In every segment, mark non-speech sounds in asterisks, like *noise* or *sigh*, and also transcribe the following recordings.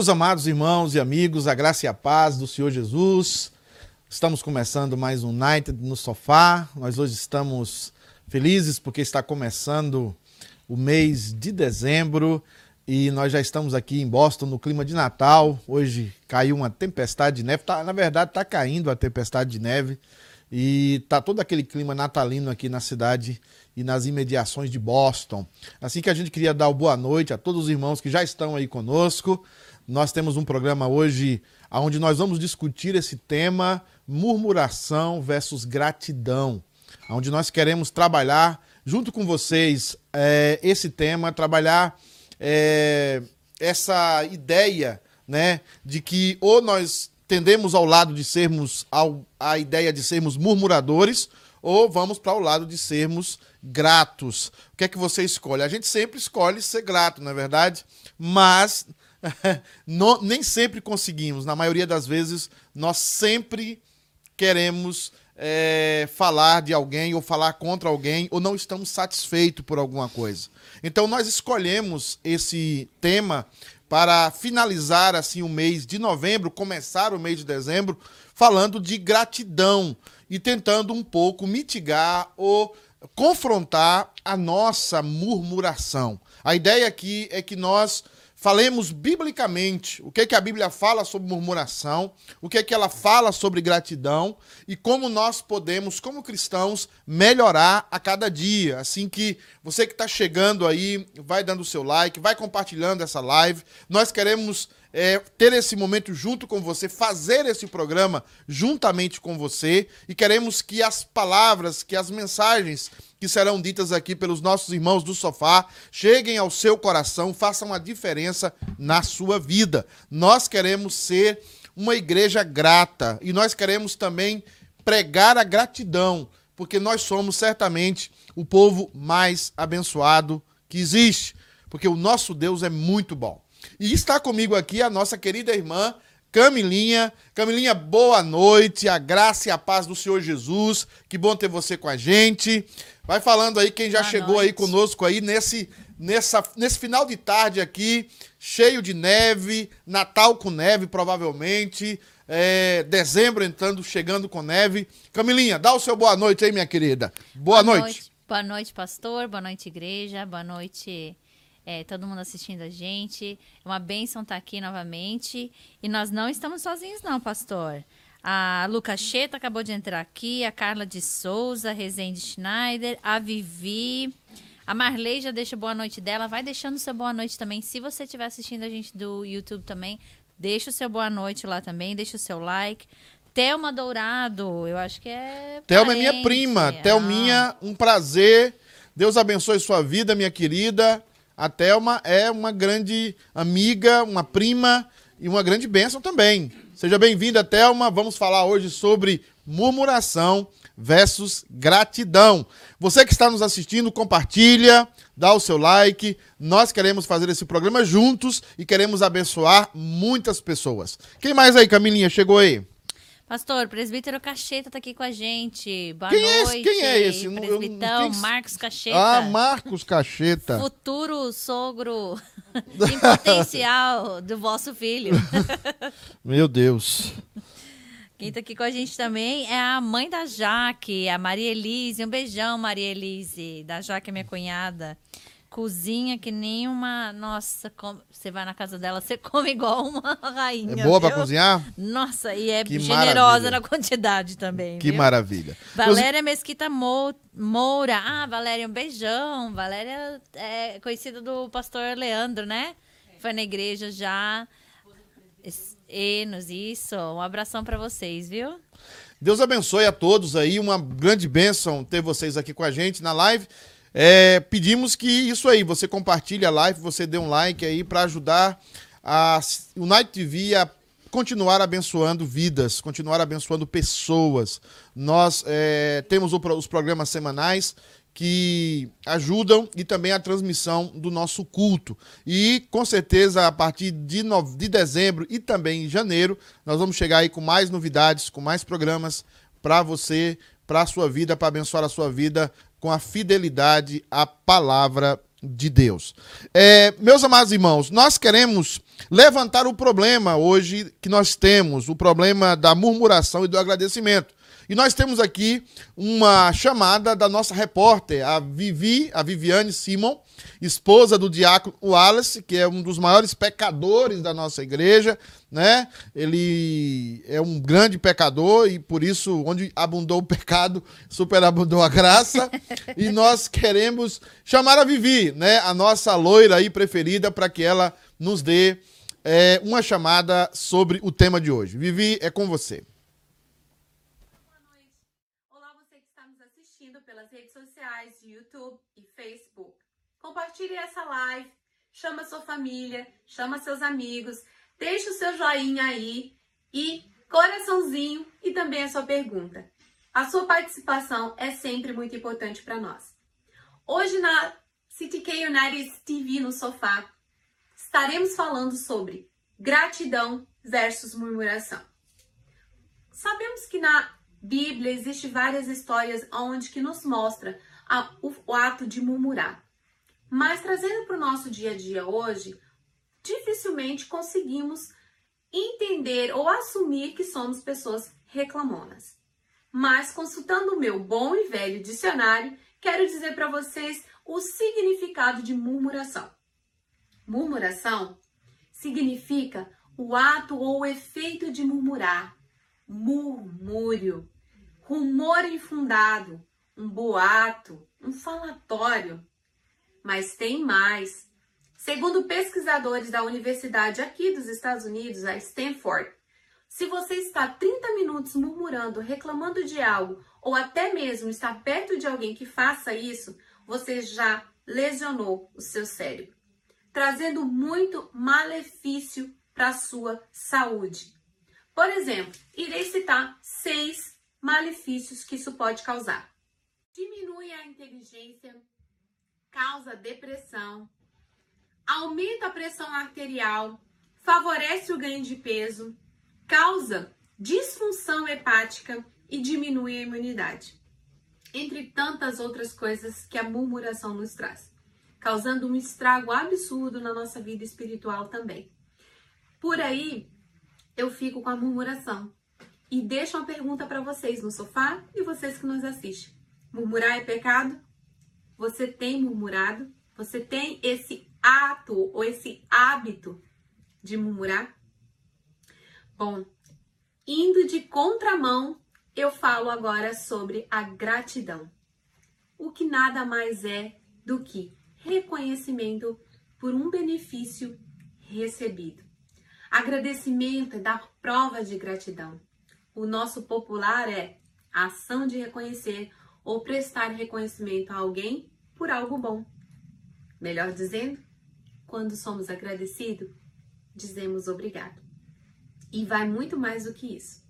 Meus amados irmãos e amigos, a graça e a paz do Senhor Jesus. Estamos começando mais um Night no Sofá. Nós hoje estamos felizes porque está começando o mês de dezembro e nós já estamos aqui em Boston no clima de Natal. Hoje caiu uma tempestade de neve. Tá, na verdade, está caindo a tempestade de neve e tá todo aquele clima natalino aqui na cidade e nas imediações de Boston. Assim que a gente queria dar boa noite a todos os irmãos que já estão aí conosco. Nós temos um programa hoje onde nós vamos discutir esse tema murmuração versus gratidão, onde nós queremos trabalhar junto com vocês é, esse tema, trabalhar é, essa ideia, né, de que ou nós tendemos ao lado de sermos ao, a ideia de sermos murmuradores ou vamos para o lado de sermos gratos. O que é que você escolhe? A gente sempre escolhe ser grato, não é verdade? Mas *laughs* nem sempre conseguimos. Na maioria das vezes, nós sempre queremos é, falar de alguém ou falar contra alguém ou não estamos satisfeitos por alguma coisa. Então, nós escolhemos esse tema para finalizar assim o mês de novembro, começar o mês de dezembro, falando de gratidão e tentando um pouco mitigar ou confrontar a nossa murmuração. A ideia aqui é que nós falemos biblicamente o que, é que a Bíblia fala sobre murmuração, o que, é que ela fala sobre gratidão e como nós podemos, como cristãos, melhorar a cada dia. Assim que você que está chegando aí, vai dando o seu like, vai compartilhando essa live. Nós queremos é, ter esse momento junto com você, fazer esse programa juntamente com você e queremos que as palavras, que as mensagens que serão ditas aqui pelos nossos irmãos do sofá cheguem ao seu coração, façam a diferença na sua vida. Nós queremos ser uma igreja grata e nós queremos também pregar a gratidão, porque nós somos certamente o povo mais abençoado que existe, porque o nosso Deus é muito bom. E está comigo aqui a nossa querida irmã Camilinha. Camilinha, boa noite, a graça e a paz do Senhor Jesus. Que bom ter você com a gente. Vai falando aí quem já boa chegou noite. aí conosco aí nesse, nessa, nesse final de tarde aqui, cheio de neve, Natal com neve, provavelmente. É, dezembro entrando, chegando com neve. Camilinha, dá o seu boa noite aí, minha querida. Boa, boa noite. noite. Boa noite, pastor. Boa noite, igreja. Boa noite é, todo mundo assistindo a gente. É uma bênção estar aqui novamente. E nós não estamos sozinhos, não, pastor. A Luca Cheta acabou de entrar aqui, a Carla de Souza, Rezende Schneider, a Vivi. A Marley já deixa boa noite dela. Vai deixando seu boa noite também. Se você estiver assistindo a gente do YouTube também, deixa o seu boa noite lá também, deixa o seu like. Thelma Dourado, eu acho que é. Thelma é minha prima. Ah. Thelminha, um prazer. Deus abençoe sua vida, minha querida. A Thelma é uma grande amiga, uma prima e uma grande bênção também. Seja bem-vinda, Thelma. Vamos falar hoje sobre murmuração versus gratidão. Você que está nos assistindo, compartilha, dá o seu like. Nós queremos fazer esse programa juntos e queremos abençoar muitas pessoas. Quem mais aí, Camilinha? Chegou aí? Pastor, presbítero Cacheta está aqui com a gente. Boa quem noite. É esse? Quem é esse? Presbitão, quem... Marcos Cacheta. Ah, Marcos Cacheta. Futuro sogro *laughs* em potencial do vosso filho. *laughs* Meu Deus. Quem está aqui com a gente também é a mãe da Jaque, a Maria Elise. Um beijão, Maria Elise. Da Jaque, minha cunhada cozinha que nem uma. Nossa, você vai na casa dela, você *laughs* come igual uma rainha. É boa para cozinhar? Nossa, e é que generosa maravilha. na quantidade também. Que viu? maravilha. Valéria Mesquita Moura. Ah, Valéria, um beijão. Valéria é conhecida do pastor Leandro, né? Foi na igreja já. Enos, isso. Um abração para vocês, viu? Deus abençoe a todos aí. Uma grande bênção ter vocês aqui com a gente na live. É, pedimos que isso aí, você compartilhe a live, você dê um like aí para ajudar a, Night TV a continuar abençoando vidas, continuar abençoando pessoas. Nós é, temos o, os programas semanais que ajudam e também a transmissão do nosso culto. E com certeza a partir de, de dezembro e também em janeiro, nós vamos chegar aí com mais novidades, com mais programas para você, para a sua vida, para abençoar a sua vida com a fidelidade à palavra de Deus. É, meus amados irmãos, nós queremos levantar o problema hoje que nós temos, o problema da murmuração e do agradecimento. E nós temos aqui uma chamada da nossa repórter, a Vivi, a Viviane Simon, esposa do diácono Wallace, que é um dos maiores pecadores da nossa igreja, né? Ele é um grande pecador e por isso onde abundou o pecado, superabundou a graça. e *laughs* nós queremos chamar a Vivi, né, a nossa loira aí preferida para que ela nos dê é, uma chamada sobre o tema de hoje. Vivi, é com você. Compartilhe essa live, chama sua família, chama seus amigos, deixa o seu joinha aí e coraçãozinho e também a sua pergunta. A sua participação é sempre muito importante para nós. Hoje na CTK United TV no sofá, estaremos falando sobre gratidão versus murmuração. Sabemos que na Bíblia existe várias histórias onde que nos mostra a, o, o ato de murmurar. Mas trazendo para o nosso dia a dia hoje, dificilmente conseguimos entender ou assumir que somos pessoas reclamonas. Mas consultando o meu bom e velho dicionário, quero dizer para vocês o significado de murmuração. Murmuração significa o ato ou o efeito de murmurar, murmúrio, rumor infundado, um boato, um falatório, mas tem mais. Segundo pesquisadores da universidade aqui dos Estados Unidos, a Stanford, se você está 30 minutos murmurando, reclamando de algo, ou até mesmo está perto de alguém que faça isso, você já lesionou o seu cérebro, trazendo muito malefício para a sua saúde. Por exemplo, irei citar seis malefícios que isso pode causar. Diminui a inteligência, causa depressão, aumenta a pressão arterial, favorece o ganho de peso, causa disfunção hepática e diminui a imunidade. Entre tantas outras coisas que a murmuração nos traz, causando um estrago absurdo na nossa vida espiritual também. Por aí, eu fico com a murmuração e deixo uma pergunta para vocês no sofá e vocês que nos assistem. Murmurar é pecado? Você tem murmurado? Você tem esse ato ou esse hábito de murmurar? Bom, indo de contramão, eu falo agora sobre a gratidão. O que nada mais é do que reconhecimento por um benefício recebido. Agradecimento é dar prova de gratidão. O nosso popular é a ação de reconhecer ou prestar reconhecimento a alguém por algo bom. Melhor dizendo, quando somos agradecidos, dizemos obrigado. E vai muito mais do que isso.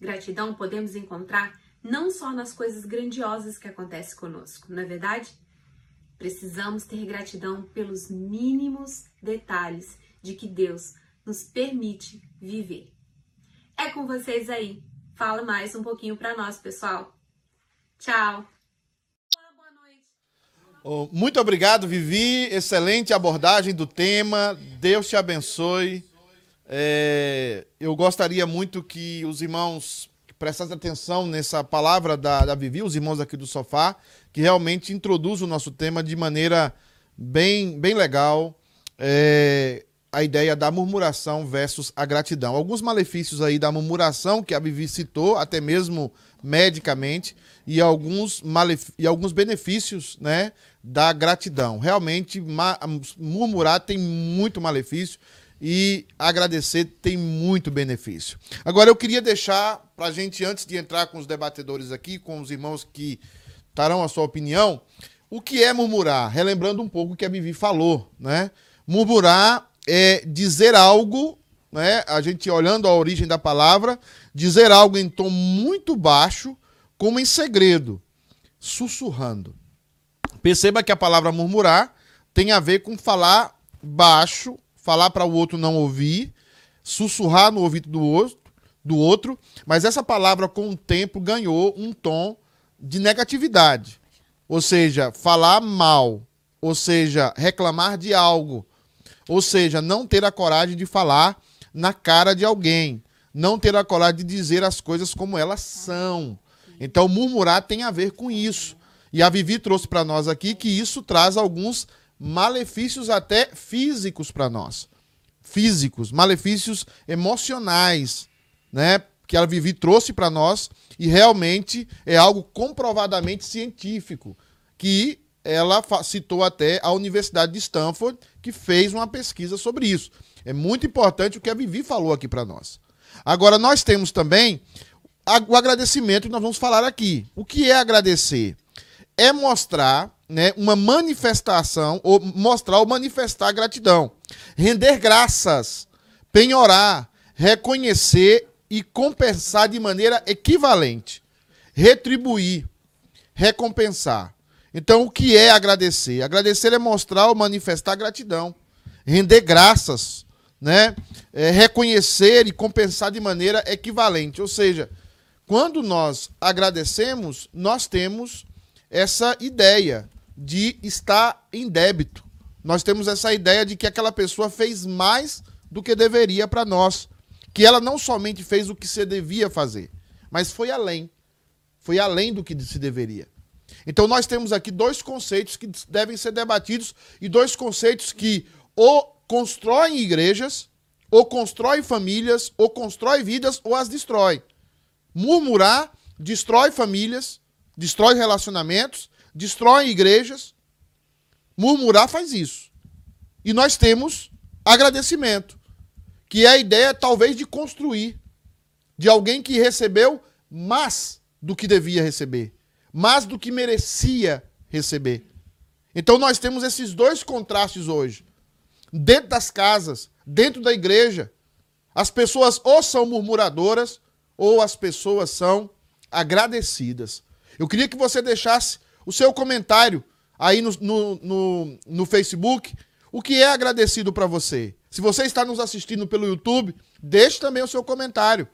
Gratidão podemos encontrar não só nas coisas grandiosas que acontecem conosco, não é verdade? Precisamos ter gratidão pelos mínimos detalhes de que Deus nos permite viver. É com vocês aí. Fala mais um pouquinho para nós, pessoal. Tchau. Muito obrigado, Vivi. Excelente abordagem do tema. Deus te abençoe. É, eu gostaria muito que os irmãos prestassem atenção nessa palavra da, da Vivi, os irmãos aqui do sofá, que realmente introduz o nosso tema de maneira bem, bem legal. É, a ideia da murmuração versus a gratidão. Alguns malefícios aí da murmuração que a Vivi citou, até mesmo medicamente, e alguns, malef... e alguns benefícios né, da gratidão. Realmente, ma... murmurar tem muito malefício e agradecer tem muito benefício. Agora, eu queria deixar para a gente, antes de entrar com os debatedores aqui, com os irmãos que darão a sua opinião, o que é murmurar? Relembrando um pouco o que a Vivi falou, né? Murmurar é dizer algo, né? A gente olhando a origem da palavra, dizer algo em tom muito baixo, como em segredo, sussurrando. Perceba que a palavra murmurar tem a ver com falar baixo, falar para o outro não ouvir, sussurrar no ouvido do outro, do outro, mas essa palavra com o tempo ganhou um tom de negatividade. Ou seja, falar mal, ou seja, reclamar de algo, ou seja, não ter a coragem de falar na cara de alguém, não ter a coragem de dizer as coisas como elas são. Então, murmurar tem a ver com isso. E a Vivi trouxe para nós aqui que isso traz alguns malefícios até físicos para nós. Físicos, malefícios emocionais, né? Que a Vivi trouxe para nós e realmente é algo comprovadamente científico, que ela citou até a Universidade de Stanford, que fez uma pesquisa sobre isso. É muito importante o que a Vivi falou aqui para nós. Agora, nós temos também o agradecimento que nós vamos falar aqui. O que é agradecer? É mostrar né, uma manifestação, ou mostrar ou manifestar gratidão. Render graças, penhorar, reconhecer e compensar de maneira equivalente. Retribuir, recompensar. Então, o que é agradecer? Agradecer é mostrar ou manifestar gratidão, render graças, né? É reconhecer e compensar de maneira equivalente. Ou seja, quando nós agradecemos, nós temos essa ideia de estar em débito. Nós temos essa ideia de que aquela pessoa fez mais do que deveria para nós. Que ela não somente fez o que se devia fazer, mas foi além. Foi além do que se deveria. Então nós temos aqui dois conceitos que devem ser debatidos e dois conceitos que ou constroem igrejas, ou constroem famílias, ou constroem vidas, ou as destrói. Murmurar destrói famílias, destrói relacionamentos, destrói igrejas. Murmurar faz isso. E nós temos agradecimento, que é a ideia talvez de construir, de alguém que recebeu mais do que devia receber mais do que merecia receber. Então nós temos esses dois contrastes hoje. Dentro das casas, dentro da igreja, as pessoas ou são murmuradoras ou as pessoas são agradecidas. Eu queria que você deixasse o seu comentário aí no, no, no, no Facebook. O que é agradecido para você? Se você está nos assistindo pelo YouTube, deixe também o seu comentário.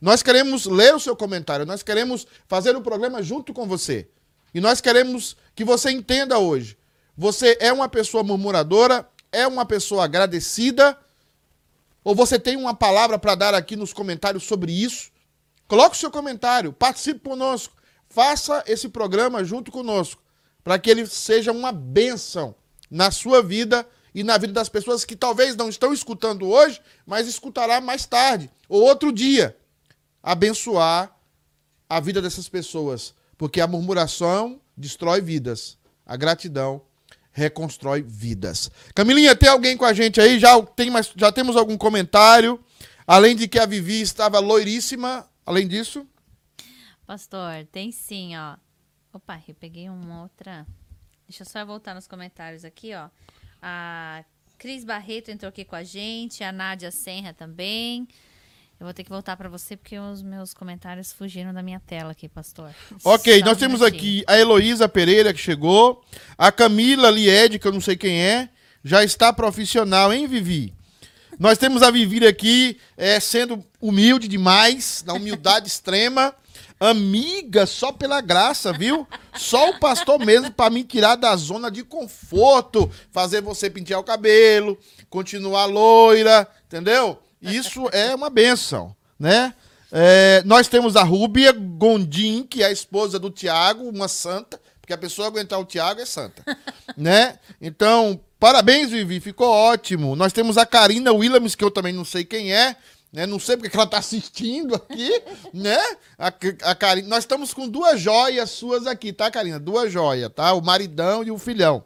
Nós queremos ler o seu comentário, nós queremos fazer o programa junto com você. E nós queremos que você entenda hoje. Você é uma pessoa murmuradora, é uma pessoa agradecida, ou você tem uma palavra para dar aqui nos comentários sobre isso? Coloque o seu comentário, participe conosco, faça esse programa junto conosco, para que ele seja uma bênção na sua vida e na vida das pessoas que talvez não estão escutando hoje, mas escutará mais tarde ou outro dia abençoar a vida dessas pessoas, porque a murmuração destrói vidas, a gratidão reconstrói vidas. Camilinha, tem alguém com a gente aí? Já, tem mais, já temos algum comentário? Além de que a Vivi estava loiríssima, além disso? Pastor, tem sim, ó. Opa, eu peguei uma outra. Deixa eu só voltar nos comentários aqui, ó. A Cris Barreto entrou aqui com a gente, a Nádia Senra também. Eu vou ter que voltar para você porque os meus comentários fugiram da minha tela aqui, pastor. Ok, Só nós um temos aqui a Heloísa Pereira que chegou, a Camila Lied, que eu não sei quem é, já está profissional, hein, Vivi? Nós temos a Vivi aqui é, sendo humilde demais, na humildade *laughs* extrema. Amiga, só pela graça, viu? Só o pastor mesmo para me tirar da zona de conforto, fazer você pentear o cabelo, continuar loira, entendeu? Isso é uma benção, né? É, nós temos a Rúbia Gondim, que é a esposa do Tiago, uma santa, porque a pessoa aguentar o Tiago é santa, *laughs* né? Então, parabéns, Vivi, ficou ótimo. Nós temos a Karina Williams, que eu também não sei quem é, né? Não sei porque ela está assistindo aqui, *laughs* né? A, a Karina, nós estamos com duas joias suas aqui, tá, Karina? Duas joias, tá? O maridão e o filhão,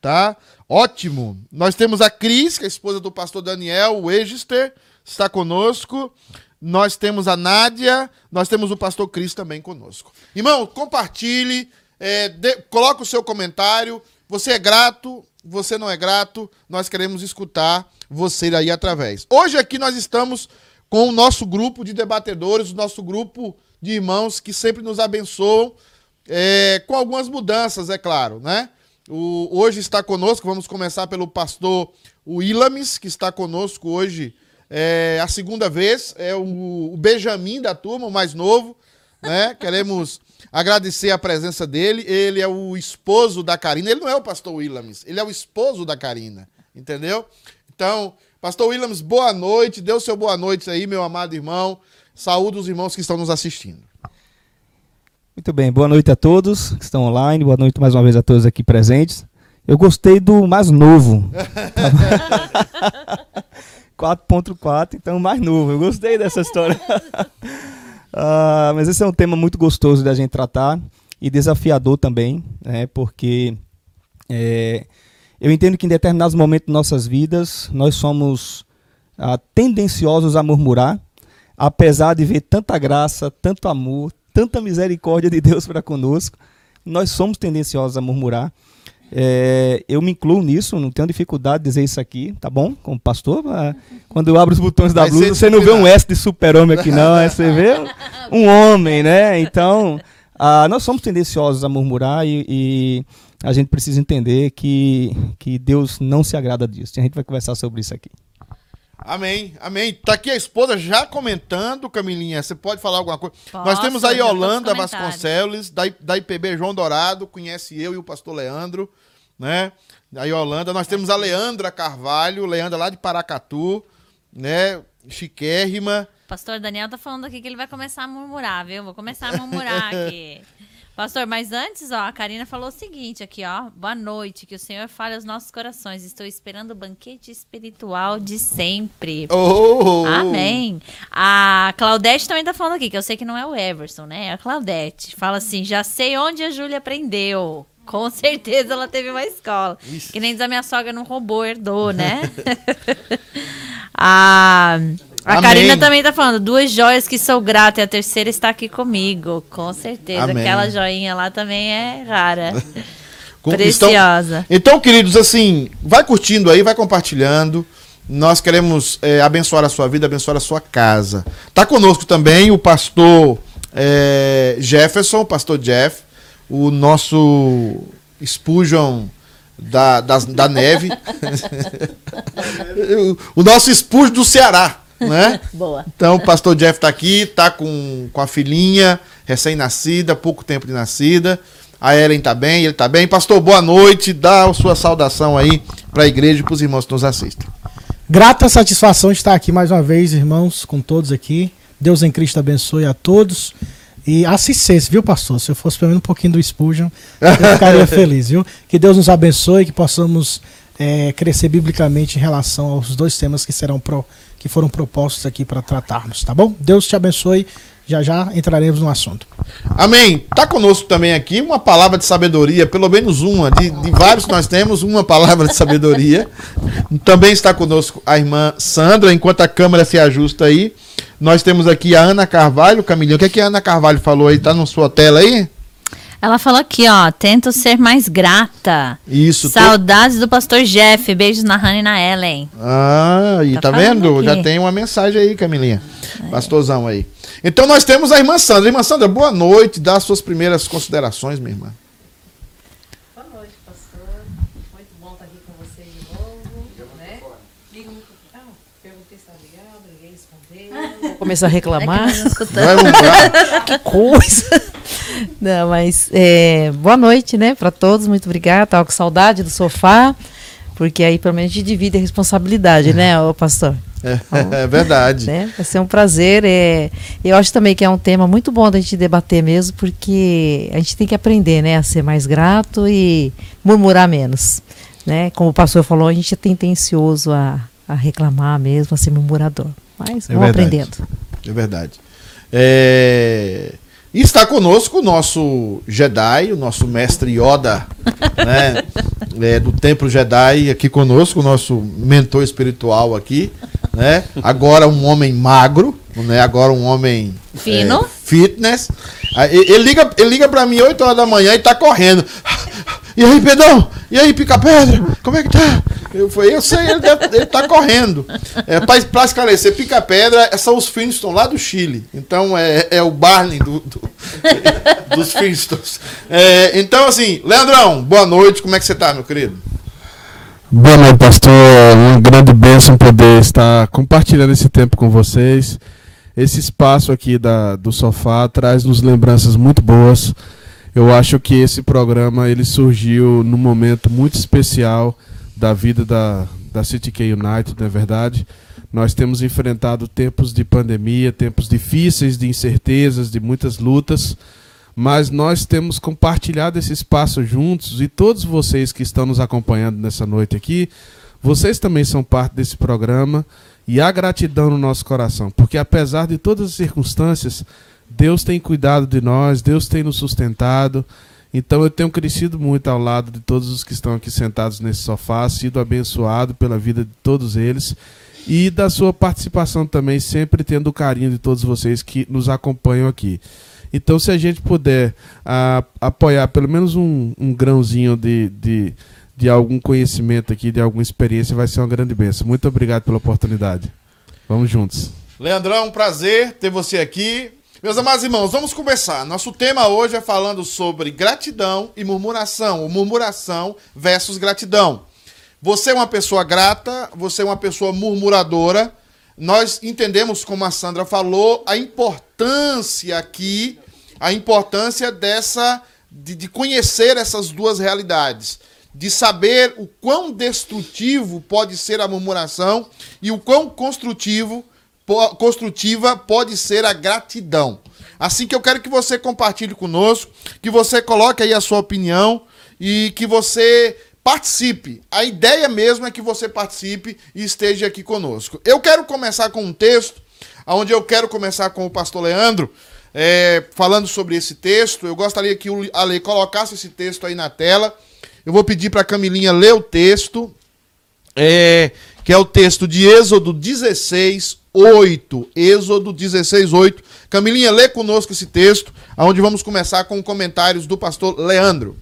tá? Ótimo. Nós temos a Cris, que é a esposa do pastor Daniel, o Egister, está conosco. Nós temos a Nádia, nós temos o pastor Cris também conosco. Irmão, compartilhe, é, de, coloque o seu comentário. Você é grato, você não é grato, nós queremos escutar você aí através. Hoje aqui nós estamos com o nosso grupo de debatedores, o nosso grupo de irmãos que sempre nos abençoam, é, com algumas mudanças, é claro, né? O, hoje está conosco, vamos começar pelo pastor Willames, que está conosco hoje é, a segunda vez, é o, o Benjamin da turma, o mais novo, né? *laughs* Queremos agradecer a presença dele. Ele é o esposo da Karina. Ele não é o pastor Williams, ele é o esposo da Karina. Entendeu? Então, pastor Williams, boa noite. Dê o seu boa noite aí, meu amado irmão. Saúde os irmãos que estão nos assistindo. Muito bem, boa noite a todos que estão online, boa noite mais uma vez a todos aqui presentes. Eu gostei do mais novo. *laughs* *laughs* 4.4, então mais novo. Eu gostei dessa história. uh, *laughs* mas esse é um tema muito gostoso da gente tratar e desafiador também, né? Porque é, eu entendo que em determinados momentos de nossas vidas nós somos uh, tendenciosos a murmurar, apesar de ver tanta graça, tanto amor, tanta misericórdia de Deus para conosco, nós somos tendenciosos a murmurar. É, eu me incluo nisso, não tenho dificuldade de dizer isso aqui, tá bom? Como pastor, quando eu abro os botões da blusa, você não vê um S de super-homem aqui, não, é, você vê um homem, né? Então, ah, nós somos tendenciosos a murmurar e, e, a gente precisa entender que, que Deus não se agrada disso. A gente vai conversar sobre isso aqui. Amém, amém. Tá aqui a esposa já comentando, Camilinha. Você pode falar alguma coisa? Posso, Nós temos aí Holanda Vasconcelos, da, da IPB João Dourado, conhece eu e o pastor Leandro, né? Aí Holanda. Nós temos a Leandra Carvalho, Leandra lá de Paracatu, né? Chiquérrima. Pastor Daniel tá falando aqui que ele vai começar a murmurar, viu? Vou começar a murmurar *laughs* aqui. Pastor, mas antes, ó, a Karina falou o seguinte aqui, ó. Boa noite, que o Senhor fale aos nossos corações. Estou esperando o banquete espiritual de sempre. Oh! Amém. A Claudete também tá falando aqui, que eu sei que não é o Everson, né? É a Claudete. Fala assim: já sei onde a Júlia aprendeu. Com *laughs* certeza ela teve uma escola. Isso. Que nem diz a minha sogra não roubou, herdou, né? a. *laughs* *laughs* A Amém. Karina também tá falando, duas joias que sou grata e a terceira está aqui comigo. Com certeza. Amém. Aquela joinha lá também é rara. *laughs* Preciosa. Então, então, queridos, assim, vai curtindo aí, vai compartilhando. Nós queremos é, abençoar a sua vida, abençoar a sua casa. Tá conosco também o pastor é, Jefferson, o pastor Jeff, o nosso Spurgeon da, da, da neve. *laughs* *laughs* o nosso Spurgeon do Ceará né? *laughs* Boa. Então o pastor Jeff está aqui, tá com, com a filhinha recém-nascida, pouco tempo de nascida. A Ellen tá bem, ele tá bem. Pastor, boa noite. Dá a sua saudação aí para a igreja e para os irmãos que nos assistem. Grata satisfação de estar aqui mais uma vez, irmãos, com todos aqui. Deus em Cristo abençoe a todos. E assistência, viu, pastor? Se eu fosse pelo menos um pouquinho do Spurgeon, eu ficaria *laughs* feliz, viu? Que Deus nos abençoe, que possamos é, crescer biblicamente em relação aos dois temas que serão pro, que foram propostos aqui para tratarmos, tá bom? Deus te abençoe. Já já entraremos no assunto. Amém. Tá conosco também aqui uma palavra de sabedoria, pelo menos uma, de, de vários que nós temos, uma palavra de sabedoria. Também está conosco a irmã Sandra, enquanto a câmera se ajusta aí. Nós temos aqui a Ana Carvalho, Camilinho. O que, é que a Ana Carvalho falou aí? Tá na sua tela aí? Ela falou aqui, ó, tento ser mais grata. Isso. Saudades do pastor Jeff, beijos na Hannah e na Ellen. Ah, e tá, tá vendo? Aqui. Já tem uma mensagem aí, Camilinha. É. Pastorzão aí. Então nós temos a irmã Sandra. Irmã Sandra, boa noite. Dá as suas primeiras considerações, minha irmã. Boa noite, pastor. Muito bom estar aqui com você de novo. Né? Liga muito. Ah, perguntei se está ligado, ninguém respondeu. Vou começar a reclamar. É que, *laughs* que coisa. Não, mas é, boa noite, né, para todos. Muito obrigada. Tava com saudade do sofá, porque aí pelo menos a gente divide a responsabilidade, né, o pastor? É, então, *laughs* é verdade. Né? Vai ser um prazer. É, eu acho também que é um tema muito bom da gente debater mesmo, porque a gente tem que aprender né, a ser mais grato e murmurar menos. Né? Como o pastor falou, a gente é tendencioso a, a reclamar mesmo, a ser murmurador. Mas é vamos aprendendo. É verdade. É... E está conosco o nosso Jedi, o nosso mestre Yoda, *laughs* né? É, do Templo Jedi, aqui conosco, o nosso mentor espiritual aqui, né? Agora um homem magro, né? Agora um homem fino, é, fitness. Ele liga, ele liga para mim 8 horas da manhã e tá correndo. E aí, Pedrão? E aí, pica-pedra? Como é que tá? Eu falei, eu sei, ele, deve, ele tá correndo. É, para esclarecer, pica-pedra são os Flintstones lá do Chile. Então é, é o Barney do, do *laughs* dos Flintstones. É, então, assim, Leandrão, boa noite. Como é que você tá, meu querido? Boa noite, pastor. Uma grande bênção poder estar compartilhando esse tempo com vocês. Esse espaço aqui da, do sofá traz-nos lembranças muito boas. Eu acho que esse programa ele surgiu num momento muito especial da vida da, da City K United, não é verdade? Nós temos enfrentado tempos de pandemia, tempos difíceis, de incertezas, de muitas lutas, mas nós temos compartilhado esse espaço juntos e todos vocês que estão nos acompanhando nessa noite aqui, vocês também são parte desse programa e há gratidão no nosso coração, porque apesar de todas as circunstâncias, Deus tem cuidado de nós, Deus tem nos sustentado. Então eu tenho crescido muito ao lado de todos os que estão aqui sentados nesse sofá, sido abençoado pela vida de todos eles e da sua participação também, sempre tendo o carinho de todos vocês que nos acompanham aqui. Então, se a gente puder a, apoiar pelo menos um, um grãozinho de, de, de, algum conhecimento aqui, de alguma experiência, vai ser uma grande bênção. Muito obrigado pela oportunidade. Vamos juntos. Leandrão, um prazer ter você aqui. Meus amados irmãos, vamos começar. Nosso tema hoje é falando sobre gratidão e murmuração, ou murmuração versus gratidão. Você é uma pessoa grata, você é uma pessoa murmuradora. Nós entendemos, como a Sandra falou, a importância aqui, a importância dessa de, de conhecer essas duas realidades, de saber o quão destrutivo pode ser a murmuração e o quão construtivo construtiva pode ser a gratidão. Assim que eu quero que você compartilhe conosco, que você coloque aí a sua opinião e que você participe. A ideia mesmo é que você participe e esteja aqui conosco. Eu quero começar com um texto, onde eu quero começar com o pastor Leandro, é, falando sobre esse texto. Eu gostaria que o Ale colocasse esse texto aí na tela. Eu vou pedir para Camilinha ler o texto, é, que é o texto de Êxodo 16, 8. Êxodo 16, 8. Camilinha, lê conosco esse texto, onde vamos começar com comentários do pastor Leandro.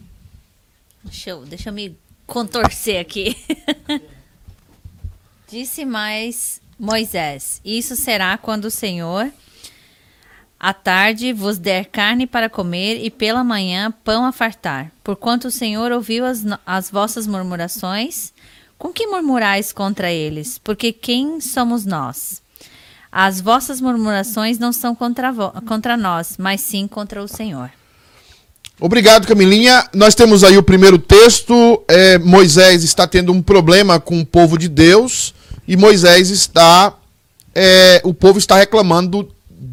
Deixa eu, deixa eu me contorcer aqui. *laughs* Disse mais Moisés: Isso será quando o Senhor à tarde vos der carne para comer e pela manhã pão a fartar. Porquanto o Senhor ouviu as, as vossas murmurações, com que murmurais contra eles? Porque quem somos nós? As vossas murmurações não são contra, contra nós, mas sim contra o Senhor. Obrigado, Camilinha. Nós temos aí o primeiro texto. É, Moisés está tendo um problema com o povo de Deus e Moisés está. É, o povo está reclamando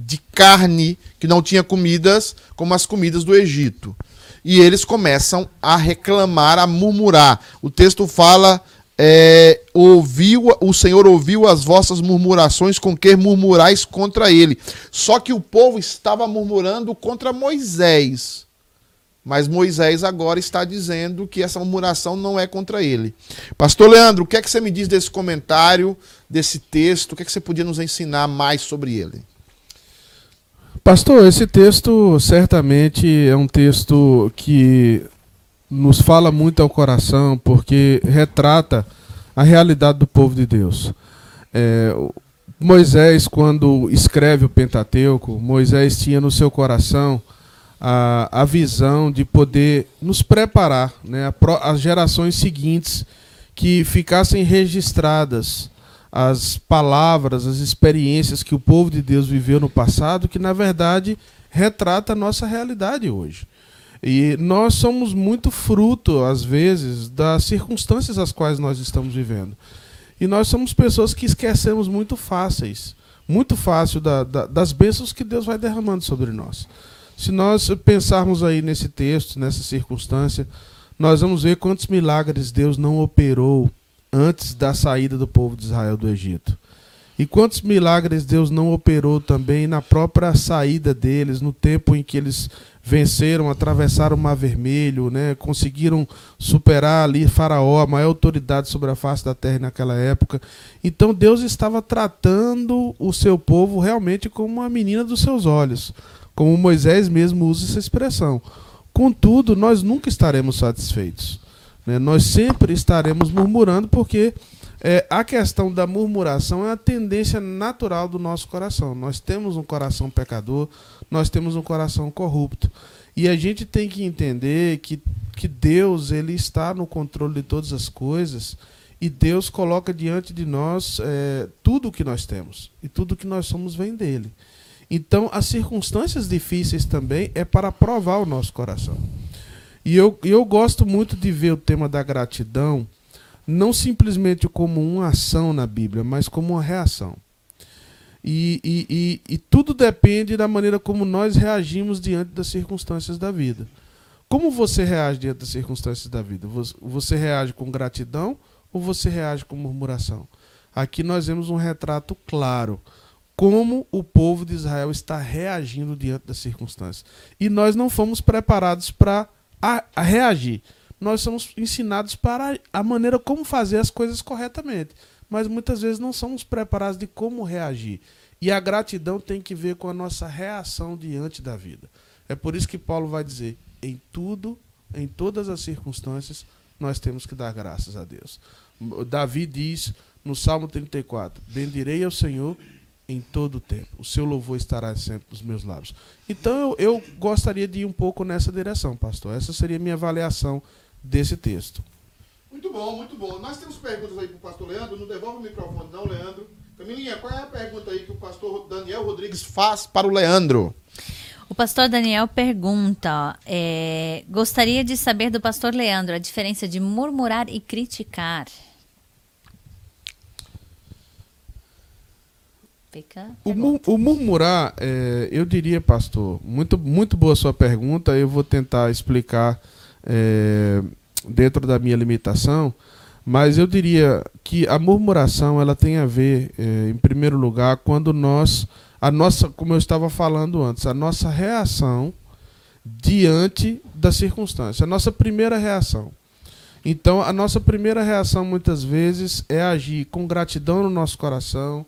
de carne que não tinha comidas como as comidas do Egito. E eles começam a reclamar, a murmurar. O texto fala: é, ouviu, o Senhor ouviu as vossas murmurações com que murmurais contra ele. Só que o povo estava murmurando contra Moisés. Mas Moisés agora está dizendo que essa murmuração não é contra ele. Pastor Leandro, o que é que você me diz desse comentário, desse texto? O que é que você podia nos ensinar mais sobre ele? Pastor, esse texto certamente é um texto que nos fala muito ao coração, porque retrata a realidade do povo de Deus. É, Moisés, quando escreve o Pentateuco, Moisés tinha no seu coração a, a visão de poder nos preparar, né, as gerações seguintes que ficassem registradas as palavras, as experiências que o povo de Deus viveu no passado, que na verdade retrata a nossa realidade hoje. E nós somos muito fruto, às vezes, das circunstâncias às quais nós estamos vivendo. E nós somos pessoas que esquecemos muito fáceis, muito fácil da, da, das bênçãos que Deus vai derramando sobre nós. Se nós pensarmos aí nesse texto, nessa circunstância, nós vamos ver quantos milagres Deus não operou antes da saída do povo de Israel do Egito. E quantos milagres Deus não operou também na própria saída deles, no tempo em que eles venceram, atravessaram o Mar Vermelho, né, conseguiram superar ali Faraó, a maior autoridade sobre a face da terra naquela época. Então Deus estava tratando o seu povo realmente como uma menina dos seus olhos como Moisés mesmo usa essa expressão. Contudo, nós nunca estaremos satisfeitos. Né? Nós sempre estaremos murmurando, porque é, a questão da murmuração é a tendência natural do nosso coração. Nós temos um coração pecador, nós temos um coração corrupto. E a gente tem que entender que, que Deus ele está no controle de todas as coisas E Deus coloca diante de nós é, tudo o que nós temos. E tudo o que nós somos vem dele. Então, as circunstâncias difíceis também é para provar o nosso coração. E eu, eu gosto muito de ver o tema da gratidão, não simplesmente como uma ação na Bíblia, mas como uma reação. E, e, e, e, tudo depende da maneira como nós reagimos diante das circunstâncias da vida. Como você reage diante das circunstâncias da vida? Você reage com gratidão ou você reage com murmuração? Aqui nós vemos um retrato claro como o povo de Israel está reagindo diante das circunstâncias. E nós não fomos preparados para reagir. Nós somos ensinados para a maneira como fazer as coisas corretamente, mas muitas vezes não somos preparados de como reagir. E a gratidão tem que ver com a nossa reação diante da vida. É por isso que Paulo vai dizer: em tudo, em todas as circunstâncias, nós temos que dar graças a Deus. Davi diz no Salmo 34: Bendirei ao Senhor em todo o tempo. O seu louvor estará sempre nos meus lábios. Então eu, eu gostaria de ir um pouco nessa direção, pastor. Essa seria a minha avaliação desse texto. Muito bom, muito bom. Nós temos perguntas aí para o pastor Leandro. Não devolve o microfone, não, Leandro. Camilinha, qual é a pergunta aí que o pastor Daniel Rodrigues faz para o Leandro? O pastor Daniel pergunta: é, gostaria de saber do pastor Leandro a diferença de murmurar e criticar. O, o, murmurar, é, eu diria, pastor, muito, muito boa sua pergunta. Eu vou tentar explicar é, dentro da minha limitação, mas eu diria que a murmuração ela tem a ver, é, em primeiro lugar, quando nós a nossa, como eu estava falando antes, a nossa reação diante da circunstância, a nossa primeira reação. Então, a nossa primeira reação muitas vezes é agir com gratidão no nosso coração,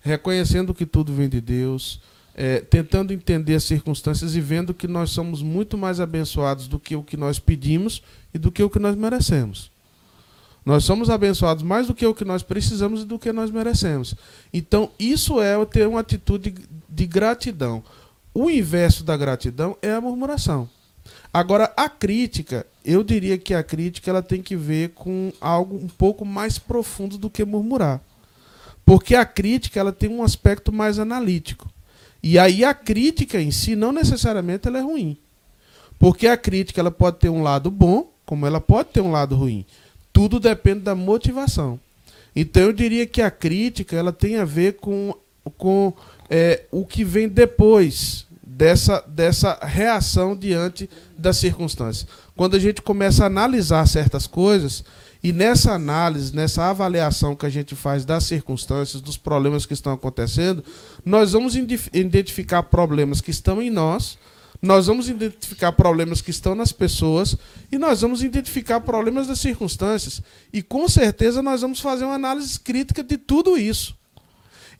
reconhecendo que tudo vem de Deus, é, tentando entender as circunstâncias e vendo que nós somos muito mais abençoados do que o que nós pedimos e do que o que nós merecemos. Nós somos abençoados mais do que o que nós precisamos e do que nós merecemos. Então, isso é ter uma atitude de gratidão. O inverso da gratidão é a murmuração. Agora, a crítica, eu diria que a crítica ela tem que ver com algo um pouco mais profundo do que murmurar. Porque a crítica ela tem um aspecto mais analítico. E aí a crítica em si não necessariamente ela é ruim. Porque a crítica ela pode ter um lado bom, como ela pode ter um lado ruim tudo depende da motivação. Então eu diria que a crítica ela tem a ver com, com é, o que vem depois dessa, dessa reação diante das circunstâncias. Quando a gente começa a analisar certas coisas, e nessa análise, nessa avaliação que a gente faz das circunstâncias, dos problemas que estão acontecendo, nós vamos identificar problemas que estão em nós nós vamos identificar problemas que estão nas pessoas e nós vamos identificar problemas das circunstâncias. E com certeza nós vamos fazer uma análise crítica de tudo isso.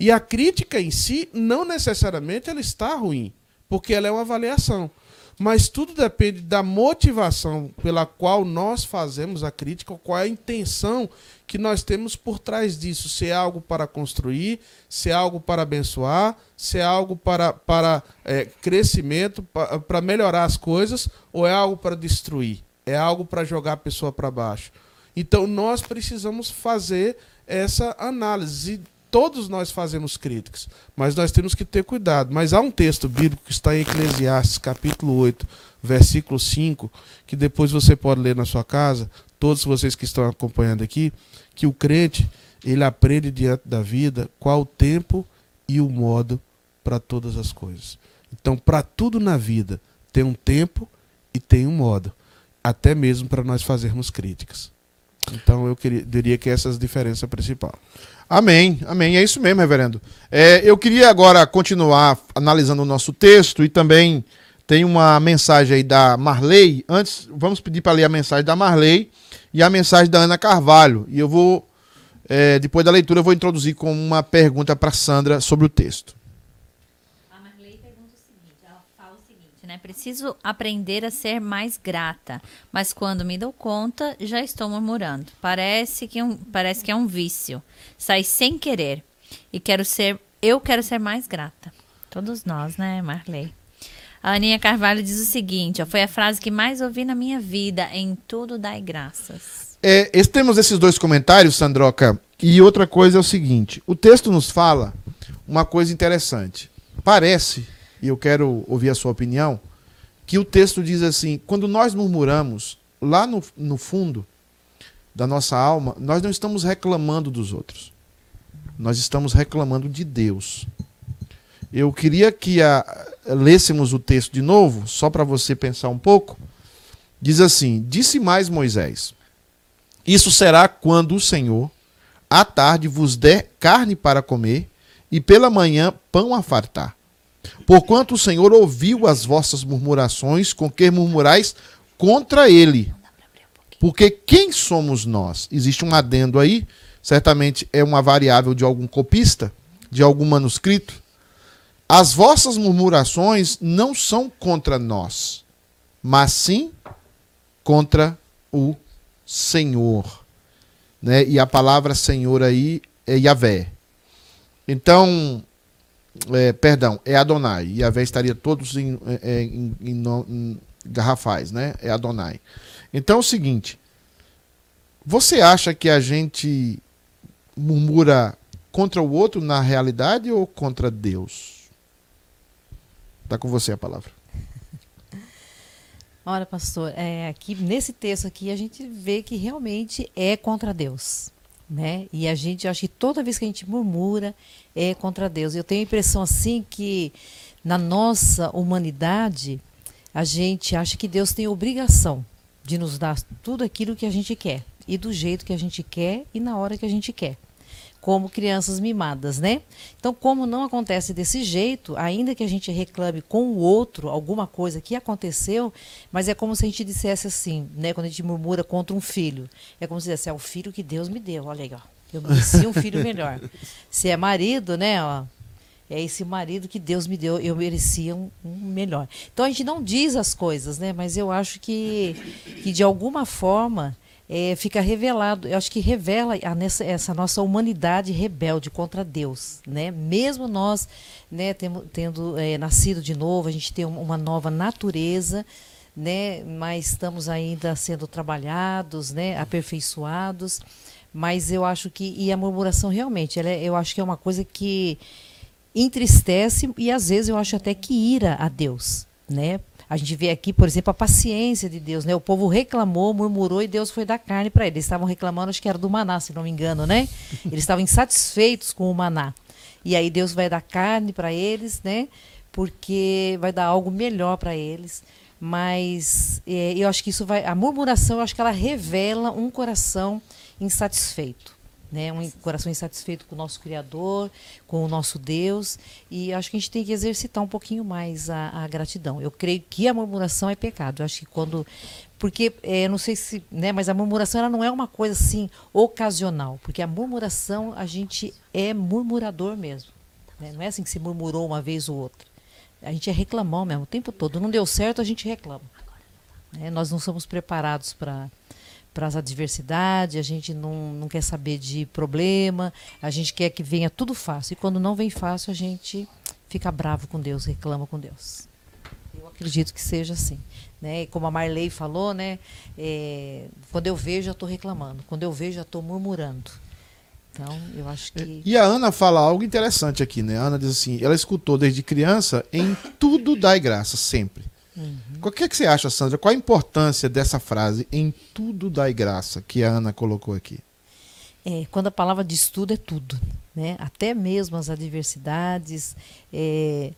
E a crítica em si, não necessariamente ela está ruim, porque ela é uma avaliação. Mas tudo depende da motivação pela qual nós fazemos a crítica, qual é a intenção que nós temos por trás disso. Se é algo para construir, se é algo para abençoar, se é algo para, para é, crescimento, para, para melhorar as coisas, ou é algo para destruir, é algo para jogar a pessoa para baixo. Então nós precisamos fazer essa análise todos nós fazemos críticas, mas nós temos que ter cuidado. Mas há um texto bíblico que está em Eclesiastes, capítulo 8, versículo 5, que depois você pode ler na sua casa, todos vocês que estão acompanhando aqui, que o crente, ele aprende diante da vida qual o tempo e o modo para todas as coisas. Então, para tudo na vida, tem um tempo e tem um modo, até mesmo para nós fazermos críticas. Então, eu queria, diria que essa é a diferença principal. Amém, amém. É isso mesmo, reverendo. É, eu queria agora continuar analisando o nosso texto e também tem uma mensagem aí da Marley. Antes, vamos pedir para ler a mensagem da Marley e a mensagem da Ana Carvalho. E eu vou, é, depois da leitura, eu vou introduzir com uma pergunta para Sandra sobre o texto. Preciso aprender a ser mais grata, mas quando me dou conta, já estou murmurando. Parece que, um, parece que é um vício. Sai sem querer. E quero ser, eu quero ser mais grata. Todos nós, né, Marley? A Aninha Carvalho diz o seguinte: ó, foi a frase que mais ouvi na minha vida: em tudo dai graças. É, temos esses dois comentários, Sandroca. E outra coisa é o seguinte: o texto nos fala uma coisa interessante. Parece, e eu quero ouvir a sua opinião, que o texto diz assim: quando nós murmuramos, lá no, no fundo da nossa alma, nós não estamos reclamando dos outros. Nós estamos reclamando de Deus. Eu queria que a, lêssemos o texto de novo, só para você pensar um pouco. Diz assim: Disse mais Moisés: Isso será quando o Senhor, à tarde, vos der carne para comer, e pela manhã pão a fartar. Porquanto o Senhor ouviu as vossas murmurações com que murmurais contra ele. Porque quem somos nós? Existe um adendo aí, certamente é uma variável de algum copista, de algum manuscrito as vossas murmurações não são contra nós, mas sim contra o Senhor. Né? E a palavra Senhor aí é Yahvé. Então, é, perdão, é Adonai. Yahvé estaria todos em, é, é, em, em, em garrafais, né? É Adonai. Então é o seguinte: você acha que a gente murmura contra o outro na realidade ou contra Deus? Está com você a palavra. Olha, pastor, é, aqui nesse texto aqui a gente vê que realmente é contra Deus, né? E a gente acha que toda vez que a gente murmura é contra Deus. Eu tenho a impressão assim que na nossa humanidade a gente acha que Deus tem obrigação de nos dar tudo aquilo que a gente quer e do jeito que a gente quer e na hora que a gente quer como crianças mimadas, né? Então, como não acontece desse jeito, ainda que a gente reclame com o outro alguma coisa que aconteceu, mas é como se a gente dissesse assim, né? Quando a gente murmura contra um filho, é como se dissesse, é o filho que Deus me deu, olha aí, ó. Eu mereci um filho melhor. *laughs* Se é marido, né, ó, é esse marido que Deus me deu, eu merecia um, um, melhor. Então a gente não diz as coisas, né? Mas eu acho que, que de alguma forma é, fica revelado, eu acho que revela a, nessa, essa nossa humanidade rebelde contra Deus, né? Mesmo nós, né, tendo, tendo é, nascido de novo, a gente tem uma nova natureza, né? Mas estamos ainda sendo trabalhados, né? Aperfeiçoados, mas eu acho que e a murmuração realmente, ela é, eu acho que é uma coisa que entristece e às vezes eu acho até que ira a Deus, né? A gente vê aqui, por exemplo, a paciência de Deus, né? O povo reclamou, murmurou e Deus foi dar carne para eles. Eles estavam reclamando, acho que era do maná, se não me engano, né? *laughs* Eles estavam insatisfeitos com o maná. E aí Deus vai dar carne para eles, né? Porque vai dar algo melhor para eles. Mas é, eu acho que isso vai. A murmuração, eu acho que ela revela um coração insatisfeito né? Um coração insatisfeito com o nosso Criador, com o nosso Deus, e acho que a gente tem que exercitar um pouquinho mais a, a gratidão. Eu creio que a murmuração é pecado. Eu acho que quando, porque é, não sei se, né? Mas a murmuração ela não é uma coisa assim ocasional, porque a murmuração a gente é murmurador mesmo. Né? Não é assim que se murmurou uma vez ou outra. A gente é reclamão mesmo o tempo todo. Não deu certo, a gente reclama. Né? Nós não somos preparados para para as adversidades, a gente não, não quer saber de problema, a gente quer que venha tudo fácil. E quando não vem fácil, a gente fica bravo com Deus, reclama com Deus. Eu acredito que seja assim. Né? E como a Marley falou, né? É, quando eu vejo, já estou reclamando. Quando eu vejo, já estou murmurando. Então, eu acho que. E a Ana fala algo interessante aqui, né? A Ana diz assim: ela escutou desde criança, em tudo dai graça, sempre. Uhum. O que, é que você acha, Sandra? Qual a importância dessa frase em tudo dai graça que a Ana colocou aqui? É, quando a palavra diz tudo, é tudo. Né? Até mesmo as adversidades. É,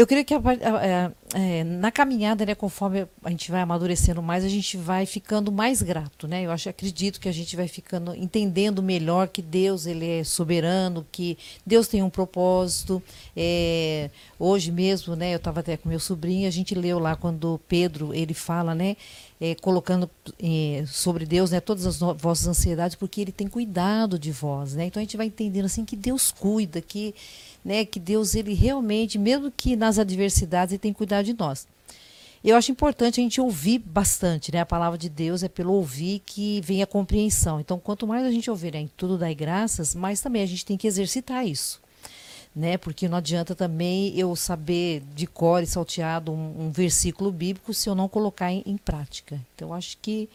eu creio que a, a, a, é, na caminhada, né, conforme a gente vai amadurecendo mais, a gente vai ficando mais grato, né? Eu acho, acredito que a gente vai ficando entendendo melhor que Deus ele é soberano, que Deus tem um propósito. É, hoje mesmo, né, eu estava até com meu sobrinho, a gente leu lá quando Pedro ele fala, né, é, colocando é, sobre Deus, né, todas as vossas ansiedades, porque Ele tem cuidado de vós, né? Então a gente vai entendendo assim que Deus cuida, que né, que Deus ele realmente, mesmo que nas adversidades, ele tem cuidado de nós. Eu acho importante a gente ouvir bastante, né? A palavra de Deus é pelo ouvir que vem a compreensão. Então, quanto mais a gente ouvir né, em tudo dar graças, mais também a gente tem que exercitar isso. né? Porque não adianta também eu saber de cor e salteado um, um versículo bíblico se eu não colocar em, em prática. Então, acho que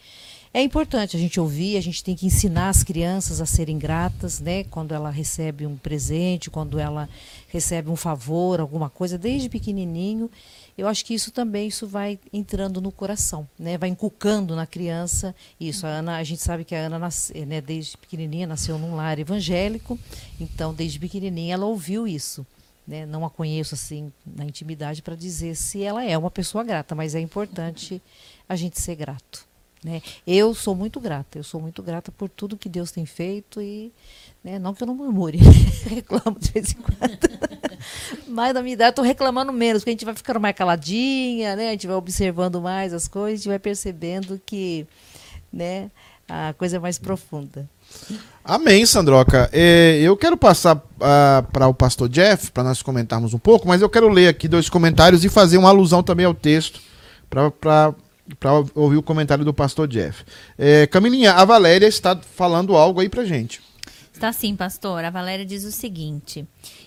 é importante a gente ouvir, a gente tem que ensinar as crianças a serem gratas, né? Quando ela recebe um presente, quando ela recebe um favor, alguma coisa, desde pequenininho. Eu acho que isso também isso vai entrando no coração, né? Vai inculcando na criança isso. A Ana, a gente sabe que a Ana nasce, né, desde pequenininha nasceu num lar evangélico, então desde pequenininha ela ouviu isso. Né? Não a conheço assim na intimidade para dizer se ela é uma pessoa grata, mas é importante a gente ser grato. Né? Eu sou muito grata, eu sou muito grata por tudo que Deus tem feito e né, não que eu não murmure, *laughs* reclamo de vez em quando. *laughs* Mas na minha idade estou reclamando menos, porque a gente vai ficando mais caladinha, né? a gente vai observando mais as coisas, a gente vai percebendo que né, a coisa é mais profunda. Amém, Sandroca. É, eu quero passar ah, para o pastor Jeff, para nós comentarmos um pouco, mas eu quero ler aqui dois comentários e fazer uma alusão também ao texto, para para ouvir o comentário do pastor Jeff. É, Camilinha, a Valéria está falando algo aí para gente. Está sim, pastor. A Valéria diz o seguinte: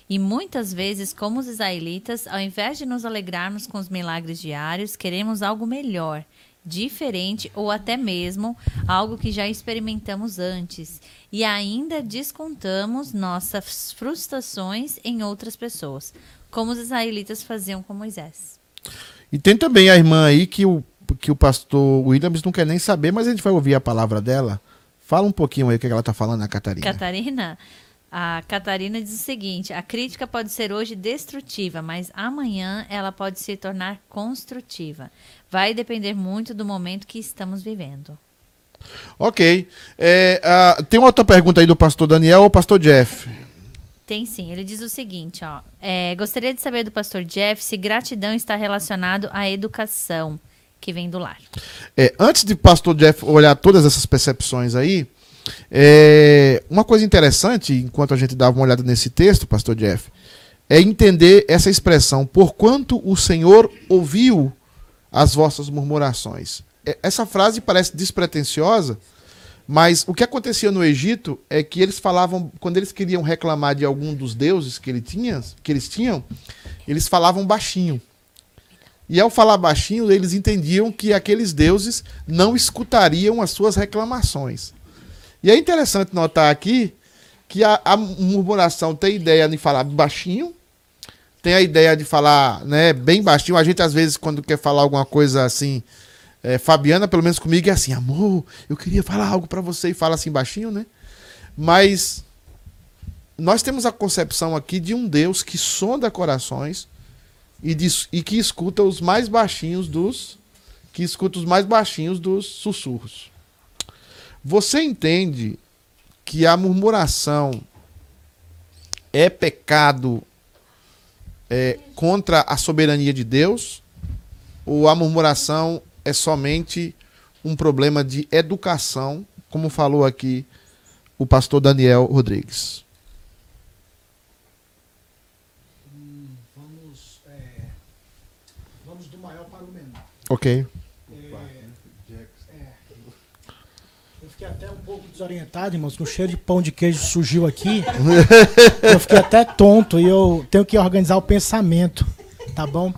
E muitas vezes, como os israelitas, ao invés de nos alegrarmos com os milagres diários, queremos algo melhor, diferente ou até mesmo algo que já experimentamos antes. E ainda descontamos nossas frustrações em outras pessoas, como os israelitas faziam com Moisés. E tem também a irmã aí que o que o pastor Williams não quer nem saber, mas a gente vai ouvir a palavra dela. Fala um pouquinho aí o que ela está falando, a Catarina. Catarina? A Catarina diz o seguinte: a crítica pode ser hoje destrutiva, mas amanhã ela pode se tornar construtiva. Vai depender muito do momento que estamos vivendo. Ok. É, tem outra pergunta aí do pastor Daniel ou pastor Jeff? Tem sim. Ele diz o seguinte: ó, é, gostaria de saber do pastor Jeff se gratidão está relacionado à educação que vem do lar. É, antes de pastor Jeff olhar todas essas percepções aí, é, uma coisa interessante, enquanto a gente dava uma olhada nesse texto, pastor Jeff, é entender essa expressão, porquanto o Senhor ouviu as vossas murmurações. É, essa frase parece despretensiosa, mas o que acontecia no Egito é que eles falavam, quando eles queriam reclamar de algum dos deuses que, ele tinha, que eles tinham, eles falavam baixinho. E ao falar baixinho, eles entendiam que aqueles deuses não escutariam as suas reclamações. E é interessante notar aqui que a, a murmuração tem ideia de falar baixinho, tem a ideia de falar né, bem baixinho. A gente, às vezes, quando quer falar alguma coisa assim, é, Fabiana, pelo menos comigo, é assim: amor, eu queria falar algo para você e fala assim baixinho, né? Mas nós temos a concepção aqui de um Deus que sonda corações e, e que escuta os mais baixinhos dos que escuta os mais baixinhos dos sussurros. Você entende que a murmuração é pecado é, contra a soberania de Deus? Ou a murmuração é somente um problema de educação, como falou aqui o pastor Daniel Rodrigues? Ok. É, é, eu fiquei até um pouco desorientado, irmãos, com o cheiro de pão de queijo surgiu aqui. *laughs* eu fiquei até tonto e eu tenho que organizar o pensamento, tá bom?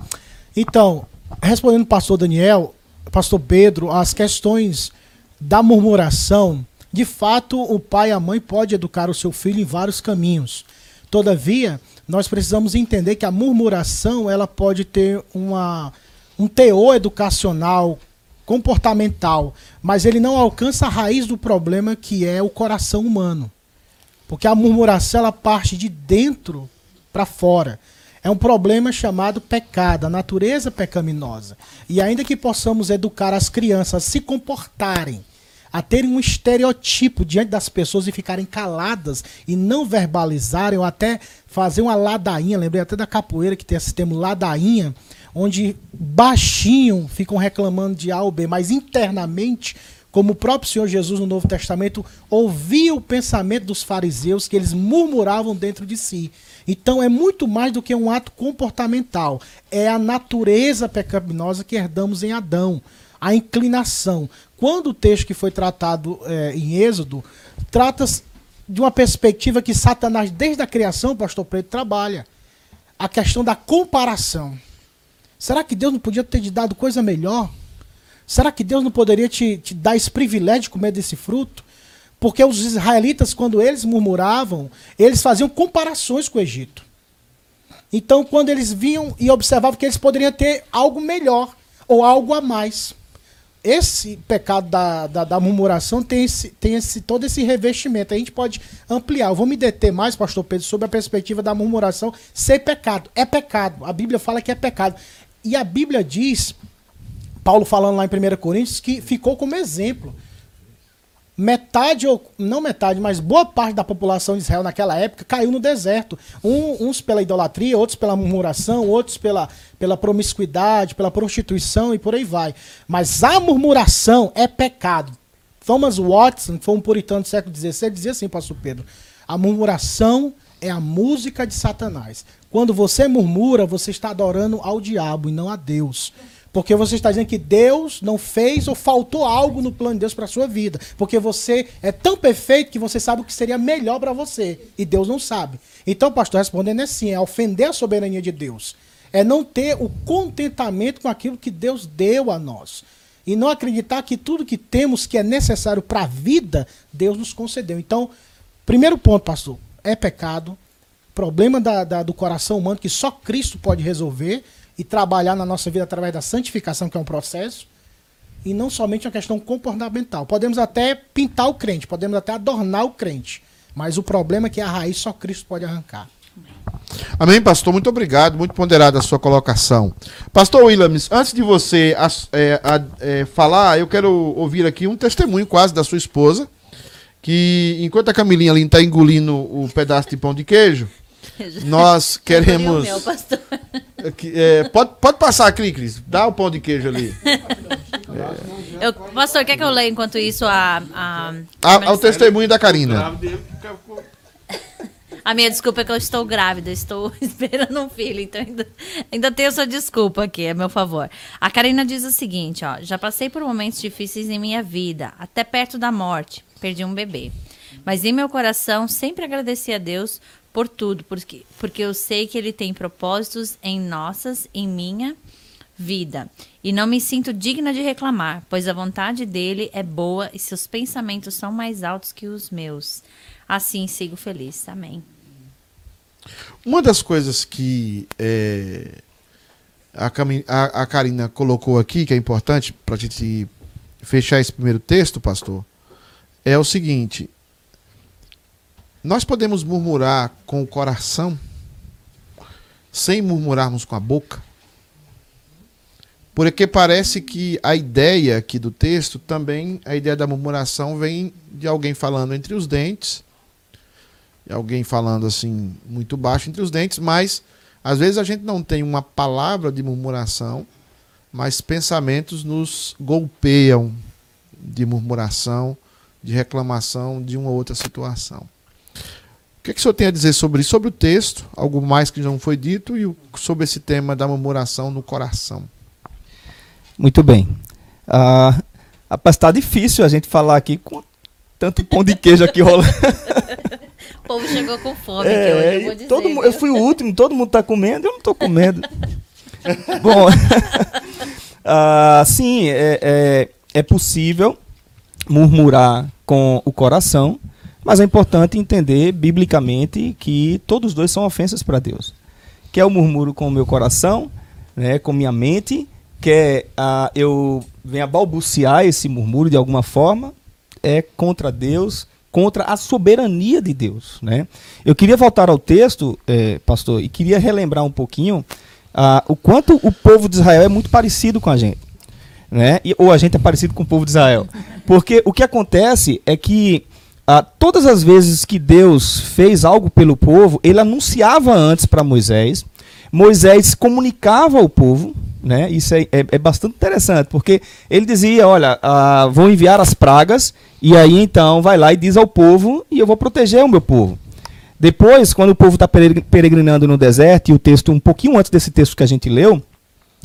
Então, respondendo o pastor Daniel, pastor Pedro, as questões da murmuração, de fato, o pai e a mãe podem educar o seu filho em vários caminhos. Todavia, nós precisamos entender que a murmuração ela pode ter uma um teor educacional, comportamental, mas ele não alcança a raiz do problema que é o coração humano. Porque a murmuração ela parte de dentro para fora. É um problema chamado pecado, a natureza pecaminosa. E ainda que possamos educar as crianças a se comportarem, a terem um estereotipo diante das pessoas e ficarem caladas e não verbalizarem, ou até fazer uma ladainha, lembrei até da capoeira que tem esse termo ladainha, onde baixinho ficam reclamando de A ou B, mas internamente, como o próprio Senhor Jesus no Novo Testamento ouvia o pensamento dos fariseus que eles murmuravam dentro de si. Então é muito mais do que um ato comportamental, é a natureza pecaminosa que herdamos em Adão, a inclinação. Quando o texto que foi tratado é, em Êxodo trata de uma perspectiva que Satanás, desde a criação, pastor Preto, trabalha. A questão da comparação. Será que Deus não podia ter te dado coisa melhor? Será que Deus não poderia te, te dar esse privilégio de comer desse fruto? Porque os israelitas, quando eles murmuravam, eles faziam comparações com o Egito. Então, quando eles vinham e observavam que eles poderiam ter algo melhor ou algo a mais. Esse pecado da, da, da, murmuração tem, esse, tem esse, todo esse revestimento. A gente pode ampliar. Eu vou me deter mais, pastor Pedro, sobre a perspectiva da murmuração ser pecado. É pecado. A Bíblia fala que é pecado. E a Bíblia diz, Paulo falando lá em 1 Coríntios, que ficou como exemplo metade, ou não metade, mas boa parte da população de Israel naquela época caiu no deserto. Um, uns pela idolatria, outros pela murmuração, outros pela, pela promiscuidade, pela prostituição e por aí vai. Mas a murmuração é pecado. Thomas Watson, que foi um puritano do século XVI, dizia assim, pastor Pedro, a murmuração é a música de Satanás. Quando você murmura, você está adorando ao diabo e não a Deus. Porque você está dizendo que Deus não fez ou faltou algo no plano de Deus para a sua vida. Porque você é tão perfeito que você sabe o que seria melhor para você. E Deus não sabe. Então, pastor, respondendo é sim, é ofender a soberania de Deus. É não ter o contentamento com aquilo que Deus deu a nós. E não acreditar que tudo que temos que é necessário para a vida, Deus nos concedeu. Então, primeiro ponto, pastor, é pecado. Problema da, da, do coração humano que só Cristo pode resolver e trabalhar na nossa vida através da santificação, que é um processo, e não somente uma questão comportamental. Podemos até pintar o crente, podemos até adornar o crente, mas o problema é que a raiz só Cristo pode arrancar. Amém, pastor. Muito obrigado. Muito ponderada a sua colocação. Pastor Williams, antes de você é, é, falar, eu quero ouvir aqui um testemunho quase da sua esposa, que enquanto a Camilinha ali está engolindo o pedaço de pão de queijo, *laughs* nós queremos. Meu, pastor. É, pode, pode passar, Cris. Dá o pão de queijo ali. É. Eu, pastor, quer que eu leia enquanto isso a. a, a, o testemunho da Karina. *laughs* A minha desculpa é que eu estou grávida, estou *laughs* esperando um filho, então ainda, ainda tenho sua desculpa aqui, a meu favor. A Karina diz o seguinte, ó, já passei por momentos difíceis em minha vida, até perto da morte, perdi um bebê. Mas em meu coração sempre agradeci a Deus por tudo, porque, porque eu sei que Ele tem propósitos em nossas, em minha vida. E não me sinto digna de reclamar, pois a vontade dele é boa e seus pensamentos são mais altos que os meus. Assim sigo feliz. Amém. Uma das coisas que é, a, a, a Karina colocou aqui, que é importante para a gente fechar esse primeiro texto, pastor, é o seguinte: nós podemos murmurar com o coração, sem murmurarmos com a boca? Porque parece que a ideia aqui do texto também, a ideia da murmuração vem de alguém falando entre os dentes, de alguém falando assim muito baixo entre os dentes, mas às vezes a gente não tem uma palavra de murmuração, mas pensamentos nos golpeiam de murmuração, de reclamação de uma outra situação. O que, é que o senhor tem a dizer sobre isso? Sobre o texto, algo mais que não foi dito, e sobre esse tema da murmuração no coração. Muito bem. Ah, rapaz, está difícil a gente falar aqui com tanto pão de queijo aqui rolando. *laughs* o povo chegou com fome é, hoje, eu vou dizer. Todo, eu fui o último, todo mundo está comendo, eu não estou comendo. *laughs* Bom, *laughs* ah, sim, é, é, é possível murmurar com o coração, mas é importante entender biblicamente que todos os dois são ofensas para Deus. Quer eu murmuro com o meu coração, né, com minha mente, quer ah, eu venha balbuciar esse murmúrio de alguma forma, é contra Deus, contra a soberania de Deus. Né? Eu queria voltar ao texto, é, pastor, e queria relembrar um pouquinho ah, o quanto o povo de Israel é muito parecido com a gente. Né? E, ou a gente é parecido com o povo de Israel. Porque o que acontece é que ah, todas as vezes que Deus fez algo pelo povo, ele anunciava antes para Moisés. Moisés comunicava ao povo, né? Isso é, é, é bastante interessante, porque ele dizia: Olha, ah, vou enviar as pragas, e aí então vai lá e diz ao povo, e eu vou proteger o meu povo. Depois, quando o povo está peregrinando no deserto, e o texto, um pouquinho antes desse texto que a gente leu,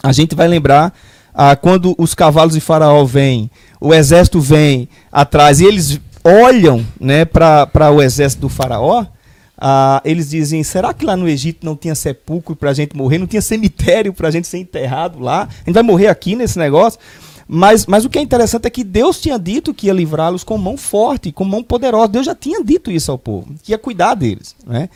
a gente vai lembrar ah, quando os cavalos de Faraó vêm, o exército vem atrás, e eles olham né, para o exército do faraó, ah, eles dizem, será que lá no Egito não tinha sepulcro para a gente morrer, não tinha cemitério para a gente ser enterrado lá? A gente vai morrer aqui nesse negócio? Mas, mas o que é interessante é que Deus tinha dito que ia livrá-los com mão forte, com mão poderosa. Deus já tinha dito isso ao povo, que ia cuidar deles. Né?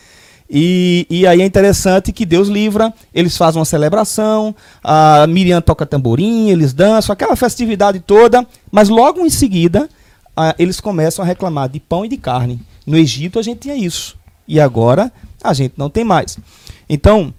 E, e aí é interessante que Deus livra, eles fazem uma celebração, a Miriam toca tamborim, eles dançam, aquela festividade toda, mas logo em seguida a, eles começam a reclamar de pão e de carne. No Egito a gente tinha isso, e agora a gente não tem mais. Então,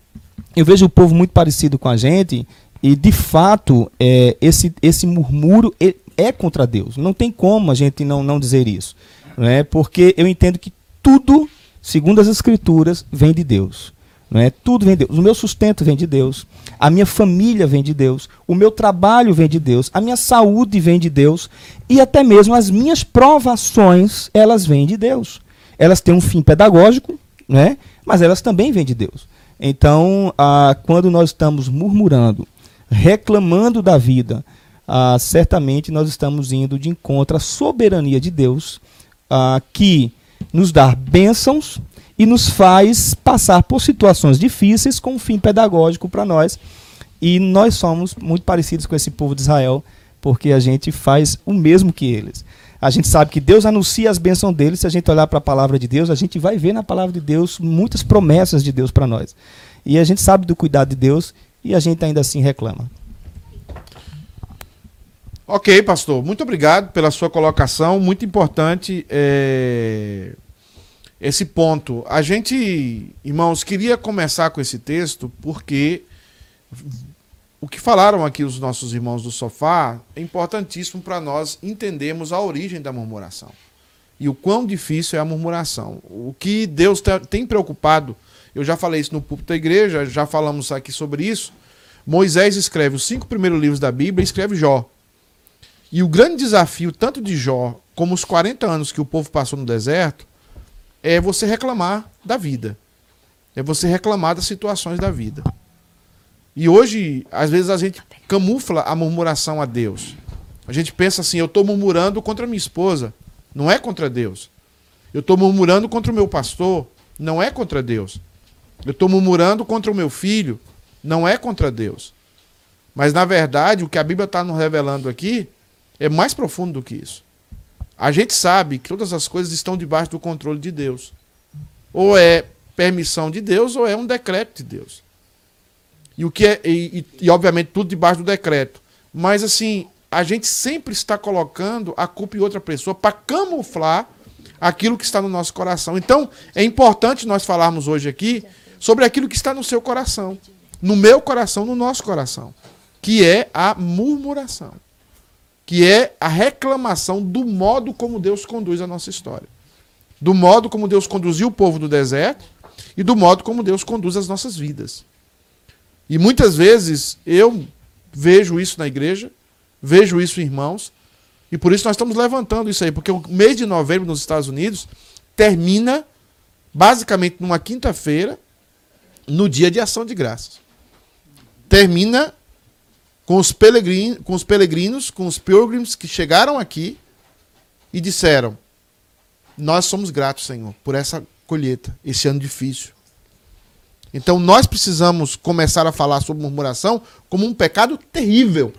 eu vejo o povo muito parecido com a gente, e de fato, é, esse, esse murmúrio é, é contra Deus. Não tem como a gente não, não dizer isso. Né? Porque eu entendo que tudo segundo as escrituras, vem de Deus. É? Tudo vem de Deus. O meu sustento vem de Deus. A minha família vem de Deus. O meu trabalho vem de Deus. A minha saúde vem de Deus. E até mesmo as minhas provações, elas vêm de Deus. Elas têm um fim pedagógico, né? mas elas também vêm de Deus. Então, ah, quando nós estamos murmurando, reclamando da vida, ah, certamente nós estamos indo de encontro à soberania de Deus, ah, que nos dar bênçãos e nos faz passar por situações difíceis com um fim pedagógico para nós. E nós somos muito parecidos com esse povo de Israel, porque a gente faz o mesmo que eles. A gente sabe que Deus anuncia as bênçãos dele. Se a gente olhar para a palavra de Deus, a gente vai ver na palavra de Deus muitas promessas de Deus para nós. E a gente sabe do cuidado de Deus e a gente ainda assim reclama. Ok, pastor. Muito obrigado pela sua colocação. Muito importante é, esse ponto. A gente, irmãos, queria começar com esse texto porque o que falaram aqui os nossos irmãos do sofá é importantíssimo para nós entendermos a origem da murmuração e o quão difícil é a murmuração. O que Deus tem preocupado, eu já falei isso no púlpito da igreja, já falamos aqui sobre isso. Moisés escreve os cinco primeiros livros da Bíblia e escreve Jó. E o grande desafio, tanto de Jó como os 40 anos que o povo passou no deserto, é você reclamar da vida. É você reclamar das situações da vida. E hoje, às vezes, a gente camufla a murmuração a Deus. A gente pensa assim: eu estou murmurando contra minha esposa. Não é contra Deus. Eu estou murmurando contra o meu pastor. Não é contra Deus. Eu estou murmurando contra o meu filho. Não é contra Deus. Mas, na verdade, o que a Bíblia está nos revelando aqui é mais profundo do que isso. A gente sabe que todas as coisas estão debaixo do controle de Deus. Ou é permissão de Deus, ou é um decreto de Deus. E o que é, e, e, e obviamente tudo debaixo do decreto. Mas assim, a gente sempre está colocando a culpa em outra pessoa para camuflar aquilo que está no nosso coração. Então, é importante nós falarmos hoje aqui sobre aquilo que está no seu coração, no meu coração, no nosso coração, que é a murmuração que é a reclamação do modo como Deus conduz a nossa história. Do modo como Deus conduziu o povo do deserto e do modo como Deus conduz as nossas vidas. E muitas vezes eu vejo isso na igreja, vejo isso em irmãos, e por isso nós estamos levantando isso aí, porque o mês de novembro nos Estados Unidos termina basicamente numa quinta-feira, no dia de ação de graças. Termina com os, peregrinos, com os peregrinos, com os pilgrims que chegaram aqui e disseram: Nós somos gratos, Senhor, por essa colheita, esse ano difícil. Então nós precisamos começar a falar sobre murmuração como um pecado terrível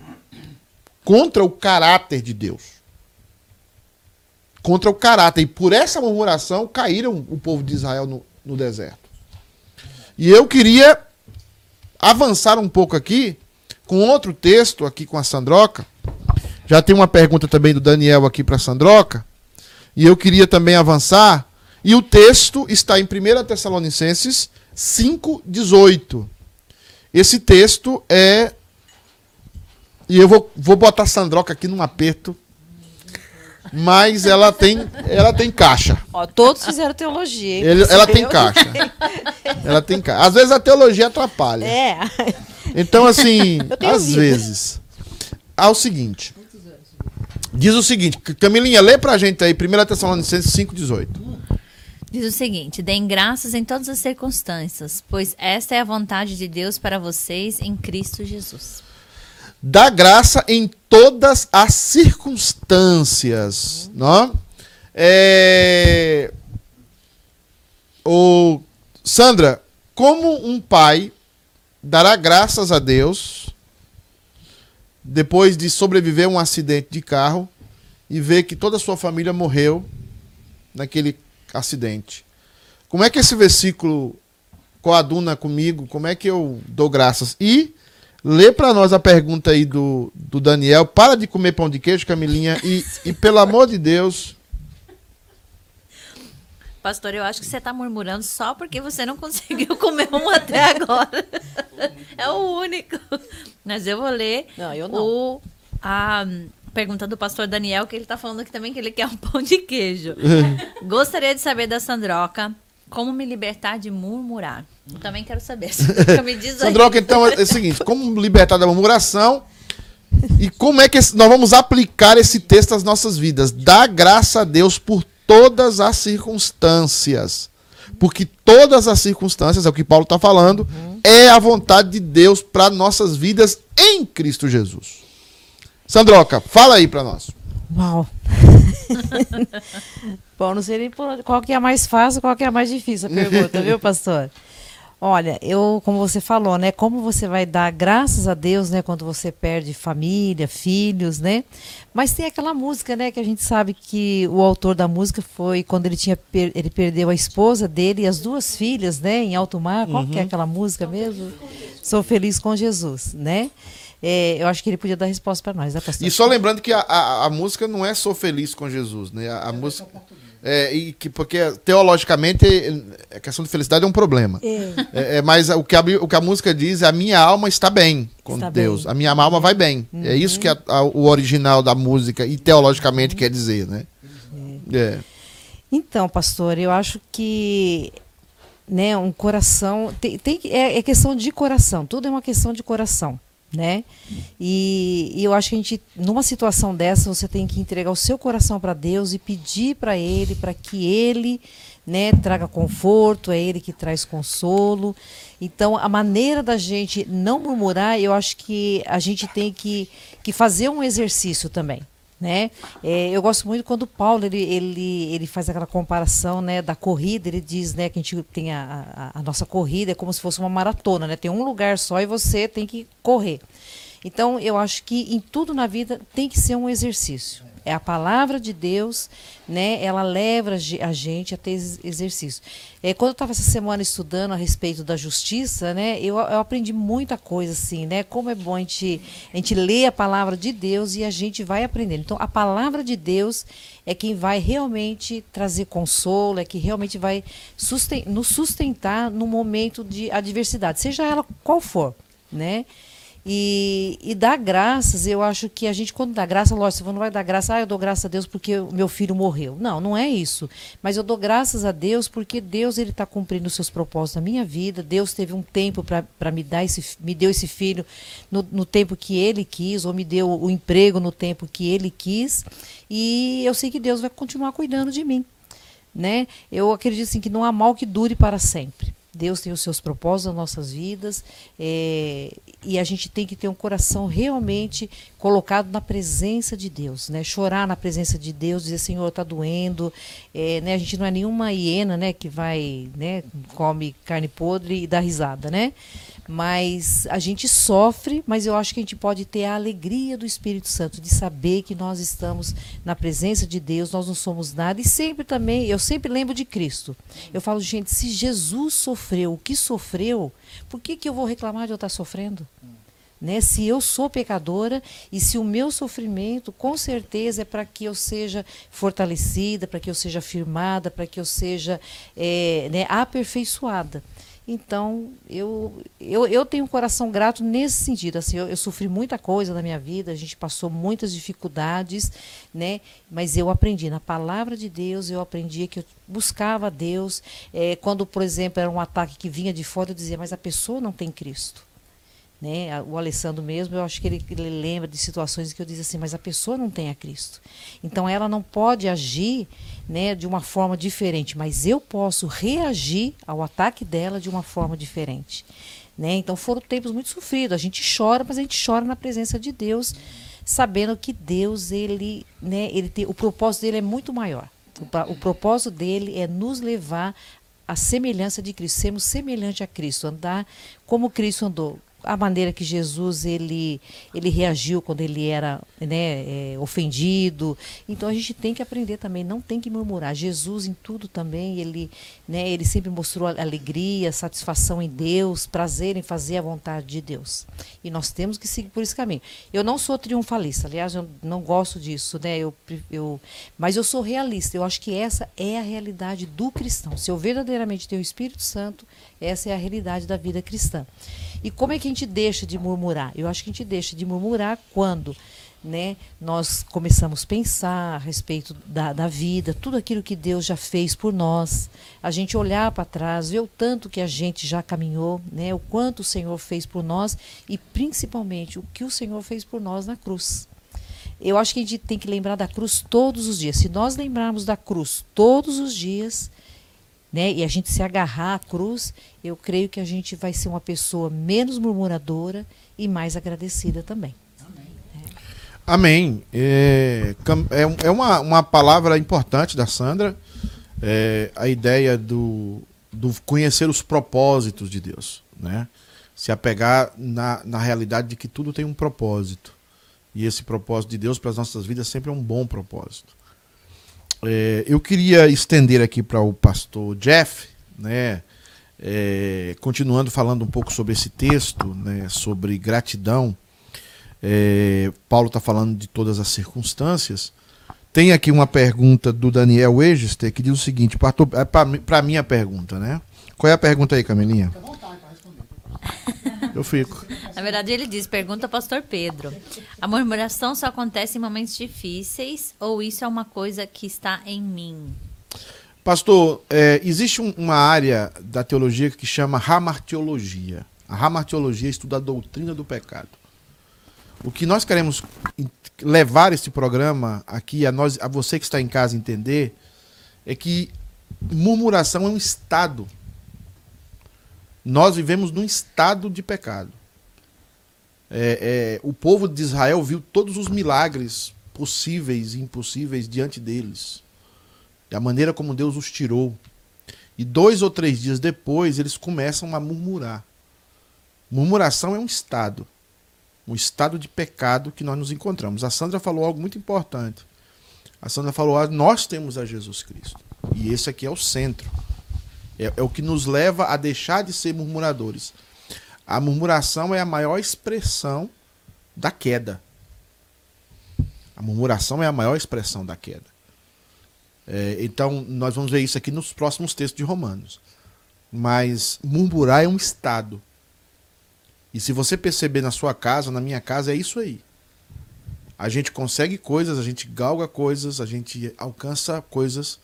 contra o caráter de Deus. Contra o caráter. E por essa murmuração caíram o povo de Israel no, no deserto. E eu queria avançar um pouco aqui com outro texto aqui com a Sandroca. Já tem uma pergunta também do Daniel aqui para a Sandroca. E eu queria também avançar. E o texto está em 1 Tessalonicenses 5,18. Esse texto é. E eu vou, vou botar a Sandroca aqui num aperto. Mas ela tem, ela tem caixa. Ó, todos fizeram teologia. Hein? Ele, ela tem caixa. *laughs* ela tem caixa. Às vezes a teologia atrapalha. É. Então, assim, *laughs* às vida. vezes. Ao seguinte. Diz o seguinte, Camilinha, lê pra gente aí, 1 Tessalonicenses 5,18. Diz o seguinte: deem graças em todas as circunstâncias, pois esta é a vontade de Deus para vocês em Cristo Jesus. Dá graça em todas as circunstâncias, não? É... O Sandra, como um pai dará graças a Deus depois de sobreviver a um acidente de carro e ver que toda a sua família morreu naquele acidente? Como é que esse versículo coaduna comigo? Como é que eu dou graças? E lê para nós a pergunta aí do, do Daniel. Para de comer pão de queijo, Camilinha, e, e pelo amor de Deus, Pastor, eu acho que você está murmurando só porque você não conseguiu comer um até agora. é o único. Mas eu vou ler não, eu não. o a pergunta do pastor Daniel, que ele está falando aqui também que ele quer um *laughs* pão de queijo. *laughs* Gostaria de saber da Sandroca como me libertar de murmurar. Eu também quero saber. *laughs* Sandroca, então é o seguinte: como libertar da murmuração? E como é que nós vamos aplicar esse texto às nossas vidas? Dá graça a Deus por todas as circunstâncias. Porque todas as circunstâncias, é o que Paulo está falando, uhum. é a vontade de Deus para nossas vidas em Cristo Jesus. Sandroca, fala aí para nós. Uau! *laughs* Bom, não sei nem qual que é a mais fácil, qual que é a mais difícil a pergunta, *laughs* viu, pastor? Olha, eu, como você falou, né? Como você vai dar graças a Deus, né? Quando você perde família, filhos, né? Mas tem aquela música, né? Que a gente sabe que o autor da música foi quando ele tinha per ele perdeu a esposa dele e as duas filhas, né? Em alto mar. Qual uhum. que é uhum. aquela música mesmo? Sou feliz com Jesus, né? É, eu acho que ele podia dar resposta para nós, né, pastor? E só lembrando que a, a, a, música não é Sou Feliz com Jesus, né? A, a música. É, e que, porque teologicamente a questão de felicidade é um problema. É. É, é mas o que, a, o que a música diz é a minha alma está bem com está Deus. Bem. A minha alma vai bem. Uhum. É isso que a, a, o original da música e teologicamente uhum. quer dizer, né? É. é. Então, pastor, eu acho que né, um coração tem, tem é, é questão de coração. Tudo é uma questão de coração né? E, e, eu acho que a gente, numa situação dessa, você tem que entregar o seu coração para Deus e pedir para Ele, para que Ele, né, traga conforto, é Ele que traz consolo. Então, a maneira da gente não murmurar, eu acho que a gente tem que, que fazer um exercício também né? É, eu gosto muito quando o Paulo ele, ele, ele faz aquela comparação né, da corrida, ele diz né, que a gente tem a, a, a, nossa corrida é como se fosse uma maratona, né? Tem um lugar só e você tem que correr. Então eu acho que em tudo na vida tem que ser um exercício. É a palavra de Deus, né? Ela leva a gente a ter exercício. É, quando eu estava essa semana estudando a respeito da justiça, né? Eu, eu, aprendi muita coisa assim, né? Como é bom a gente, a gente ler a palavra de Deus e a gente vai aprendendo. Então, a palavra de Deus é quem vai realmente trazer consolo, é que realmente vai susten nos sustentar no momento de adversidade, seja ela qual for, né? E, e dar graças, eu acho que a gente, quando dá graça, lógico, você não vai dar graça, ah, eu dou graças a Deus porque o meu filho morreu. Não, não é isso. Mas eu dou graças a Deus porque Deus ele está cumprindo os seus propósitos na minha vida. Deus teve um tempo para me dar esse, me deu esse filho no, no tempo que Ele quis, ou me deu o emprego no tempo que Ele quis. E eu sei que Deus vai continuar cuidando de mim. Né? Eu acredito assim, que não há mal que dure para sempre. Deus tem os seus propósitos nas nossas vidas é, e a gente tem que ter um coração realmente colocado na presença de Deus, né? Chorar na presença de Deus, dizer Senhor está doendo, é, né? A gente não é nenhuma hiena, né? Que vai, né? Come carne podre e dá risada, né? Mas a gente sofre, mas eu acho que a gente pode ter a alegria do Espírito Santo de saber que nós estamos na presença de Deus, nós não somos nada e sempre também, eu sempre lembro de Cristo. Eu falo, gente, se Jesus sofreu o que sofreu, por que que eu vou reclamar de eu estar sofrendo? Né? Se eu sou pecadora e se o meu sofrimento, com certeza, é para que eu seja fortalecida, para que eu seja firmada, para que eu seja é, né, aperfeiçoada. Então, eu, eu, eu tenho um coração grato nesse sentido. Assim, eu, eu, sofri muita coisa na minha vida, a gente passou muitas dificuldades, né? mas eu aprendi. Na palavra de Deus, eu aprendi que eu buscava Deus. É, quando, por exemplo, era um ataque que vinha de fora, eu dizia, mas a pessoa não tem Cristo. Né? O Alessandro mesmo, eu acho que ele, ele lembra de situações que eu dizia assim, mas a pessoa não tem a Cristo. Então ela não pode agir né, de uma forma diferente, mas eu posso reagir ao ataque dela de uma forma diferente. Né? Então foram tempos muito sofridos. A gente chora, mas a gente chora na presença de Deus, sabendo que Deus, ele, né, ele tem, o propósito dele é muito maior. O, o propósito dele é nos levar à semelhança de Cristo, sermos semelhante a Cristo, andar como Cristo andou a maneira que Jesus ele, ele reagiu quando ele era né, é, ofendido. Então a gente tem que aprender também, não tem que murmurar. Jesus em tudo também, ele, né, ele sempre mostrou alegria, satisfação em Deus, prazer em fazer a vontade de Deus. E nós temos que seguir por esse caminho. Eu não sou triunfalista, aliás, eu não gosto disso, né? Eu, eu, mas eu sou realista. Eu acho que essa é a realidade do cristão. Se eu verdadeiramente tenho o Espírito Santo, essa é a realidade da vida cristã. E como é que a gente deixa de murmurar? Eu acho que a gente deixa de murmurar quando né, nós começamos a pensar a respeito da, da vida, tudo aquilo que Deus já fez por nós, a gente olhar para trás, ver o tanto que a gente já caminhou, né, o quanto o Senhor fez por nós e principalmente o que o Senhor fez por nós na cruz. Eu acho que a gente tem que lembrar da cruz todos os dias. Se nós lembrarmos da cruz todos os dias, né, e a gente se agarrar à cruz, eu creio que a gente vai ser uma pessoa menos murmuradora e mais agradecida também. Amém. É, é, é uma, uma palavra importante da Sandra, é, a ideia do, do conhecer os propósitos de Deus, né? Se apegar na, na realidade de que tudo tem um propósito. E esse propósito de Deus para as nossas vidas sempre é um bom propósito. É, eu queria estender aqui para o pastor Jeff, né, é, continuando falando um pouco sobre esse texto, né, sobre gratidão. É, Paulo está falando de todas as circunstâncias. Tem aqui uma pergunta do Daniel Egester que diz o seguinte: é para a minha pergunta, né? Qual é a pergunta aí, Camilinha? Fica à vontade para responder. *laughs* Eu fico. Na verdade, ele diz: pergunta ao pastor Pedro. A murmuração só acontece em momentos difíceis ou isso é uma coisa que está em mim? Pastor, é, existe um, uma área da teologia que chama ramartiologia. A ramartiologia estuda a doutrina do pecado. O que nós queremos levar este programa aqui a nós, a você que está em casa entender, é que murmuração é um estado nós vivemos num estado de pecado. É, é, o povo de Israel viu todos os milagres possíveis e impossíveis diante deles. Da maneira como Deus os tirou. E dois ou três dias depois, eles começam a murmurar. Murmuração é um estado. Um estado de pecado que nós nos encontramos. A Sandra falou algo muito importante. A Sandra falou: ah, nós temos a Jesus Cristo. E esse aqui é o centro. É, é o que nos leva a deixar de ser murmuradores. A murmuração é a maior expressão da queda. A murmuração é a maior expressão da queda. É, então, nós vamos ver isso aqui nos próximos textos de Romanos. Mas murmurar é um estado. E se você perceber na sua casa, na minha casa, é isso aí. A gente consegue coisas, a gente galga coisas, a gente alcança coisas,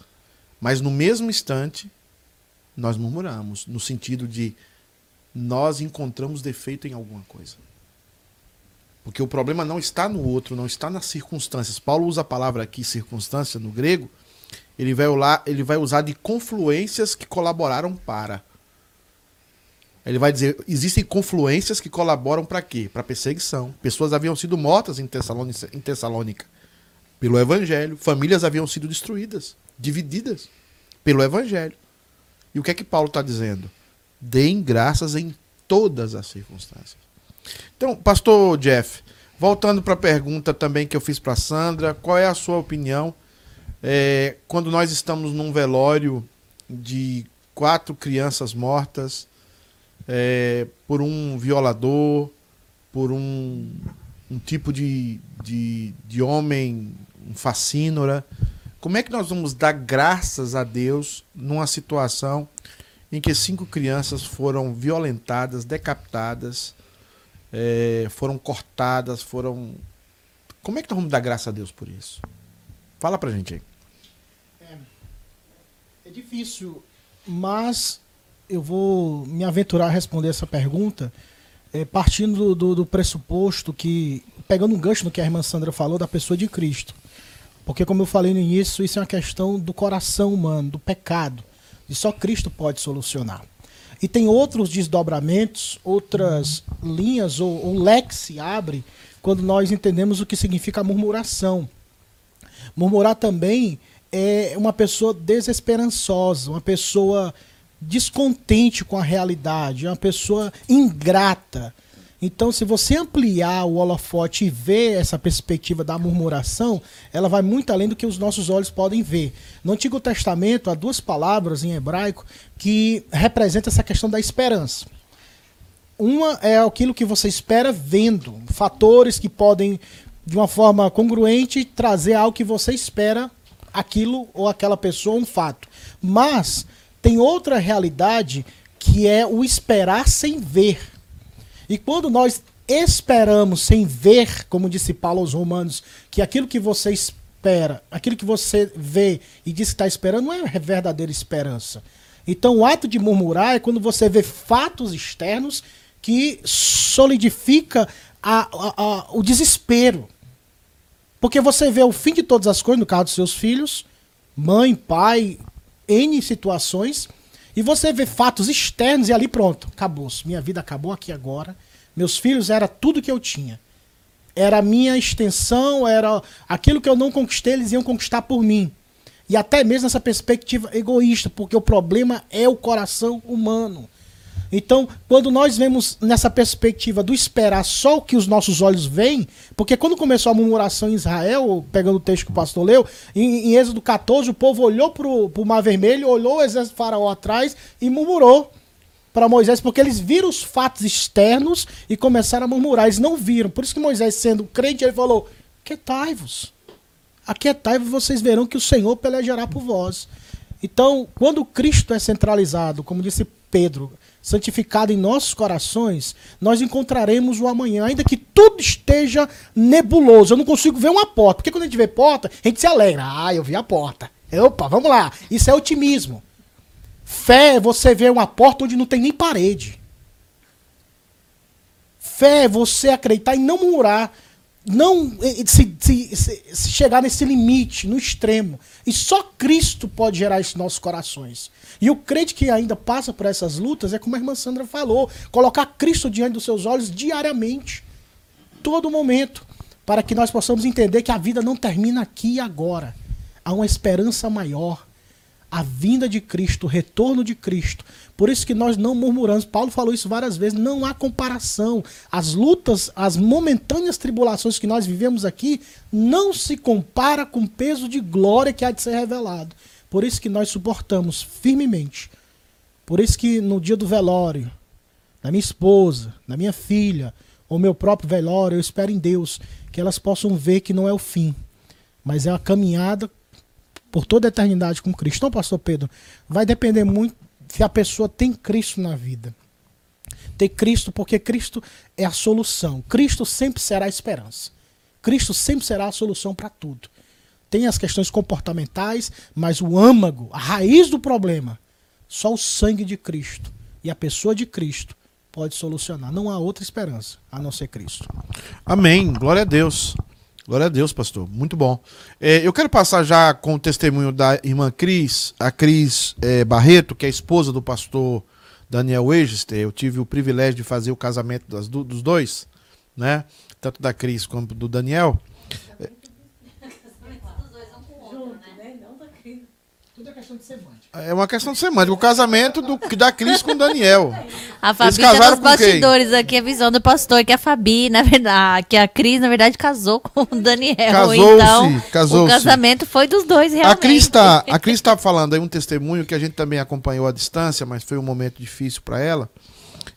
mas no mesmo instante nós murmuramos, no sentido de nós encontramos defeito em alguma coisa. Porque o problema não está no outro, não está nas circunstâncias. Paulo usa a palavra aqui, circunstância, no grego, ele vai, usar, ele vai usar de confluências que colaboraram para. Ele vai dizer, existem confluências que colaboram para quê? Para perseguição. Pessoas haviam sido mortas em Tessalônica, em Tessalônica pelo evangelho, famílias haviam sido destruídas, divididas pelo evangelho. E o que é que Paulo está dizendo? Deem graças em todas as circunstâncias. Então, pastor Jeff, voltando para a pergunta também que eu fiz para Sandra, qual é a sua opinião é, quando nós estamos num velório de quatro crianças mortas é, por um violador, por um, um tipo de, de, de homem, um facínora, como é que nós vamos dar graças a Deus numa situação em que cinco crianças foram violentadas, decapitadas, é, foram cortadas, foram. Como é que nós vamos dar graças a Deus por isso? Fala pra gente aí. É, é difícil, mas eu vou me aventurar a responder essa pergunta é, partindo do, do, do pressuposto que, pegando um gancho no que a irmã Sandra falou, da pessoa de Cristo. Porque, como eu falei no início, isso é uma questão do coração humano, do pecado. E só Cristo pode solucionar. E tem outros desdobramentos, outras linhas, ou, ou leque se abre quando nós entendemos o que significa murmuração. Murmurar também é uma pessoa desesperançosa, uma pessoa descontente com a realidade, uma pessoa ingrata. Então, se você ampliar o holofote e ver essa perspectiva da murmuração, ela vai muito além do que os nossos olhos podem ver. No Antigo Testamento, há duas palavras em hebraico que representam essa questão da esperança. Uma é aquilo que você espera vendo, fatores que podem, de uma forma congruente, trazer algo que você espera aquilo ou aquela pessoa, um fato. Mas tem outra realidade que é o esperar sem ver. E quando nós esperamos sem ver, como disse Paulo aos Romanos, que aquilo que você espera, aquilo que você vê e diz que está esperando, não é verdadeira esperança. Então, o ato de murmurar é quando você vê fatos externos que solidifica a, a, a, o desespero. Porque você vê o fim de todas as coisas, no caso dos seus filhos, mãe, pai, N situações, e você vê fatos externos e ali pronto, acabou. Minha vida acabou aqui agora. Meus filhos era tudo que eu tinha. Era a minha extensão, era aquilo que eu não conquistei, eles iam conquistar por mim. E até mesmo essa perspectiva egoísta, porque o problema é o coração humano. Então, quando nós vemos nessa perspectiva do esperar só o que os nossos olhos veem, porque quando começou a murmuração em Israel, pegando o texto que o pastor leu, em, em Êxodo 14, o povo olhou para o Mar Vermelho, olhou o exército de faraó atrás e murmurou para Moisés, porque eles viram os fatos externos e começaram a murmurar. Eles não viram. Por isso que Moisés, sendo crente, ele falou: Quietai-vos. Aquietai-vos, vocês verão que o Senhor pelejará por vós. Então, quando Cristo é centralizado, como disse Pedro, santificado em nossos corações, nós encontraremos o amanhã, ainda que tudo esteja nebuloso. Eu não consigo ver uma porta, porque quando a gente vê porta, a gente se alegra. Ah, eu vi a porta. Opa, vamos lá. Isso é otimismo. Fé é você ver uma porta onde não tem nem parede. Fé é você acreditar e não murmurar não se, se, se, chegar nesse limite, no extremo. E só Cristo pode gerar isso nos nossos corações. E o crente que ainda passa por essas lutas é como a irmã Sandra falou: colocar Cristo diante dos seus olhos diariamente, todo momento, para que nós possamos entender que a vida não termina aqui e agora. Há uma esperança maior. A vinda de Cristo, o retorno de Cristo, por isso que nós não murmuramos. Paulo falou isso várias vezes. Não há comparação. As lutas, as momentâneas tribulações que nós vivemos aqui, não se compara com o peso de glória que há de ser revelado. Por isso que nós suportamos firmemente. Por isso que no dia do velório, da minha esposa, da minha filha, ou meu próprio velório, eu espero em Deus que elas possam ver que não é o fim, mas é a caminhada por toda a eternidade com Cristo. Então, pastor Pedro, vai depender muito se a pessoa tem Cristo na vida. Ter Cristo, porque Cristo é a solução. Cristo sempre será a esperança. Cristo sempre será a solução para tudo. Tem as questões comportamentais, mas o âmago, a raiz do problema, só o sangue de Cristo e a pessoa de Cristo pode solucionar. Não há outra esperança a não ser Cristo. Amém. Glória a Deus. Glória a Deus, pastor. Muito bom. É, eu quero passar já com o testemunho da irmã Cris, a Cris é, Barreto, que é esposa do pastor Daniel Wegester. Eu tive o privilégio de fazer o casamento das, dos dois, né? Tanto da Cris quanto do Daniel. É, Tudo é questão de semântica. É uma questão de semântica. O casamento do, da Cris com o Daniel. A Fabi tá nos bastidores aqui, a visão do pastor, que a Fabi, na verdade, que a Cris, na verdade, casou com o Daniel. Casou-se, então, casou o casamento foi dos dois, realmente. A Cris está tá falando aí um testemunho que a gente também acompanhou à distância, mas foi um momento difícil para ela.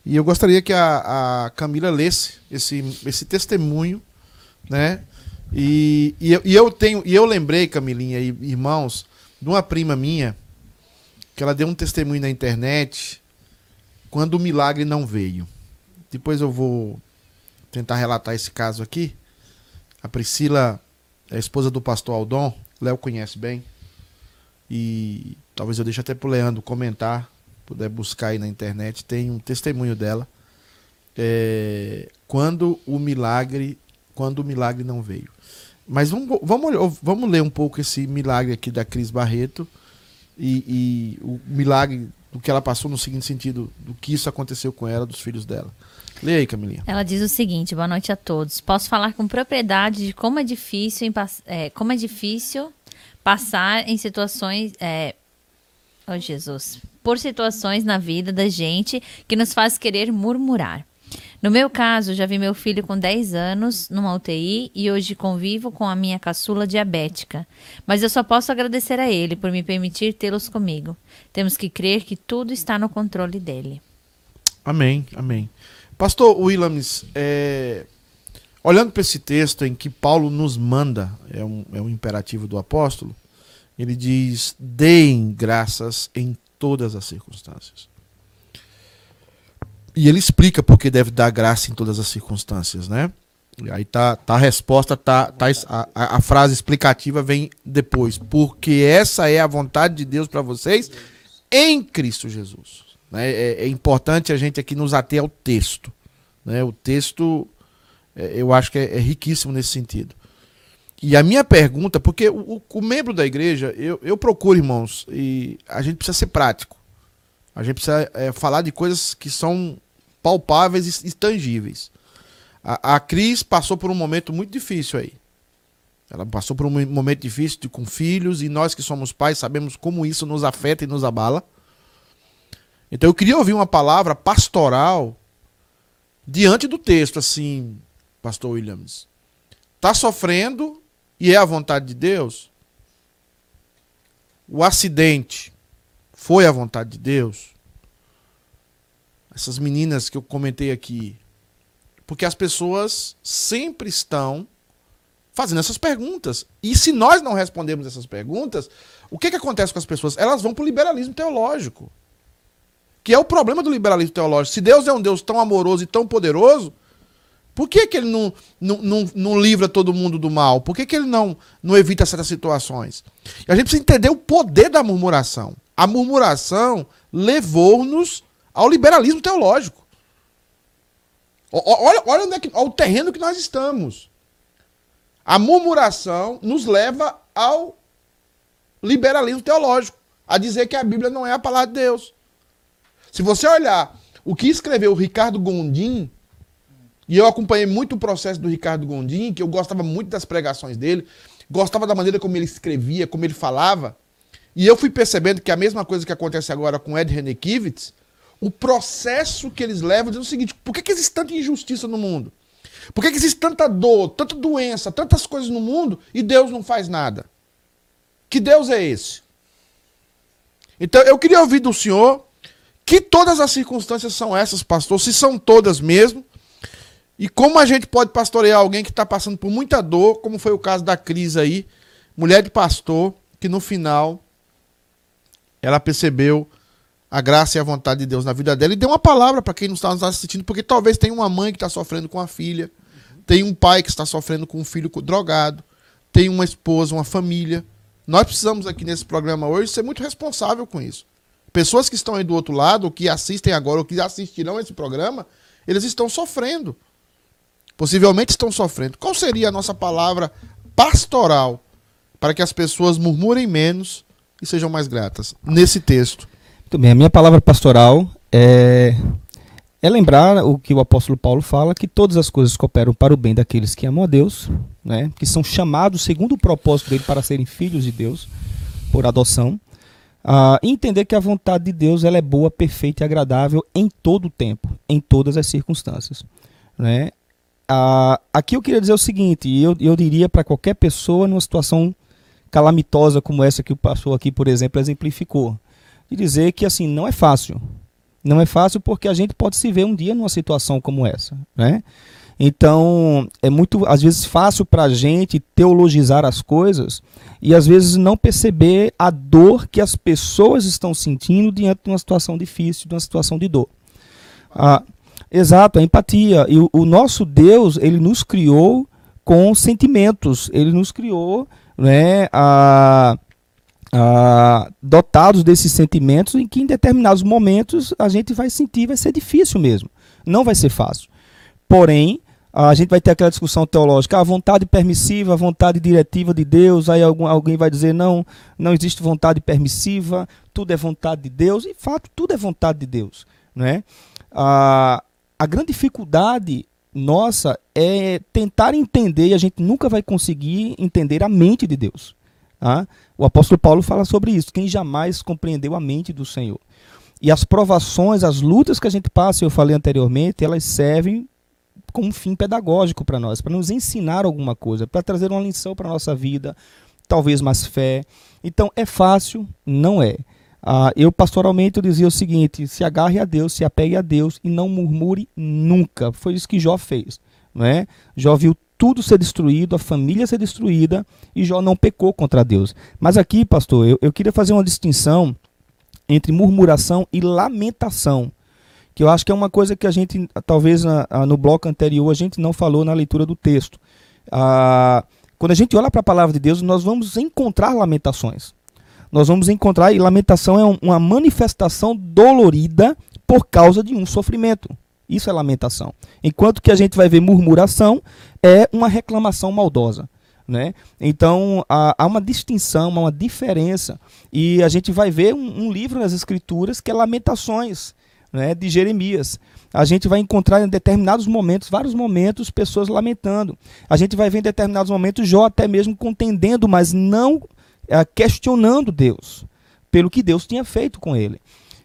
E eu gostaria que a, a Camila lesse esse, esse testemunho, né? E, e, eu, e eu tenho, e eu lembrei, Camilinha e irmãos, de uma prima minha, que ela deu um testemunho na internet quando o milagre não veio. Depois eu vou tentar relatar esse caso aqui. A Priscila é a esposa do pastor Aldon, Léo conhece bem. E talvez eu deixe até pro Leandro comentar, puder buscar aí na internet, tem um testemunho dela. É, quando o milagre, quando o milagre não veio. Mas vamos, vamos, vamos ler um pouco esse milagre aqui da Cris Barreto e, e, o milagre do que ela passou no seguinte sentido, do que isso aconteceu com ela, dos filhos dela. Leia aí, Camilinha. Ela diz o seguinte: boa noite a todos. Posso falar com propriedade de como é difícil, é, como é difícil passar em situações. É... Oh, Jesus. Por situações na vida da gente que nos faz querer murmurar. No meu caso, já vi meu filho com 10 anos numa UTI e hoje convivo com a minha caçula diabética. Mas eu só posso agradecer a ele por me permitir tê-los comigo. Temos que crer que tudo está no controle dele. Amém, amém. Pastor Williams, é, olhando para esse texto em que Paulo nos manda, é um, é um imperativo do apóstolo, ele diz: deem graças em todas as circunstâncias. E ele explica por que deve dar graça em todas as circunstâncias, né? E aí tá, tá a resposta, tá, tá a, a frase explicativa vem depois. Porque essa é a vontade de Deus para vocês em Cristo Jesus. Né? É, é, importante a gente aqui nos ater ao texto. Né? O texto, é, eu acho que é, é, riquíssimo nesse sentido. E a minha pergunta, porque o, o membro da igreja, eu, eu procuro, irmãos, e a gente precisa ser prático. A gente precisa é, falar de coisas que são palpáveis e tangíveis. A, a Cris passou por um momento muito difícil aí. Ela passou por um momento difícil de, com filhos e nós que somos pais sabemos como isso nos afeta e nos abala. Então eu queria ouvir uma palavra pastoral diante do texto, assim, Pastor Williams. Está sofrendo e é a vontade de Deus? O acidente foi a vontade de Deus? essas meninas que eu comentei aqui. Porque as pessoas sempre estão fazendo essas perguntas. E se nós não respondermos essas perguntas, o que, que acontece com as pessoas? Elas vão para o liberalismo teológico. Que é o problema do liberalismo teológico. Se Deus é um Deus tão amoroso e tão poderoso, por que, que ele não, não, não, não livra todo mundo do mal? Por que, que ele não, não evita certas situações? E a gente precisa entender o poder da murmuração. A murmuração levou-nos ao liberalismo teológico. Olha, olha onde é que, ao terreno que nós estamos. A murmuração nos leva ao liberalismo teológico, a dizer que a Bíblia não é a palavra de Deus. Se você olhar o que escreveu o Ricardo Gondim, e eu acompanhei muito o processo do Ricardo Gondim, que eu gostava muito das pregações dele, gostava da maneira como ele escrevia, como ele falava, e eu fui percebendo que a mesma coisa que acontece agora com Ed Renekiewicz, o processo que eles levam diz o seguinte: por que, que existe tanta injustiça no mundo? Por que, que existe tanta dor, tanta doença, tantas coisas no mundo e Deus não faz nada? Que Deus é esse? Então eu queria ouvir do senhor que todas as circunstâncias são essas, pastor, se são todas mesmo, e como a gente pode pastorear alguém que está passando por muita dor, como foi o caso da crise aí, mulher de pastor, que no final ela percebeu a graça e a vontade de Deus na vida dela e dê uma palavra para quem não está nos assistindo, porque talvez tenha uma mãe que está sofrendo com a filha, tem um pai que está sofrendo com um filho drogado, tem uma esposa, uma família. Nós precisamos aqui nesse programa hoje ser muito responsável com isso. Pessoas que estão aí do outro lado, ou que assistem agora, ou que assistirão esse programa, eles estão sofrendo. Possivelmente estão sofrendo. Qual seria a nossa palavra pastoral para que as pessoas murmurem menos e sejam mais gratas nesse texto? Muito bem, a minha palavra pastoral é, é lembrar o que o apóstolo Paulo fala, que todas as coisas cooperam para o bem daqueles que amam a Deus, né, que são chamados segundo o propósito dele para serem filhos de Deus, por adoção. Uh, entender que a vontade de Deus ela é boa, perfeita e agradável em todo o tempo, em todas as circunstâncias. Né? Uh, aqui eu queria dizer o seguinte, eu, eu diria para qualquer pessoa numa situação calamitosa como essa que o pastor aqui, por exemplo, exemplificou e dizer que assim não é fácil. Não é fácil porque a gente pode se ver um dia numa situação como essa, né? Então, é muito, às vezes, fácil para a gente teologizar as coisas e, às vezes, não perceber a dor que as pessoas estão sentindo diante de uma situação difícil, de uma situação de dor. Ah, exato, a empatia. E o, o nosso Deus, ele nos criou com sentimentos, ele nos criou né, a, ah, dotados desses sentimentos em que em determinados momentos a gente vai sentir, vai ser difícil mesmo. Não vai ser fácil. Porém, a gente vai ter aquela discussão teológica, a vontade permissiva, a vontade diretiva de Deus, aí algum, alguém vai dizer, não, não existe vontade permissiva, tudo é vontade de Deus, e de fato, tudo é vontade de Deus. Né? Ah, a grande dificuldade nossa é tentar entender, e a gente nunca vai conseguir entender a mente de Deus. Ah? O apóstolo Paulo fala sobre isso. Quem jamais compreendeu a mente do Senhor? E as provações, as lutas que a gente passa, eu falei anteriormente, elas servem como um fim pedagógico para nós, para nos ensinar alguma coisa, para trazer uma lição para a nossa vida, talvez mais fé. Então, é fácil? Não é. Ah, eu, pastoralmente, eu dizia o seguinte: se agarre a Deus, se apegue a Deus e não murmure nunca. Foi isso que Jó fez. Não é? Jó viu tudo ser destruído, a família ser destruída, e Jó não pecou contra Deus. Mas aqui, pastor, eu, eu queria fazer uma distinção entre murmuração e lamentação, que eu acho que é uma coisa que a gente, talvez no bloco anterior, a gente não falou na leitura do texto. Ah, quando a gente olha para a palavra de Deus, nós vamos encontrar lamentações. Nós vamos encontrar, e lamentação é uma manifestação dolorida por causa de um sofrimento. Isso é lamentação. Enquanto que a gente vai ver murmuração é uma reclamação maldosa. Né? Então há, há, uma distinção, há uma diferença. E a gente vai ver um, um livro nas Escrituras que é Lamentações, né, de Jeremias. A gente vai encontrar em determinados momentos, vários momentos, pessoas lamentando. A gente vai ver em determinados momentos Jó até mesmo contendendo, mas não questionando Deus, pelo que Deus tinha feito com ele.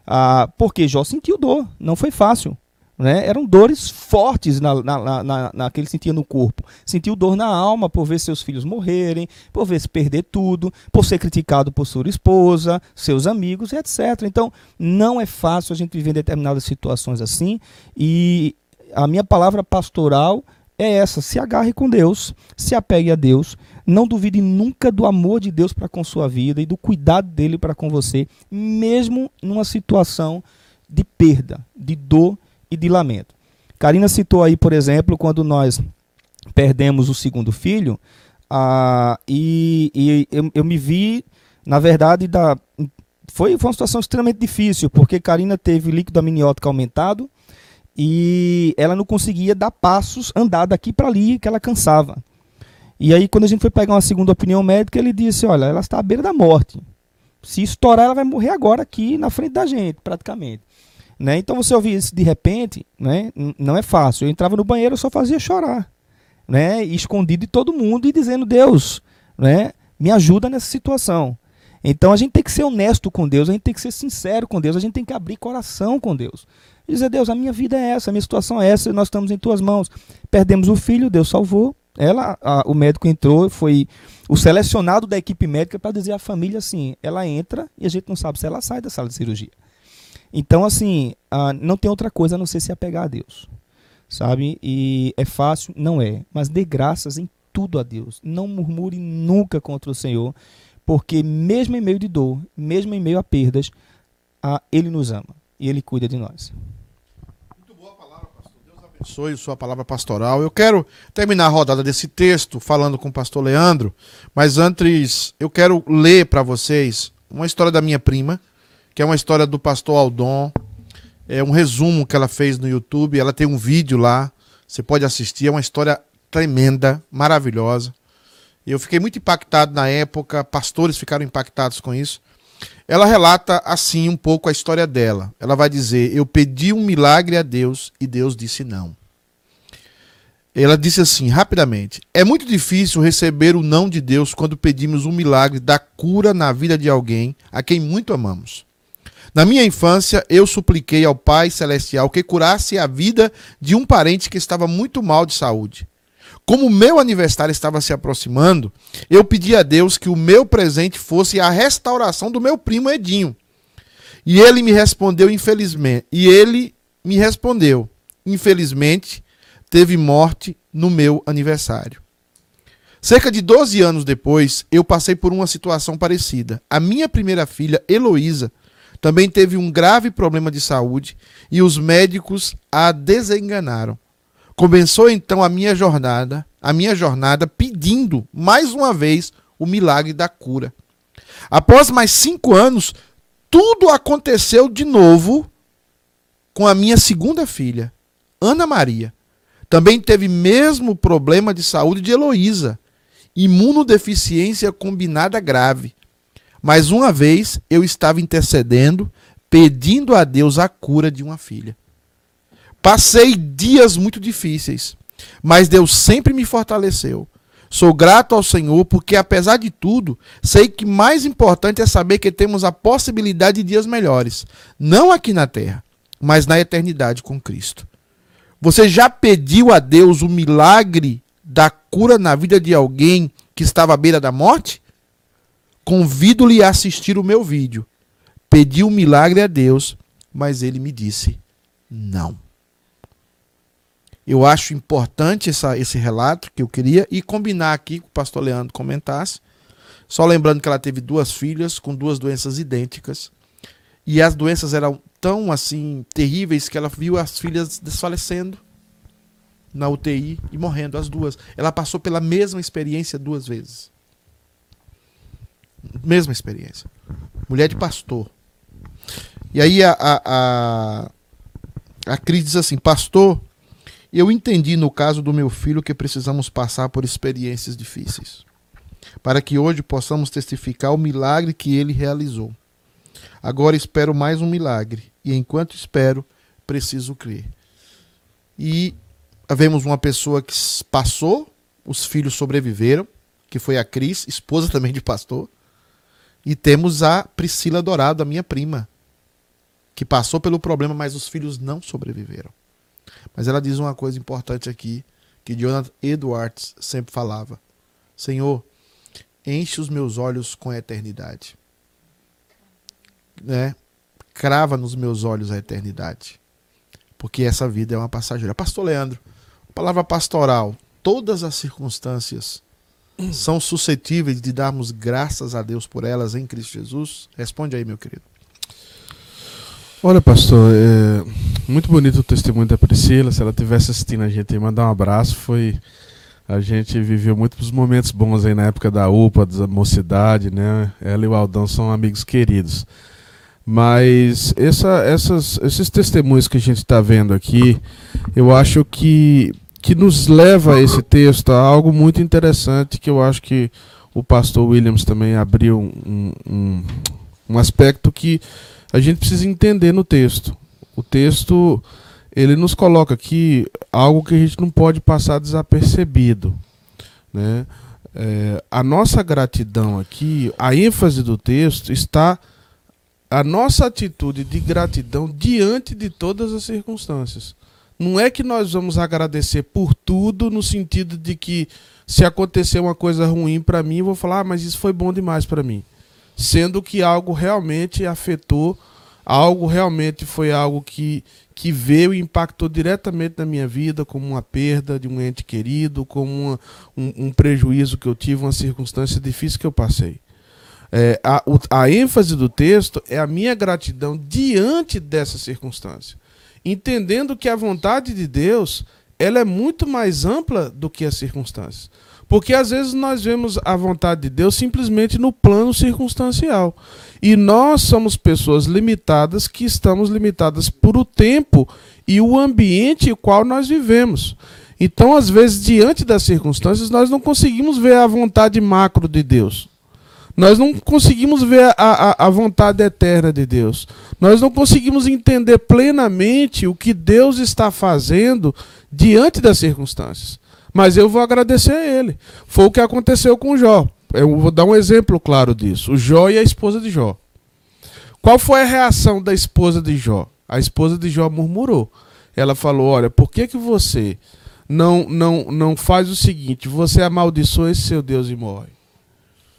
Ah, porque Jó sentiu dor, não foi fácil. Né? Eram dores fortes na, na, na, na, que ele sentia no corpo. Sentiu dor na alma por ver seus filhos morrerem, por ver se perder tudo, por ser criticado por sua esposa, seus amigos, etc. Então, não é fácil a gente viver determinadas situações assim. E a minha palavra pastoral é essa: se agarre com Deus, se apegue a Deus, não duvide nunca do amor de Deus para com sua vida e do cuidado dele para com você, mesmo numa situação de perda, de dor e de lamento. Karina citou aí, por exemplo, quando nós perdemos o segundo filho, ah, e, e eu, eu, me vi, na verdade, da, foi, foi uma situação extremamente difícil, porque Karina teve líquido amniótico aumentado e ela não conseguia dar passos, andar daqui para ali, que ela cansava. E aí, quando a gente foi pegar uma segunda opinião médica, ele disse: Olha, ela está à beira da morte. Se estourar, ela vai morrer agora aqui na frente da gente, praticamente. Né? Então você ouvir isso de repente, né? não é fácil. Eu entrava no banheiro e só fazia chorar, né? escondido de todo mundo e dizendo: Deus, né? me ajuda nessa situação. Então a gente tem que ser honesto com Deus, a gente tem que ser sincero com Deus, a gente tem que abrir coração com Deus. Dizer: Deus, a minha vida é essa, a minha situação é essa, nós estamos em tuas mãos. Perdemos o filho, Deus salvou. Ela, a, o médico entrou, foi o selecionado da equipe médica para dizer à família assim: ela entra e a gente não sabe se ela sai da sala de cirurgia. Então, assim, não tem outra coisa a não ser se apegar a Deus. Sabe? E é fácil? Não é. Mas dê graças em tudo a Deus. Não murmure nunca contra o Senhor, porque mesmo em meio de dor, mesmo em meio a perdas, Ele nos ama e Ele cuida de nós. Muito boa palavra, pastor. Deus abençoe sua palavra pastoral. Eu quero terminar a rodada desse texto falando com o pastor Leandro, mas antes eu quero ler para vocês uma história da minha prima que é uma história do pastor Aldon. É um resumo que ela fez no YouTube. Ela tem um vídeo lá. Você pode assistir. É uma história tremenda, maravilhosa. Eu fiquei muito impactado na época. Pastores ficaram impactados com isso. Ela relata assim um pouco a história dela. Ela vai dizer: Eu pedi um milagre a Deus e Deus disse não. Ela disse assim, rapidamente: É muito difícil receber o não de Deus quando pedimos um milagre da cura na vida de alguém a quem muito amamos. Na minha infância, eu supliquei ao Pai Celestial que curasse a vida de um parente que estava muito mal de saúde. Como o meu aniversário estava se aproximando, eu pedi a Deus que o meu presente fosse a restauração do meu primo Edinho. E ele me respondeu infelizmente, e ele me respondeu, infelizmente, teve morte no meu aniversário. Cerca de 12 anos depois, eu passei por uma situação parecida. A minha primeira filha, Heloísa, também teve um grave problema de saúde e os médicos a desenganaram. Começou então a minha jornada, a minha jornada pedindo mais uma vez o milagre da cura. Após mais cinco anos, tudo aconteceu de novo com a minha segunda filha, Ana Maria. Também teve mesmo problema de saúde de Heloísa, imunodeficiência combinada grave. Mais uma vez eu estava intercedendo, pedindo a Deus a cura de uma filha. Passei dias muito difíceis, mas Deus sempre me fortaleceu. Sou grato ao Senhor porque, apesar de tudo, sei que mais importante é saber que temos a possibilidade de dias melhores, não aqui na terra, mas na eternidade com Cristo. Você já pediu a Deus o milagre da cura na vida de alguém que estava à beira da morte? Convido-lhe a assistir o meu vídeo. Pedi um milagre a Deus, mas ele me disse não. Eu acho importante essa, esse relato que eu queria e combinar aqui com o pastor Leandro comentasse. Só lembrando que ela teve duas filhas com duas doenças idênticas. E as doenças eram tão assim terríveis que ela viu as filhas desfalecendo na UTI e morrendo as duas. Ela passou pela mesma experiência duas vezes. Mesma experiência. Mulher de pastor. E aí a, a, a, a Cris diz assim: Pastor, eu entendi no caso do meu filho que precisamos passar por experiências difíceis, para que hoje possamos testificar o milagre que ele realizou. Agora espero mais um milagre, e enquanto espero, preciso crer. E vemos uma pessoa que passou, os filhos sobreviveram, que foi a Cris, esposa também de pastor. E temos a Priscila Dourado, a minha prima, que passou pelo problema, mas os filhos não sobreviveram. Mas ela diz uma coisa importante aqui, que Jonathan Edwards sempre falava: Senhor, enche os meus olhos com a eternidade. Né? Crava nos meus olhos a eternidade. Porque essa vida é uma passageira. Pastor Leandro, palavra pastoral, todas as circunstâncias são suscetíveis de darmos graças a Deus por elas em Cristo Jesus? Responde aí, meu querido. Olha, pastor, é muito bonito o testemunho da Priscila. Se ela tivesse assistindo a gente, mandar um abraço. Foi a gente viveu muitos momentos bons aí na época da UPA, da mocidade, né? Ela e o Aldão são amigos queridos. Mas essa, essas, esses testemunhos que a gente está vendo aqui, eu acho que, que nos leva a esse texto a algo muito interessante que eu acho que o pastor Williams também abriu um, um, um aspecto que a gente precisa entender no texto. O texto ele nos coloca aqui algo que a gente não pode passar desapercebido, né? É, a nossa gratidão aqui, a ênfase do texto está a nossa atitude de gratidão diante de todas as circunstâncias. Não é que nós vamos agradecer por tudo no sentido de que se acontecer uma coisa ruim para mim, eu vou falar, ah, mas isso foi bom demais para mim sendo que algo realmente afetou, algo realmente foi algo que, que veio e impactou diretamente na minha vida, como uma perda de um ente querido, como uma, um, um, prejuízo que eu tive, uma circunstância difícil que eu passei. É, a, a ênfase do texto é a minha gratidão diante dessa circunstância, entendendo que a vontade de Deus ela é muito mais ampla do que as circunstâncias. Porque às vezes nós vemos a vontade de Deus simplesmente no plano circunstancial. E nós somos pessoas limitadas que estamos limitadas por o tempo e o ambiente em qual nós vivemos. Então, às vezes, diante das circunstâncias, nós não conseguimos ver a vontade macro de Deus. Nós não conseguimos ver a, a, a vontade eterna de Deus. Nós não conseguimos entender plenamente o que Deus está fazendo diante das circunstâncias. Mas eu vou agradecer a ele. Foi o que aconteceu com Jó. Eu vou dar um exemplo claro disso. O Jó e a esposa de Jó. Qual foi a reação da esposa de Jó? A esposa de Jó murmurou. Ela falou: Olha, por que, que você não, não, não faz o seguinte? Você amaldiçoa esse seu Deus e morre.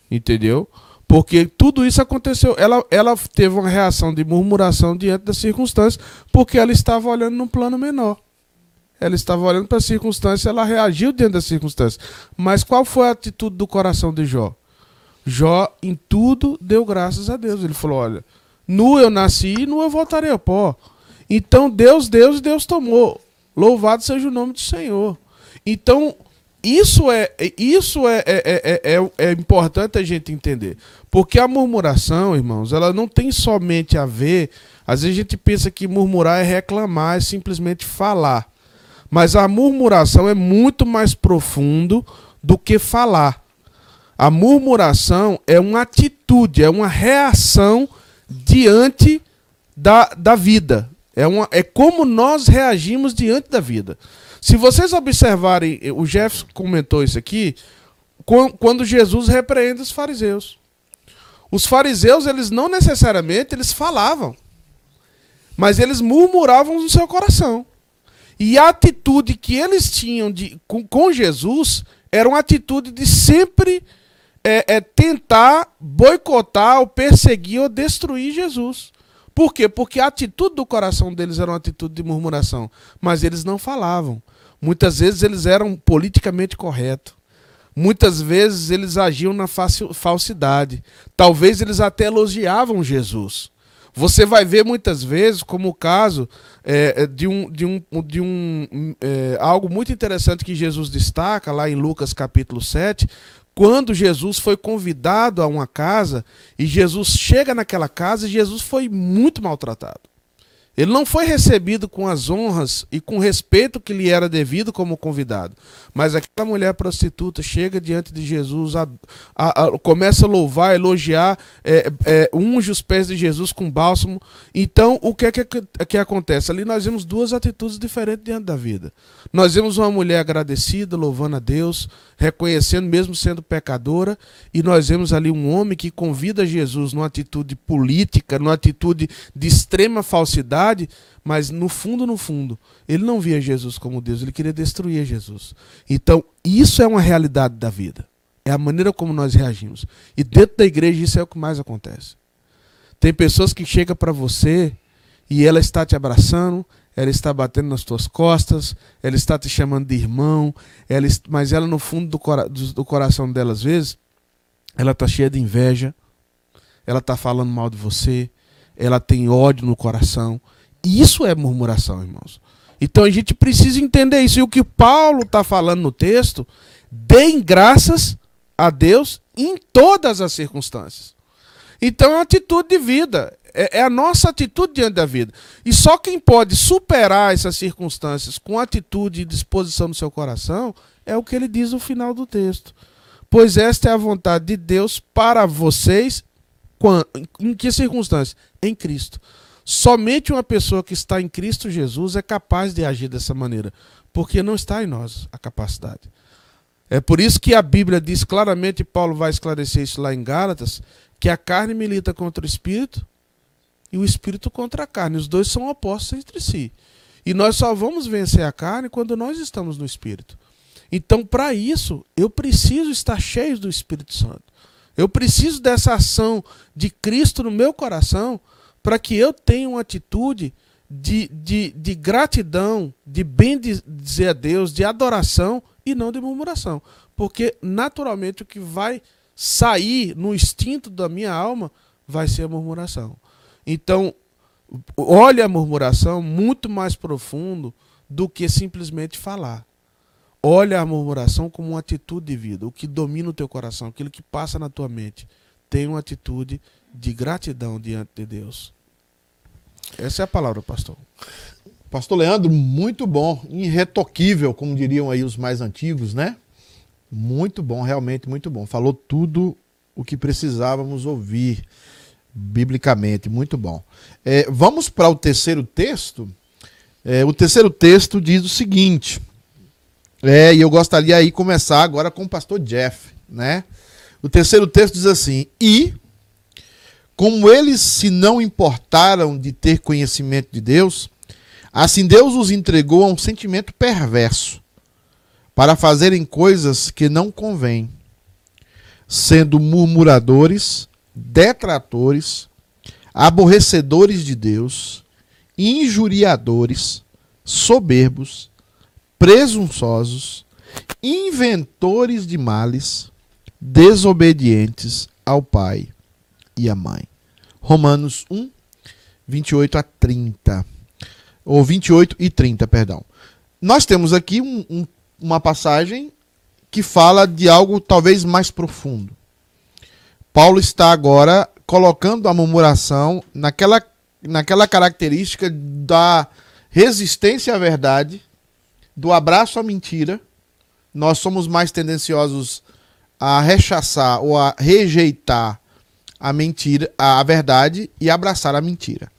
Entendeu? Porque tudo isso aconteceu. Ela, ela teve uma reação de murmuração diante das circunstâncias, porque ela estava olhando num plano menor ela estava olhando para a circunstância, ela reagiu dentro da circunstância. Mas qual foi a atitude do coração de Jó? Jó, em tudo, deu graças a Deus. Ele falou: Olha, nu eu nasci e nu eu voltarei ao pó. Então Deus, Deus e Deus tomou. Louvado seja o nome do Senhor. Então, isso é, isso é, é, é, é, é importante a gente entender. Porque a murmuração, irmãos, ela não tem somente a ver. Às vezes a gente pensa que murmurar é reclamar, é simplesmente falar. Mas a murmuração é muito mais profundo do que falar. A murmuração é uma atitude, é uma reação diante da, da vida. É, uma, é como nós reagimos diante da vida. Se vocês observarem, o Jeff comentou isso aqui, quando Jesus repreende os fariseus. Os fariseus, eles não necessariamente eles falavam, mas eles murmuravam no seu coração. E a atitude que eles tinham de, com, com Jesus era uma atitude de sempre é, é, tentar boicotar, ou perseguir, ou destruir Jesus. Por quê? Porque a atitude do coração deles era uma atitude de murmuração, mas eles não falavam. Muitas vezes eles eram politicamente corretos. Muitas vezes eles agiam na falsidade. Talvez eles até elogiavam Jesus. Você vai ver muitas vezes, como o caso é, é, de, um, de, um, de um é, algo muito interessante que Jesus destaca lá em Lucas capítulo 7, quando Jesus foi convidado a uma casa e Jesus chega naquela casa e Jesus foi muito maltratado. Ele não foi recebido com as honras e com o respeito que lhe era devido como convidado. Mas aquela mulher prostituta chega diante de Jesus, a, a, a, começa a louvar, elogiar, é, é, unge os pés de Jesus com bálsamo. Então, o que é que, que acontece? Ali nós vemos duas atitudes diferentes diante da vida. Nós vemos uma mulher agradecida, louvando a Deus, reconhecendo mesmo sendo pecadora, e nós vemos ali um homem que convida Jesus numa atitude política, numa atitude de extrema falsidade mas no fundo, no fundo, ele não via Jesus como Deus, ele queria destruir Jesus. Então, isso é uma realidade da vida. É a maneira como nós reagimos. E dentro da igreja isso é o que mais acontece. Tem pessoas que chegam para você e ela está te abraçando, ela está batendo nas tuas costas, ela está te chamando de irmão, ela, mas ela no fundo do, cora do, do coração dela, às vezes, ela está cheia de inveja, ela está falando mal de você, ela tem ódio no coração, isso é murmuração, irmãos. Então a gente precisa entender isso. E o que Paulo está falando no texto, deem graças a Deus em todas as circunstâncias. Então é uma atitude de vida. É, é, a nossa atitude diante da vida. E só quem pode superar essas circunstâncias com atitude e disposição no seu coração é o que ele diz no final do texto. Pois esta é a vontade de Deus para vocês. Em que circunstâncias? Em Cristo. Somente uma pessoa que está em Cristo Jesus é capaz de agir dessa maneira, porque não está em nós a capacidade. É por isso que a Bíblia diz claramente, Paulo vai esclarecer isso lá em Gálatas, que a carne milita contra o espírito e o espírito contra a carne. Os dois são opostos entre si. E nós só vamos vencer a carne quando nós estamos no espírito. Então, para isso, eu preciso estar cheio do Espírito Santo. Eu preciso dessa ação de Cristo no meu coração para que eu tenha uma atitude de, de, de gratidão, de bem dizer a Deus, de adoração e não de murmuração. Porque, naturalmente, o que vai sair no instinto da minha alma vai ser a murmuração. Então, olhe a murmuração muito mais profundo do que simplesmente falar. Olha a murmuração como uma atitude de vida, o que domina o teu coração, aquilo que passa na tua mente. Tenha uma atitude de gratidão diante de Deus. Essa é a palavra, pastor. Pastor Leandro, muito bom, irretoquível, como diriam aí os mais antigos, né? Muito bom, realmente muito bom. Falou tudo o que precisávamos ouvir biblicamente, muito bom. É, vamos para o terceiro texto. É, o terceiro texto diz o seguinte, é, e eu gostaria aí começar agora com o pastor Jeff, né? O terceiro texto diz assim: E como eles se não importaram de ter conhecimento de Deus, assim Deus os entregou a um sentimento perverso, para fazerem coisas que não convêm, sendo murmuradores, detratores, aborrecedores de Deus, injuriadores, soberbos, presunçosos, inventores de males, desobedientes ao Pai e a mãe. Romanos 1, 28 a 30. Ou 28 e 30, perdão. Nós temos aqui um, um, uma passagem que fala de algo talvez mais profundo. Paulo está agora colocando a murmuração naquela, naquela característica da resistência à verdade, do abraço à mentira. Nós somos mais tendenciosos a rechaçar ou a rejeitar a mentira, a verdade e abraçar a mentira.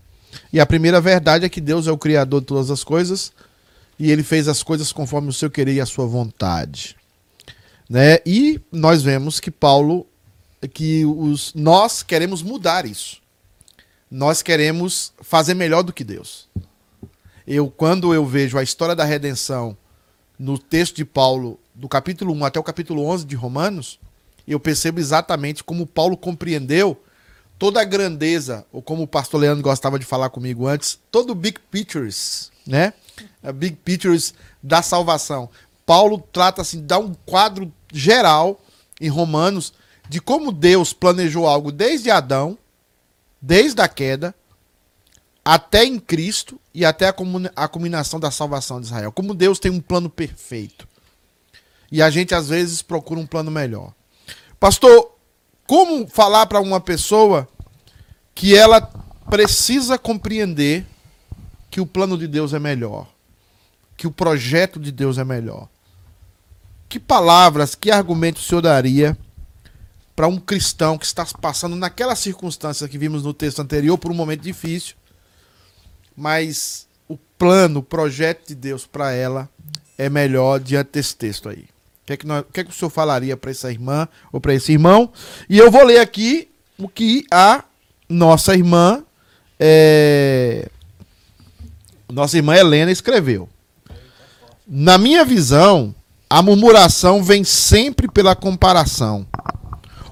E a primeira verdade é que Deus é o criador de todas as coisas e ele fez as coisas conforme o seu querer e a sua vontade. Né? E nós vemos que Paulo, que os, nós queremos mudar isso. Nós queremos fazer melhor do que Deus. Eu, quando eu vejo a história da redenção no texto de Paulo, do capítulo 1 até o capítulo 11 de Romanos, eu percebo exatamente como Paulo compreendeu toda a grandeza, ou como o pastor Leandro gostava de falar comigo antes, todo o big pictures, né? A big pictures da salvação. Paulo trata assim, dá um quadro geral em Romanos de como Deus planejou algo desde Adão, desde a queda, até em Cristo e até a, a culminação da salvação de Israel. Como Deus tem um plano perfeito. E a gente às vezes procura um plano melhor. Pastor, como falar para uma pessoa que ela precisa compreender que o plano de Deus é melhor, que o projeto de Deus é melhor? Que palavras, que argumentos o senhor daria para um cristão que está passando naquela circunstância que vimos no texto anterior por um momento difícil, mas o plano, o projeto de Deus para ela é melhor diante desse texto aí? Que é que, nós, que, é que o senhor falaria para essa irmã ou para esse irmão? E eu vou ler aqui o que a nossa irmã, é, nossa irmã Helena escreveu. Na minha visão, a murmuração vem sempre pela comparação.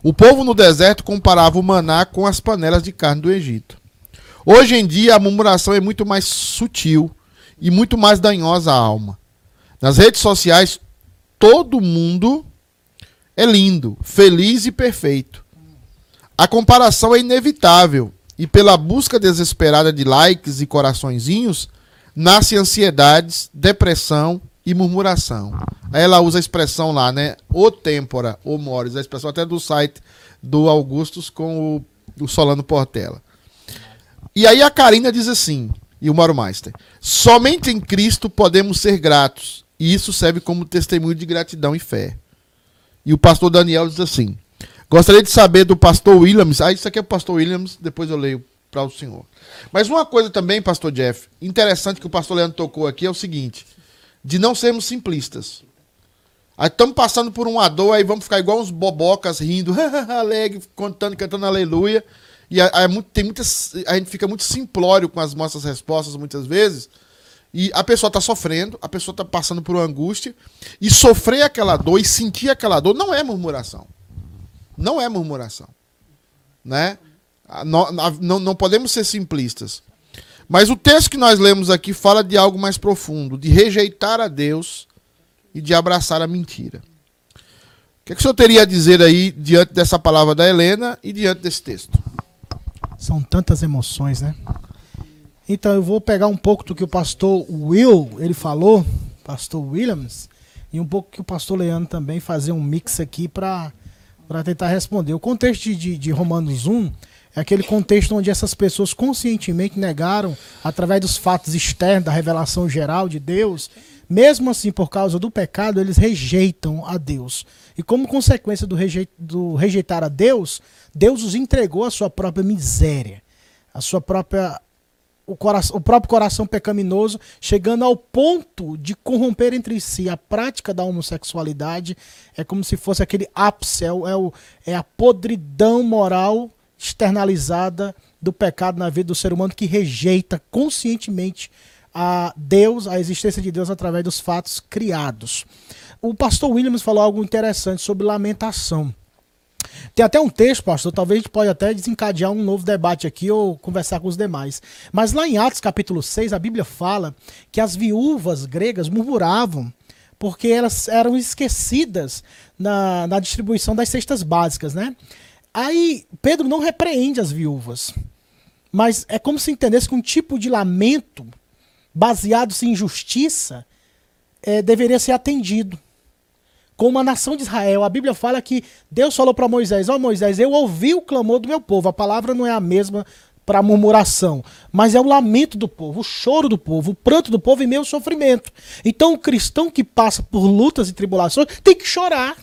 O povo no deserto comparava o maná com as panelas de carne do Egito. Hoje em dia, a murmuração é muito mais sutil e muito mais danhosa à alma. Nas redes sociais, todo mundo é lindo, feliz e perfeito. A comparação é inevitável e pela busca desesperada de likes e coraçõezinhos, nasce ansiedades, depressão e murmuração. Aí ela usa a expressão lá, né? O tempora, o mores, a expressão até do site do Augustus com o, o Solano Portela. E aí a Karina diz assim, e o Mauro Meister, somente em Cristo podemos ser gratos e isso serve como testemunho de gratidão e fé. E o pastor Daniel diz assim: Gostaria de saber do pastor Williams. Ah, isso aqui é o pastor Williams, depois eu leio para o senhor. Mas uma coisa também, pastor Jeff, interessante que o pastor Leandro tocou aqui é o seguinte: de não sermos simplistas. Aí estamos passando por uma dor, aí vamos ficar igual uns bobocas rindo, *laughs* alegre, contando, cantando aleluia. E aí, tem muitas, a gente fica muito simplório com as nossas respostas muitas vezes. E a pessoa está sofrendo, a pessoa está passando por uma angústia, e sofrer aquela dor e sentir aquela dor não é murmuração. Não é murmuração. Né? Não, não, não podemos ser simplistas. Mas o texto que nós lemos aqui fala de algo mais profundo, de rejeitar a Deus e de abraçar a mentira. O que, é que o senhor teria a dizer aí diante dessa palavra da Helena e diante desse texto? São tantas emoções, né? Então eu vou pegar um pouco do que o pastor Will ele falou, pastor Williams, e um pouco que o pastor Leandro também fazer um mix aqui para tentar responder. O contexto de, de Romanos 1 é aquele contexto onde essas pessoas conscientemente negaram, através dos fatos externos, da revelação geral de Deus, mesmo assim, por causa do pecado, eles rejeitam a Deus. E como consequência do, rejeit, do rejeitar a Deus, Deus os entregou a sua própria miséria, a sua própria o, coração, o próprio coração pecaminoso, chegando ao ponto de corromper entre si a prática da homossexualidade. É como se fosse aquele ápice, é, o, é a podridão moral externalizada do pecado na vida do ser humano que rejeita conscientemente a Deus, a existência de Deus através dos fatos criados. O pastor Williams falou algo interessante sobre lamentação. Tem até um texto, pastor, talvez a gente pode até desencadear um novo debate aqui ou conversar com os demais. Mas lá em Atos capítulo 6, a Bíblia fala que as viúvas gregas murmuravam porque elas eram esquecidas na, na distribuição das cestas básicas, né? Aí Pedro não repreende as viúvas, mas é como se entendesse que um tipo de lamento baseado em justiça é, deveria ser atendido como a nação de Israel. A Bíblia fala que Deus falou para Moisés: Ó oh, Moisés, eu ouvi o clamor do meu povo. A palavra não é a mesma para murmuração, mas é o lamento do povo, o choro do povo, o pranto do povo e meu sofrimento. Então o cristão que passa por lutas e tribulações tem que chorar.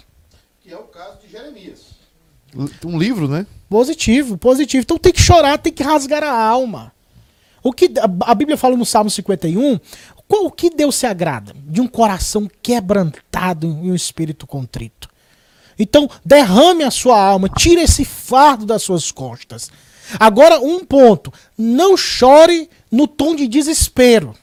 Que é o caso de Jeremias. Um livro, né? Positivo, positivo. Então tem que chorar, tem que rasgar a alma. O que a Bíblia fala no Salmo 51, qual, que Deus se agrada? De um coração quebrantado e um espírito contrito. Então, derrame a sua alma, tire esse fardo das suas costas. Agora, um ponto: não chore no tom de desespero.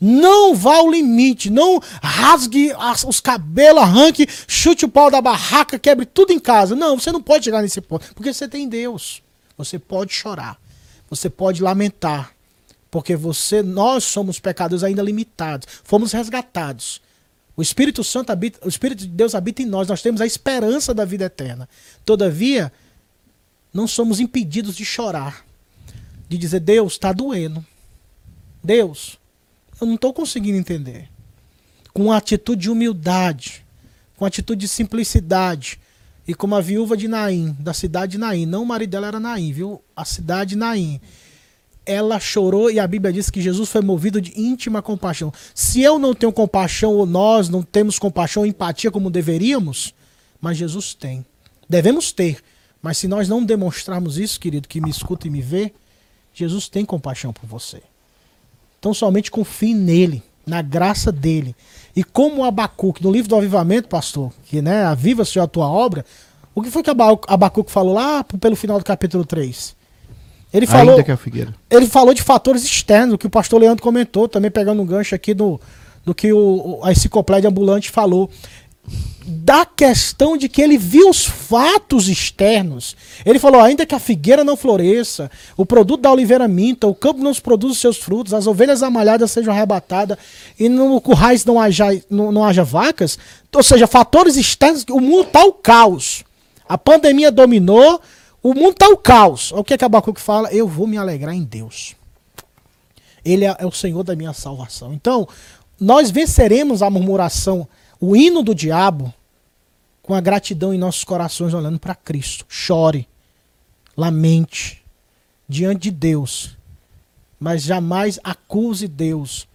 Não vá ao limite, não rasgue as, os cabelos, arranque, chute o pau da barraca, quebre tudo em casa. Não, você não pode chegar nesse ponto, porque você tem Deus. Você pode chorar, você pode lamentar, porque você, nós somos pecadores ainda limitados, fomos resgatados. O Espírito Santo habita, o Espírito de Deus habita em nós, nós temos a esperança da vida eterna. Todavia, não somos impedidos de chorar, de dizer: Deus, está doendo. Deus, eu não estou conseguindo entender. Com uma atitude de humildade, com uma atitude de simplicidade. E como a viúva de Naim, da cidade de Naim, não o marido dela era Naim, viu? A cidade de Naim. Ela chorou e a Bíblia diz que Jesus foi movido de íntima compaixão. Se eu não tenho compaixão, ou nós não temos compaixão, empatia como deveríamos, mas Jesus tem. Devemos ter. Mas se nós não demonstrarmos isso, querido, que me escuta e me vê, Jesus tem compaixão por você. Então somente confie nele, na graça dele. E como Abacuque, no livro do Avivamento, pastor, que né, aviva-se a tua obra, o que foi que Abacuque falou lá pelo final do capítulo 3? Ele falou, que é a figueira. ele falou de fatores externos, que o pastor Leandro comentou, também pegando um gancho aqui do, do que o, a enciclopédia ambulante falou da questão de que ele viu os fatos externos. Ele falou: ainda que a figueira não floresça, o produto da oliveira minta, o campo não produz os seus frutos, as ovelhas amalhadas sejam arrebatadas e no currais não haja, não, não haja vacas. Ou seja, fatores externos, o mundo está o caos. A pandemia dominou, o mundo está o caos. O que é que Abacuque fala? Eu vou me alegrar em Deus. Ele é, é o Senhor da minha salvação. Então, nós venceremos a murmuração o hino do diabo com a gratidão em nossos corações olhando para Cristo. Chore, lamente diante de Deus, mas jamais acuse Deus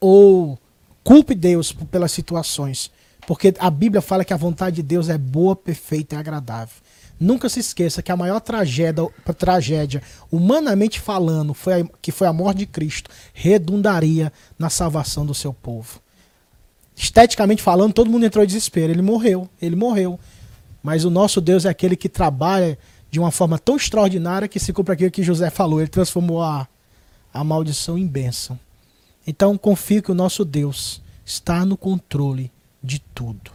ou culpe Deus pelas situações, porque a Bíblia fala que a vontade de Deus é boa, perfeita e agradável. Nunca se esqueça que a maior tragédia, tragédia humanamente falando, foi a, que foi a morte de Cristo, redundaria na salvação do seu povo esteticamente falando, todo mundo entrou em desespero. Ele morreu, ele morreu. Mas o nosso Deus é aquele que trabalha de uma forma tão extraordinária que se cumpre aquilo que José falou. Ele transformou a, a maldição em bênção. Então confie que o nosso Deus está no controle de tudo.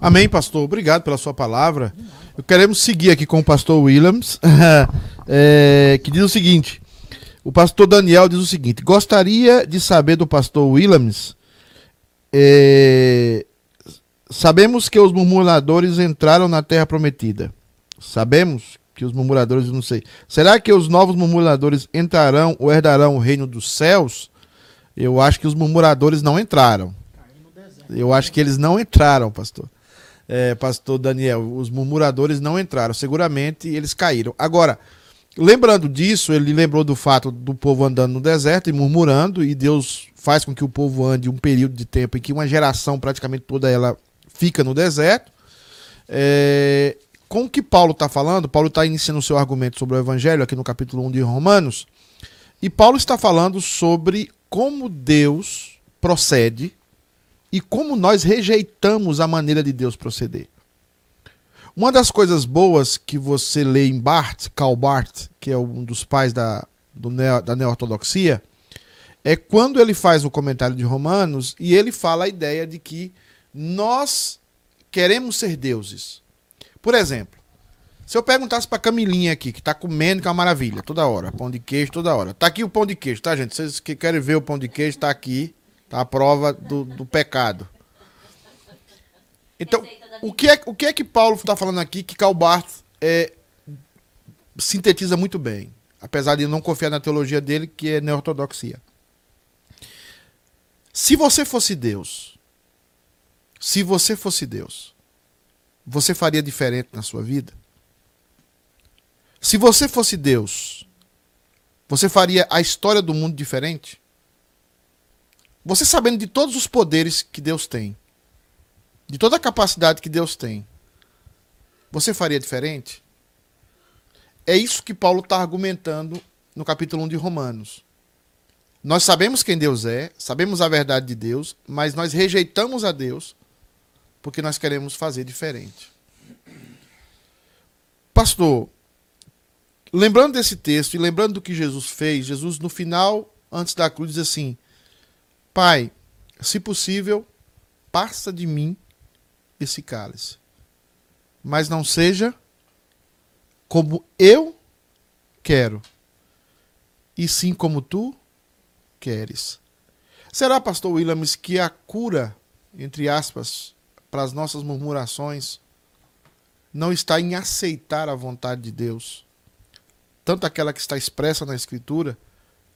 Amém, pastor. Obrigado pela sua palavra. Queremos seguir aqui com o pastor Williams, *laughs* é, que diz o seguinte: o pastor Daniel diz o seguinte: gostaria de saber do pastor Williams é, sabemos que os murmuradores entraram na terra prometida. Sabemos que os murmuradores, não sei. Será que os novos murmuradores entrarão ou herdarão o reino dos céus? Eu acho que os murmuradores não entraram. Eu acho que eles não entraram, pastor. É, pastor Daniel, os murmuradores não entraram. Seguramente eles caíram. Agora, lembrando disso, ele lembrou do fato do povo andando no deserto e murmurando, e Deus faz com que o povo ande um período de tempo em que uma geração praticamente toda ela fica no deserto. É, com o que Paulo está falando, Paulo está iniciando o seu argumento sobre o Evangelho aqui no capítulo 1 de Romanos, e Paulo está falando sobre como Deus procede e como nós rejeitamos a maneira de Deus proceder. Uma das coisas boas que você lê em Barth, Karl Barth, que é um dos pais da, do neo, da neo-ortodoxia, é quando ele faz o comentário de Romanos e ele fala a ideia de que nós queremos ser deuses. Por exemplo, se eu perguntasse para Camilinha aqui, que está comendo que é uma maravilha, toda hora, pão de queijo toda hora. Tá aqui o pão de queijo, tá, gente? Vocês que querem ver o pão de queijo, está aqui, tá a prova do, do pecado. Então, o que, é, o que é que Paulo está falando aqui que Calbart é, sintetiza muito bem, apesar de não confiar na teologia dele, que é neortodoxia. Se você fosse Deus, se você fosse Deus, você faria diferente na sua vida? Se você fosse Deus, você faria a história do mundo diferente? Você sabendo de todos os poderes que Deus tem, de toda a capacidade que Deus tem, você faria diferente? É isso que Paulo está argumentando no capítulo 1 de Romanos. Nós sabemos quem Deus é, sabemos a verdade de Deus, mas nós rejeitamos a Deus porque nós queremos fazer diferente. Pastor, lembrando desse texto e lembrando do que Jesus fez, Jesus no final, antes da cruz, diz assim: Pai, se possível, passa de mim esse cálice, mas não seja como eu quero, e sim como tu queres. Será, pastor Williams, que a cura, entre aspas, para as nossas murmurações não está em aceitar a vontade de Deus, tanto aquela que está expressa na Escritura,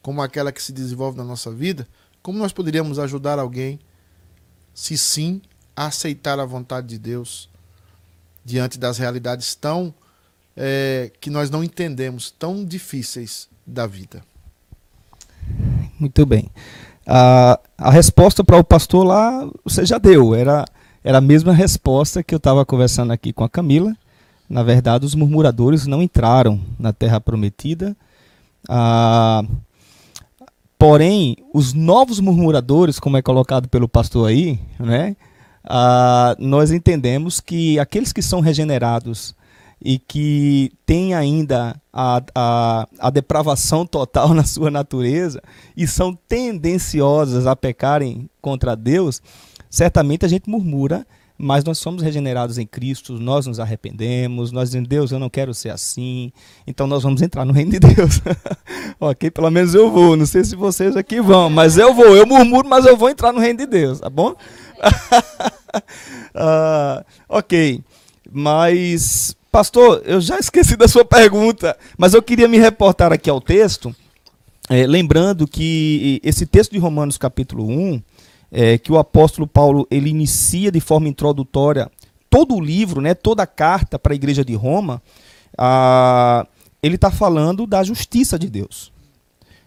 como aquela que se desenvolve na nossa vida? Como nós poderíamos ajudar alguém, se sim, a aceitar a vontade de Deus diante das realidades tão é, que nós não entendemos, tão difíceis da vida? Muito bem. A, a resposta para o pastor lá você já deu. Era, era a mesma resposta que eu estava conversando aqui com a Camila. Na verdade, os murmuradores não entraram na terra prometida. Ah, porém, os novos murmuradores, como é colocado pelo pastor aí, né, ah, nós entendemos que aqueles que são regenerados e que têm ainda a, a, a depravação total *laughs* na sua natureza e são tendenciosas a pecarem contra Deus, certamente a gente murmura, mas nós somos regenerados em Cristo, nós nos arrependemos, nós dizemos, Deus, eu não quero ser assim, então nós vamos entrar no reino de Deus. *laughs* ok? Pelo menos eu vou, não sei se vocês aqui vão, mas eu vou, eu murmuro, mas eu vou entrar no reino de Deus, tá bom? uh, *laughs* ok, mas Pastor, eu já esqueci da sua pergunta, mas eu queria me reportar aqui ao texto, é, lembrando que esse texto de Romanos capítulo 1, é, que o apóstolo Paulo ele inicia de forma introdutória todo o livro, né, toda a carta para a igreja de Roma, a, ele está falando da justiça de Deus.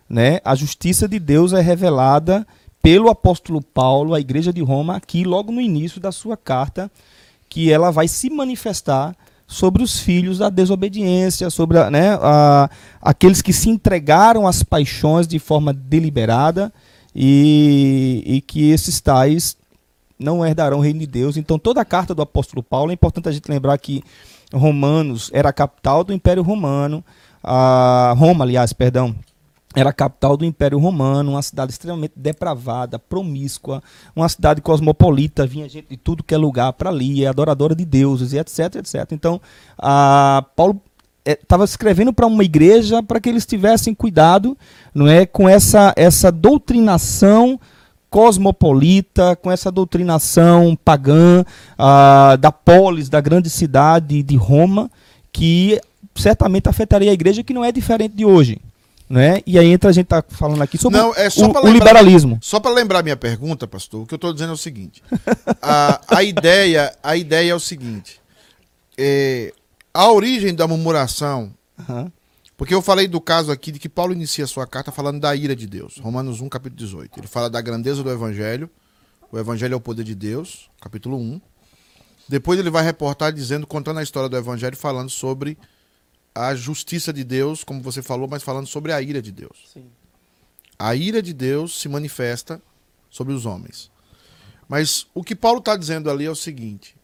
Né? A justiça de Deus é revelada pelo apóstolo Paulo à igreja de Roma, aqui logo no início da sua carta, que ela vai se manifestar sobre os filhos da desobediência, sobre né, a, aqueles que se entregaram às paixões de forma deliberada e, e que esses tais não herdarão o reino de Deus. Então, toda a carta do apóstolo Paulo, é importante a gente lembrar que Romanos era a capital do Império Romano, a Roma, aliás, perdão, era a capital do Império Romano, uma cidade extremamente depravada, promíscua, uma cidade cosmopolita, vinha gente de tudo que é lugar para ali, é adoradora de deuses e etc, etc. Então, Paulo estava é, escrevendo para uma igreja para que eles tivessem cuidado, não é, com essa essa doutrinação cosmopolita, com essa doutrinação pagã da polis, da grande cidade de Roma, que certamente afetaria a igreja, que não é diferente de hoje né? E aí entra a gente tá falando aqui sobre Não, é o, lembrar, o, liberalismo. Só para lembrar minha pergunta, pastor, o que eu estou dizendo é o seguinte: a, a *laughs* ideia, a ideia é o seguinte: é, a origem da murmuração, uhum. porque eu falei do caso aqui de que Paulo inicia sua carta falando da ira de Deus, Romanos 1, capítulo 18. Ele fala da grandeza do Evangelho, o Evangelho é o poder de Deus, capítulo 1. Depois ele vai reportar dizendo, contando a história do Evangelho, falando sobre a justiça de Deus, como você falou, mas falando sobre a ira de Deus. Sim. A ira de Deus se manifesta sobre os homens. Mas o que Paulo está dizendo ali é o seguinte: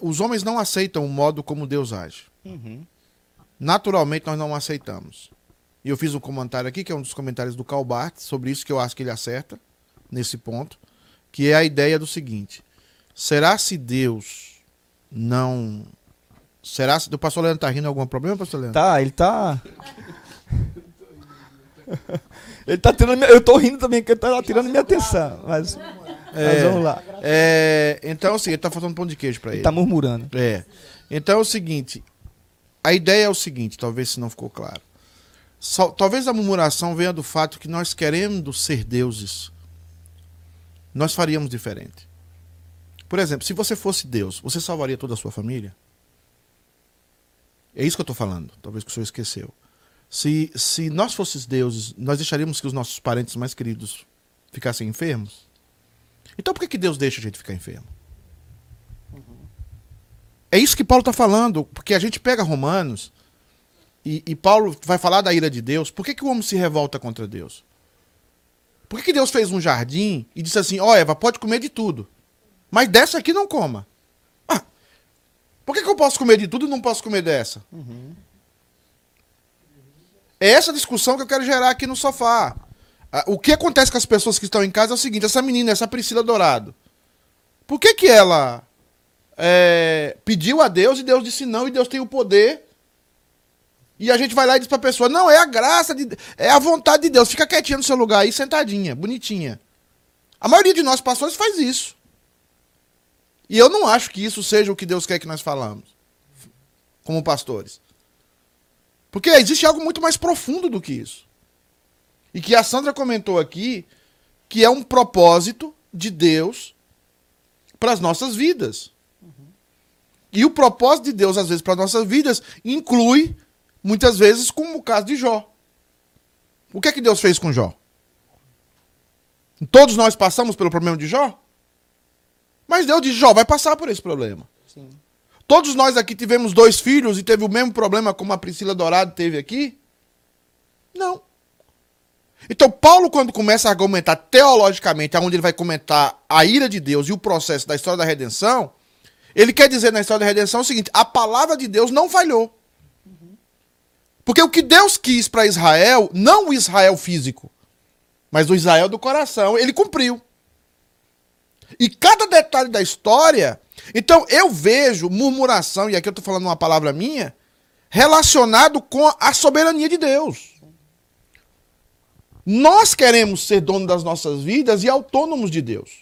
os homens não aceitam o modo como Deus age. Uhum. Naturalmente, nós não aceitamos. E eu fiz um comentário aqui, que é um dos comentários do Calbart, sobre isso que eu acho que ele acerta nesse ponto, que é a ideia do seguinte: será se Deus não Será que o pastor Leandro tá rindo algum problema, pastor Leandro? Tá, ele tá. *laughs* ele tá tirando. Eu tô rindo também, porque ele tá tirando minha atenção. Mas, é, mas vamos lá. É, então, assim, ele tá faltando pão de queijo para ele. Ele tá murmurando. É. Então é o seguinte: a ideia é o seguinte, talvez se não ficou claro. Só, talvez a murmuração venha do fato que nós queremos ser deuses. Nós faríamos diferente. Por exemplo, se você fosse Deus, você salvaria toda a sua família? É isso que eu estou falando. Talvez que o senhor esqueceu. Se, se nós fôssemos deuses, nós deixaríamos que os nossos parentes mais queridos ficassem enfermos? Então por que, que Deus deixa a gente ficar enfermo? Uhum. É isso que Paulo está falando, porque a gente pega Romanos e, e, Paulo vai falar da ira de Deus. Por que, que o homem se revolta contra Deus? Por que, que Deus fez um jardim e disse assim: Ó, oh, Eva, pode comer de tudo, Mas dessa aqui não coma. Ah, por que, que eu posso comer de tudo e não posso comer dessa? Uhum. É essa discussão que eu quero gerar aqui no sofá. O que acontece com as pessoas que estão em casa é o seguinte: essa menina, essa Priscila Dourado, por que, que ela é, pediu a Deus e Deus disse não e Deus tem o poder? E a gente vai lá e diz pra pessoa: não, é a graça, de, é a vontade de Deus. Fica quietinha no seu lugar aí, sentadinha, bonitinha. A maioria de nós pastores faz isso. E eu não acho que isso seja o que Deus quer que nós falamos, como pastores. Porque existe algo muito mais profundo do que isso. E que a Sandra comentou aqui, que é um propósito de Deus para as nossas vidas. E o propósito de Deus, às vezes, para as nossas vidas, inclui, muitas vezes, como o caso de Jó. O que é que Deus fez com Jó? Todos nós passamos pelo problema de Jó? Mas Deus disse: Jó vai passar por esse problema. Sim. Todos nós aqui tivemos dois filhos e teve o mesmo problema como a Priscila Dourado teve aqui? Não. Então, Paulo, quando começa a argumentar teologicamente, onde ele vai comentar a ira de Deus e o processo da história da redenção, ele quer dizer na história da redenção o seguinte: a palavra de Deus não falhou. Porque o que Deus quis para Israel, não o Israel físico, mas o Israel do coração, ele cumpriu. E cada detalhe da história. Então eu vejo murmuração, e aqui eu estou falando uma palavra minha, relacionado com a soberania de Deus. Nós queremos ser dono das nossas vidas e autônomos de Deus.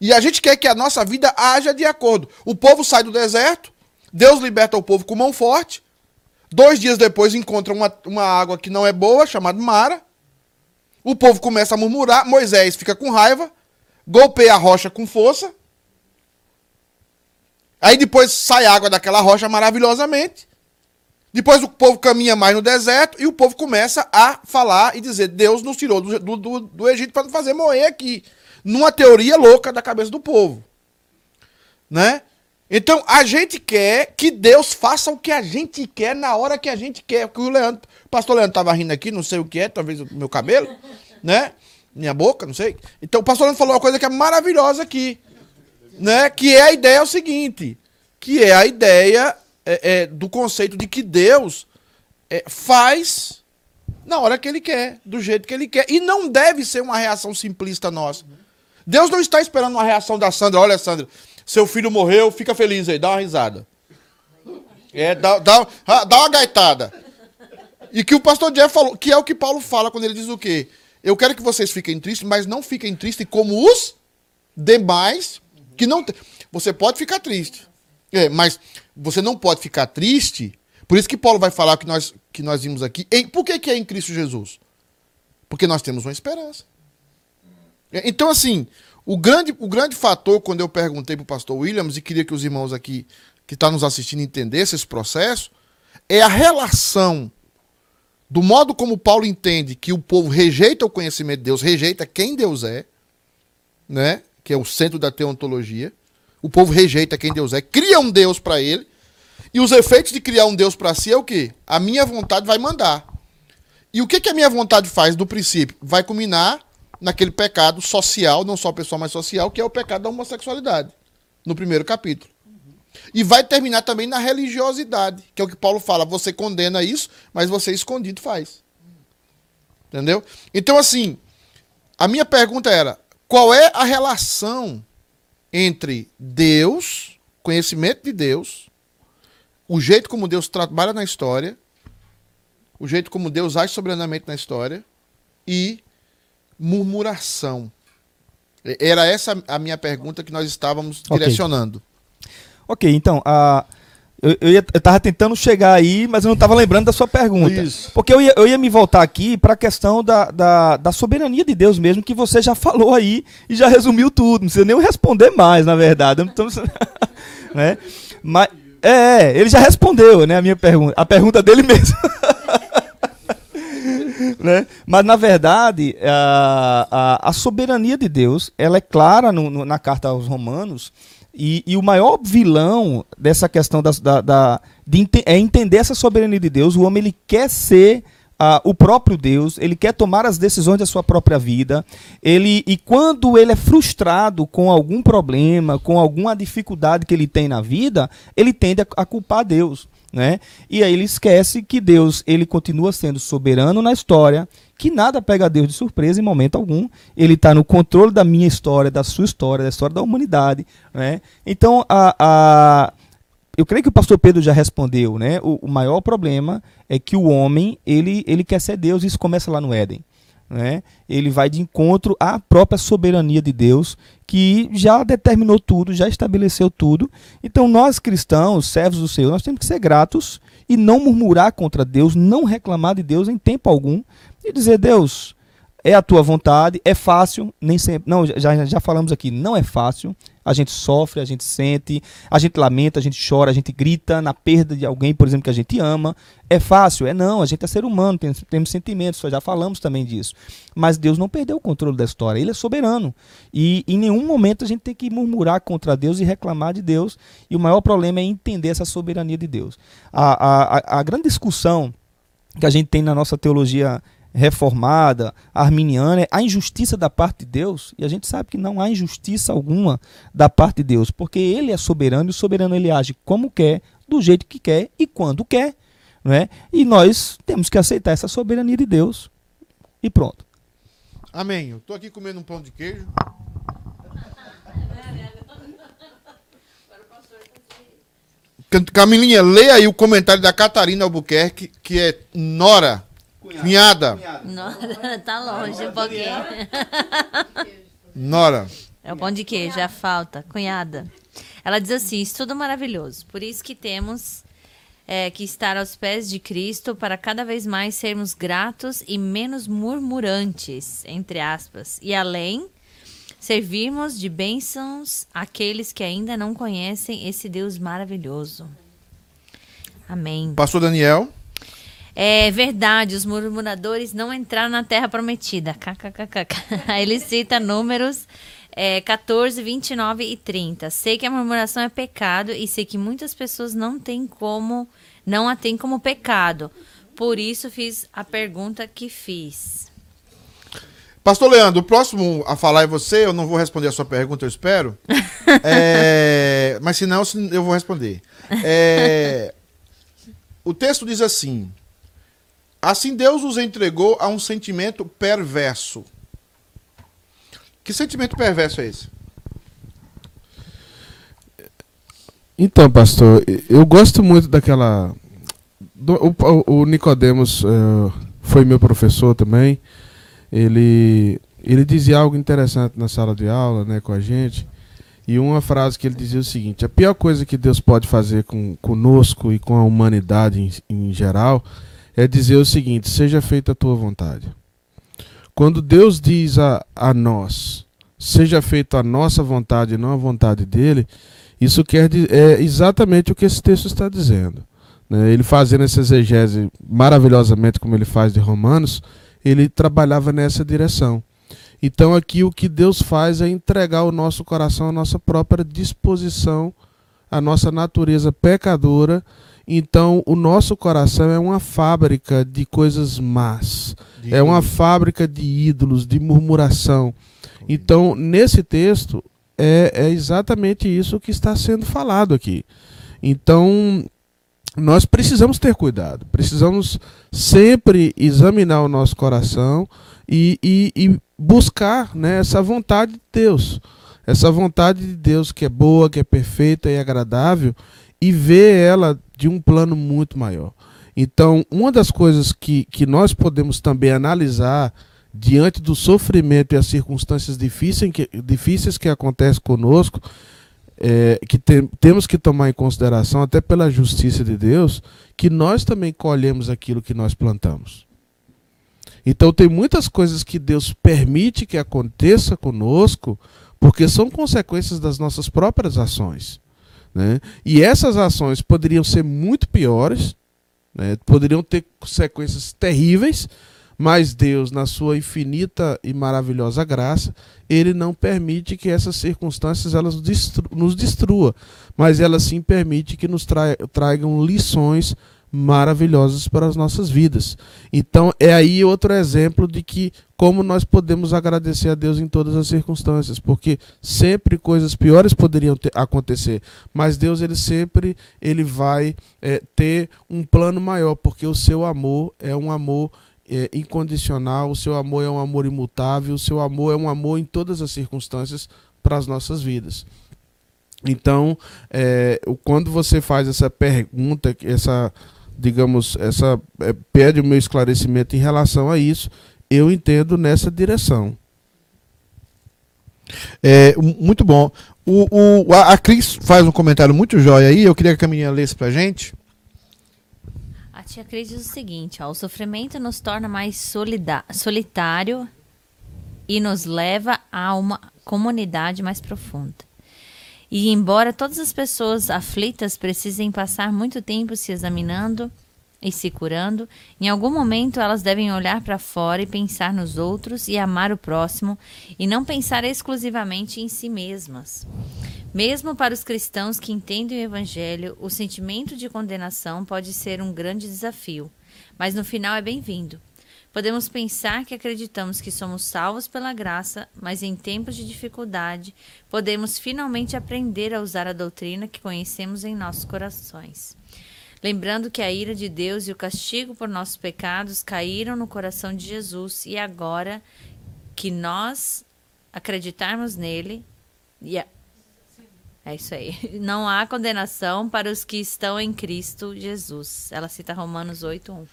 E a gente quer que a nossa vida haja de acordo. O povo sai do deserto, Deus liberta o povo com mão forte. Dois dias depois encontra uma, uma água que não é boa, chamada Mara. O povo começa a murmurar, Moisés fica com raiva, golpeia a rocha com força. Aí depois sai água daquela rocha maravilhosamente. Depois o povo caminha mais no deserto e o povo começa a falar e dizer: Deus nos tirou do, do, do Egito para nos fazer morrer aqui. Numa teoria louca da cabeça do povo. Né? Então a gente quer que Deus faça o que a gente quer na hora que a gente quer. Que o Leandro, o pastor Leandro estava rindo aqui, não sei o que é, talvez o meu cabelo, *laughs* né? minha boca, não sei. Então o pastor Leandro falou uma coisa que é maravilhosa aqui, né? Que é a ideia é o seguinte, que é a ideia é, é, do conceito de que Deus é, faz na hora que Ele quer, do jeito que Ele quer, e não deve ser uma reação simplista nossa. Deus não está esperando uma reação da Sandra. Olha, Sandra, seu filho morreu, fica feliz aí, dá uma risada. É, dá, dá, dá uma gaitada. E que o pastor Jeff falou, que é o que Paulo fala quando ele diz o quê? Eu quero que vocês fiquem tristes, mas não fiquem tristes como os demais que não. Você pode ficar triste. É, mas você não pode ficar triste. Por isso que Paulo vai falar que nós, que nós vimos aqui. Em, por que, que é em Cristo Jesus? Porque nós temos uma esperança. É, então, assim, o grande, o grande fator, quando eu perguntei para o pastor Williams, e queria que os irmãos aqui que estão tá nos assistindo entendessem esse processo, é a relação do modo como Paulo entende que o povo rejeita o conhecimento de Deus, rejeita quem Deus é, né? Que é o centro da teontologia. O povo rejeita quem Deus é, cria um Deus para ele. E os efeitos de criar um Deus para si é o quê? A minha vontade vai mandar. E o que, que a minha vontade faz do princípio? Vai culminar naquele pecado social, não só pessoal, mas social, que é o pecado da homossexualidade, no primeiro capítulo. E vai terminar também na religiosidade, que é o que Paulo fala. Você condena isso, mas você escondido faz. Entendeu? Então, assim, a minha pergunta era: qual é a relação entre Deus, conhecimento de Deus, o jeito como Deus trabalha na história, o jeito como Deus age soberanamente na história e murmuração? Era essa a minha pergunta que nós estávamos direcionando. Ok, então, a. Eu, eu, ia, eu tava tentando chegar aí, mas eu não estava lembrando da sua pergunta. Isso. Porque eu ia, eu ia me voltar aqui para a questão da, da, da, soberania de Deus mesmo, que você já falou aí e já resumiu tudo. Não precisa nem responder mais, na verdade. Então, *laughs* né? Mas, é, é, ele já respondeu né, a minha pergunta. A pergunta dele mesmo. *laughs* né? Mas, na verdade, a, a, a, soberania de Deus ela é clara no, no, na carta aos Romanos e, e, o maior vilão dessa questão da, da, da de, é entender essa soberania de Deus. O homem ele quer ser ah, o próprio Deus, ele quer tomar as decisões da sua própria vida. Ele e quando ele é frustrado com algum problema, com alguma dificuldade que ele tem na vida, ele tende a, a culpar Deus, né? E aí ele esquece que Deus, ele continua sendo soberano na história, que nada pega Deus de surpresa em momento algum. Ele está no controle da minha história, da sua história, da história da humanidade, né? Então a, a eu creio que o pastor Pedro já respondeu, né? O, o, maior problema é que o homem, ele, ele quer ser Deus, e isso começa lá no Éden. Né? Ele vai de encontro à própria soberania de Deus, que já determinou tudo, já estabeleceu tudo. Então, nós cristãos, servos do Senhor, nós temos que ser gratos e não murmurar contra Deus, não reclamar de Deus em tempo algum, e dizer: Deus, é a tua vontade, é fácil, nem sempre. Não, já, já falamos aqui, não é fácil, a gente sofre, a gente sente, a gente lamenta, a gente chora, a gente grita na perda de alguém, por exemplo, que a gente ama. É fácil? É não, a gente é ser humano, temos, temos sentimentos, já falamos também disso. Mas Deus não perdeu o controle da história, Ele é soberano. E em nenhum momento a gente tem que murmurar contra Deus e reclamar de Deus. E o maior problema é entender essa soberania de Deus. A, a, a grande discussão que a gente tem na nossa teologia reformada, arminiana, é a injustiça da parte de Deus, e a gente sabe que não há injustiça alguma da parte de Deus, porque ele é soberano e o soberano ele age como quer, do jeito que quer e quando quer, não é? E nós temos que aceitar essa soberania de Deus. E pronto. Amém. Eu estou aqui comendo um pão de queijo. *laughs* Camilinha, leia aí o comentário da Catarina Albuquerque, que é Nora. Cunhada. Cunhada. Nora, tá longe um pouquinho. Nora. É o pão de queijo, é a falta. Cunhada. Ela diz assim: estudo maravilhoso. Por isso que temos é, que estar aos pés de Cristo para cada vez mais sermos gratos e menos murmurantes, entre aspas. E além, servirmos de bênçãos aqueles que ainda não conhecem esse Deus maravilhoso. Amém. Pastor Daniel. É verdade, os murmuradores não entraram na terra prometida. *laughs* Aí ele cita números é, 14, 29 e 30. Sei que a murmuração é pecado e sei que muitas pessoas não têm como, não a têm como pecado. Por isso fiz a pergunta que fiz. Pastor Leandro, o próximo a falar é você, eu não vou responder a sua pergunta, eu espero. *laughs* é, mas se não, eu vou responder. É, o texto diz assim: Assim Deus os entregou a um sentimento perverso. Que sentimento perverso é esse? Então, pastor, eu gosto muito daquela. O, o Nicodemos uh, foi meu professor também. Ele, ele dizia algo interessante na sala de aula, né, com a gente. E uma frase que ele dizia o seguinte: a pior coisa que Deus pode fazer com, conosco e com a humanidade em, em geral é dizer o seguinte: seja feita a tua vontade. Quando Deus diz a, a nós, seja feita a nossa vontade e não a vontade dele, isso quer é exatamente o que esse texto está dizendo. Né? Ele fazendo essa exegese maravilhosamente, como ele faz de Romanos, ele trabalhava nessa direção. Então aqui o que Deus faz é entregar o nosso coração à nossa própria disposição, à nossa natureza pecadora então, o nosso coração é uma fábrica de coisas más. De é uma fábrica de ídolos, de murmuração. Então, nesse texto, é, é exatamente isso que está sendo falado aqui. Então, nós precisamos ter cuidado, precisamos sempre examinar o nosso coração e, e, e, buscar né, essa vontade de Deus. Essa vontade de Deus que é boa, que é perfeita e agradável, e ver ela de um plano muito maior. Então, uma das coisas que, que nós podemos também analisar diante do sofrimento e as circunstâncias difíceis que, difíceis que acontecem conosco, é, que tem, temos que tomar em consideração, até pela justiça de Deus, que nós também colhemos aquilo que nós plantamos. Então, tem muitas coisas que Deus permite que aconteça conosco, porque são consequências das nossas próprias ações. Né? E essas ações poderiam ser muito piores, né? poderiam ter consequências terríveis, mas Deus, na sua infinita e maravilhosa graça, ele não permite que essas circunstâncias elas nos destrua, mas ela sim permite que nos tra tragam lições maravilhosas para as nossas vidas. Então é aí outro exemplo de que como nós podemos agradecer a Deus em todas as circunstâncias, porque sempre coisas piores poderiam ter, acontecer, mas Deus ele sempre ele vai é, ter um plano maior, porque o seu amor é um amor é, incondicional, o seu amor é um amor imutável, o seu amor é um amor em todas as circunstâncias para as nossas vidas. Então, é, quando você faz essa pergunta, essa digamos, essa é, pede o meu esclarecimento em relação a isso, eu entendo nessa direção. É, muito bom. O, o, a Cris faz um comentário muito jóia aí, eu queria que a menina lesse pra gente. A tia Cris diz o seguinte, ó, o sofrimento nos torna mais solitário e nos leva a uma comunidade mais profunda. E embora todas as pessoas aflitas precisem passar muito tempo se examinando e se curando, em algum momento elas devem olhar para fora e pensar nos outros e amar o próximo e não pensar exclusivamente em si mesmas. Mesmo para os cristãos que entendem o Evangelho, o sentimento de condenação pode ser um grande desafio, mas no final é bem-vindo. Podemos pensar que acreditamos que somos salvos pela graça, mas em tempos de dificuldade, podemos finalmente aprender a usar a doutrina que conhecemos em nossos corações. Lembrando que a ira de Deus e o castigo por nossos pecados caíram no coração de Jesus e agora que nós acreditarmos nele, yeah, é isso aí. *laughs* Não há condenação para os que estão em Cristo Jesus. Ela cita Romanos 8:1.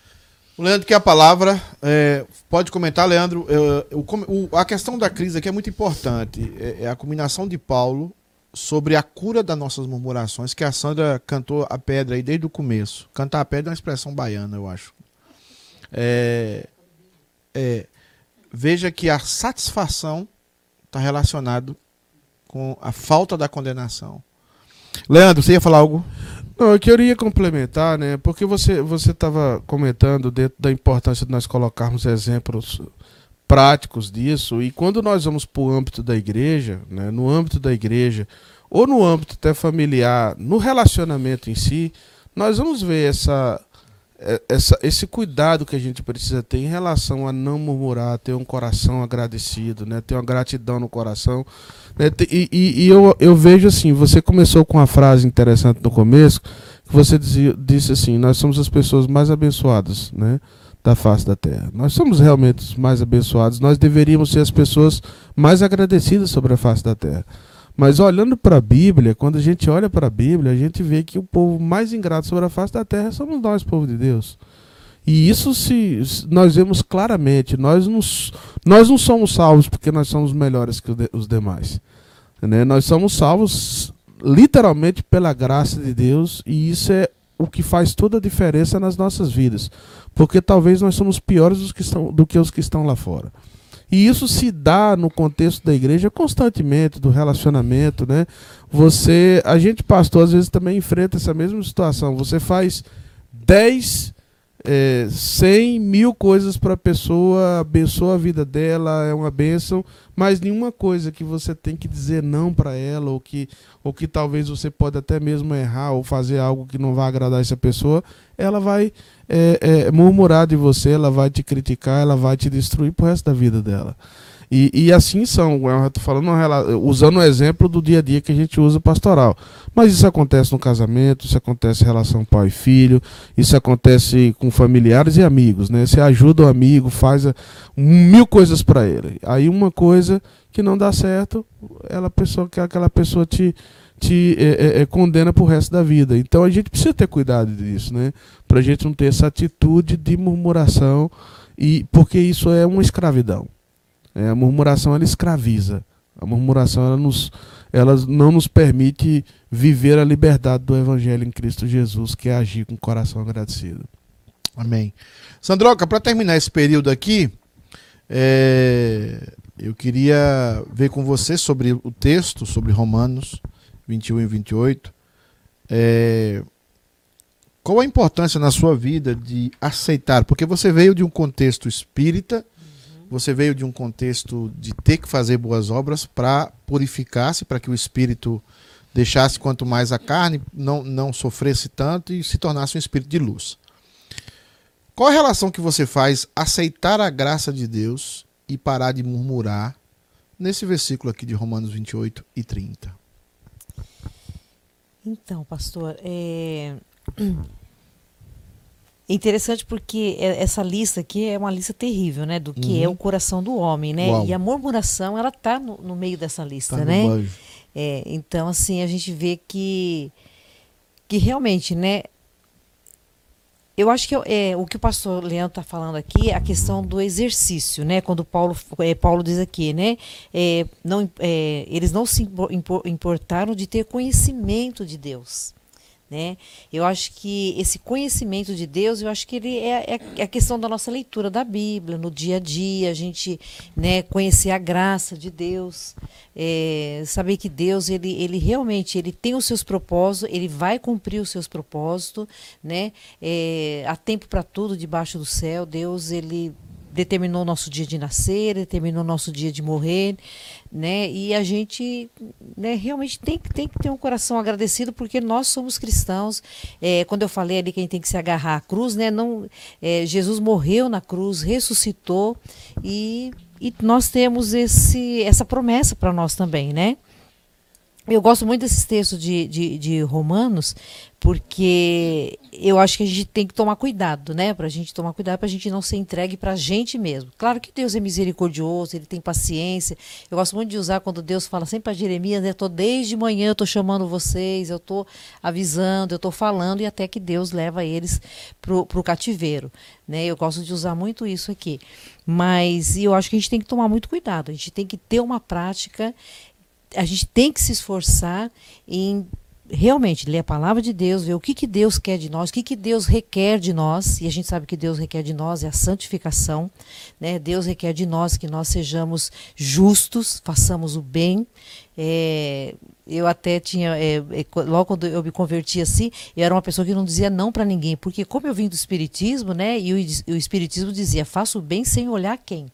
O Leandro quer a palavra. É, pode comentar, Leandro. É, o, o, a questão da crise aqui é muito importante. É, é, a combinação de Paulo sobre a cura das nossas murmurações, que a Sandra cantou a pedra aí desde o começo. Cantar a pedra é uma expressão baiana, eu acho. É, é, veja que a satisfação está relacionado com a falta da condenação. Leandro, você ia falar algo? Não, eu queria complementar, né? Porque você você estava comentando dentro da importância de nós colocarmos exemplos práticos disso e quando nós vamos para o âmbito da igreja, né? No âmbito da igreja ou no âmbito até familiar, no relacionamento em si, nós vamos ver essa essa, esse cuidado que a gente precisa ter em relação a não murmurar, ter um coração agradecido, né? ter uma gratidão no coração. Né? E, e, e eu, eu vejo assim, você começou com uma frase interessante no começo, que você dizia, disse assim, nós somos as pessoas mais abençoadas né? da face da terra. Nós somos realmente os mais abençoados, nós deveríamos ser as pessoas mais agradecidas sobre a face da terra. Mas olhando para a Bíblia, quando a gente olha para a Bíblia, a gente vê que o povo mais ingrato sobre a face da terra somos nós, povo de Deus. E isso se nós vemos claramente, nós não, nós não somos salvos porque nós somos melhores que os demais. Né? Nós somos salvos literalmente pela graça de Deus e isso é o que faz toda a diferença nas nossas vidas. Porque talvez nós somos piores do que, estão, do que os que estão lá fora. E isso se dá no contexto da igreja constantemente, do relacionamento, né? Você, a gente pastor às vezes também enfrenta essa mesma situação. Você faz 10, é, 100 mil coisas para a pessoa, abençoa a vida dela, é uma bênção, mas nenhuma coisa que você tem que dizer não para ela, ou que, ou que talvez você pode até mesmo errar ou fazer algo que não vai agradar essa pessoa, ela vai é, é, murmurar de você, ela vai te criticar, ela vai te destruir pro resto da vida dela. E, e assim são, eu estou falando, usando o exemplo do dia a dia que a gente usa pastoral. Mas isso acontece no casamento, isso acontece em relação pai e filho, isso acontece com familiares e amigos, né? Você ajuda o amigo, faz mil coisas para ele. Aí uma coisa que não dá certo, ela pessoa que aquela pessoa te te é, é, é condena para o resto da vida. Então a gente precisa ter cuidado disso, né? Para a gente não ter essa atitude de murmuração e porque isso é uma escravidão. É, a murmuração ela escraviza. A murmuração ela, nos, ela não nos permite viver a liberdade do Evangelho em Cristo Jesus, que é agir com o coração agradecido. Amém. Sandroca, para terminar esse período aqui, é, eu queria ver com você sobre o texto, sobre Romanos 21 e 28. É, qual a importância na sua vida de aceitar? Porque você veio de um contexto espírita, uhum. você veio de um contexto de ter que fazer boas obras para purificar-se, para que o espírito deixasse quanto mais a carne, não, não sofresse tanto e se tornasse um espírito de luz. Qual a relação que você faz aceitar a graça de Deus e parar de murmurar nesse versículo aqui de Romanos 28 e 30? Então, pastor, é interessante porque é, essa lista aqui é uma lista terrível, né? Do que Uhum. é o coração do homem, né? Uau. E a murmuração, ela tá no, no meio dessa lista, Tá né? É, então, assim, a gente vê que, que realmente, né? Eu acho que é, o que o pastor Leandro está falando aqui é a questão do exercício, né? Quando Paulo, é, Paulo diz aqui, né? É, não, é, eles não se impo- impo- importaram de ter conhecimento de Deus. Né? Eu acho que esse conhecimento de Deus, eu acho que ele é, é a questão da nossa leitura da Bíblia, no dia a dia, a gente né, conhecer a graça de Deus, é, saber que Deus, ele, ele realmente ele tem os seus propósitos, ele vai cumprir os seus propósitos, né? É, há tempo para tudo debaixo do céu, Deus, ele determinou o nosso dia de nascer, determinou o nosso dia de morrer, né? E a gente né, realmente tem, que- tem que ter um coração agradecido porque nós somos cristãos. É, quando eu falei ali que a gente tem que se agarrar à cruz, né? Não, é, Jesus morreu na cruz, ressuscitou e, e nós temos esse, essa promessa para nós também, né? Eu gosto muito desses textos de, de, de Romanos, porque eu acho que a gente tem que tomar cuidado, né? Para a gente tomar cuidado, para a gente não ser entregue para a gente mesmo. Claro que Deus é misericordioso, ele tem paciência. Eu gosto muito de usar quando Deus fala sempre para Jeremias, né? Tô desde manhã, eu tô chamando vocês, eu tô avisando, eu tô falando, e até que Deus leva eles pro, pro cativeiro, né? Eu gosto de usar muito isso aqui. Mas eu acho que a gente tem que tomar muito cuidado, a gente tem que ter uma prática a gente tem que se esforçar em realmente ler a palavra de Deus, ver o que, que Deus quer de nós, o que, que Deus requer de nós, e a gente sabe que Deus requer de nós é a santificação, né? Deus requer de nós que nós sejamos justos, façamos o bem. É, eu até tinha, é, é, logo quando eu me converti assim, eu era uma pessoa que não dizia não para ninguém, porque como eu vim do Espiritismo, né? E o, o Espiritismo dizia, faça o bem sem olhar quem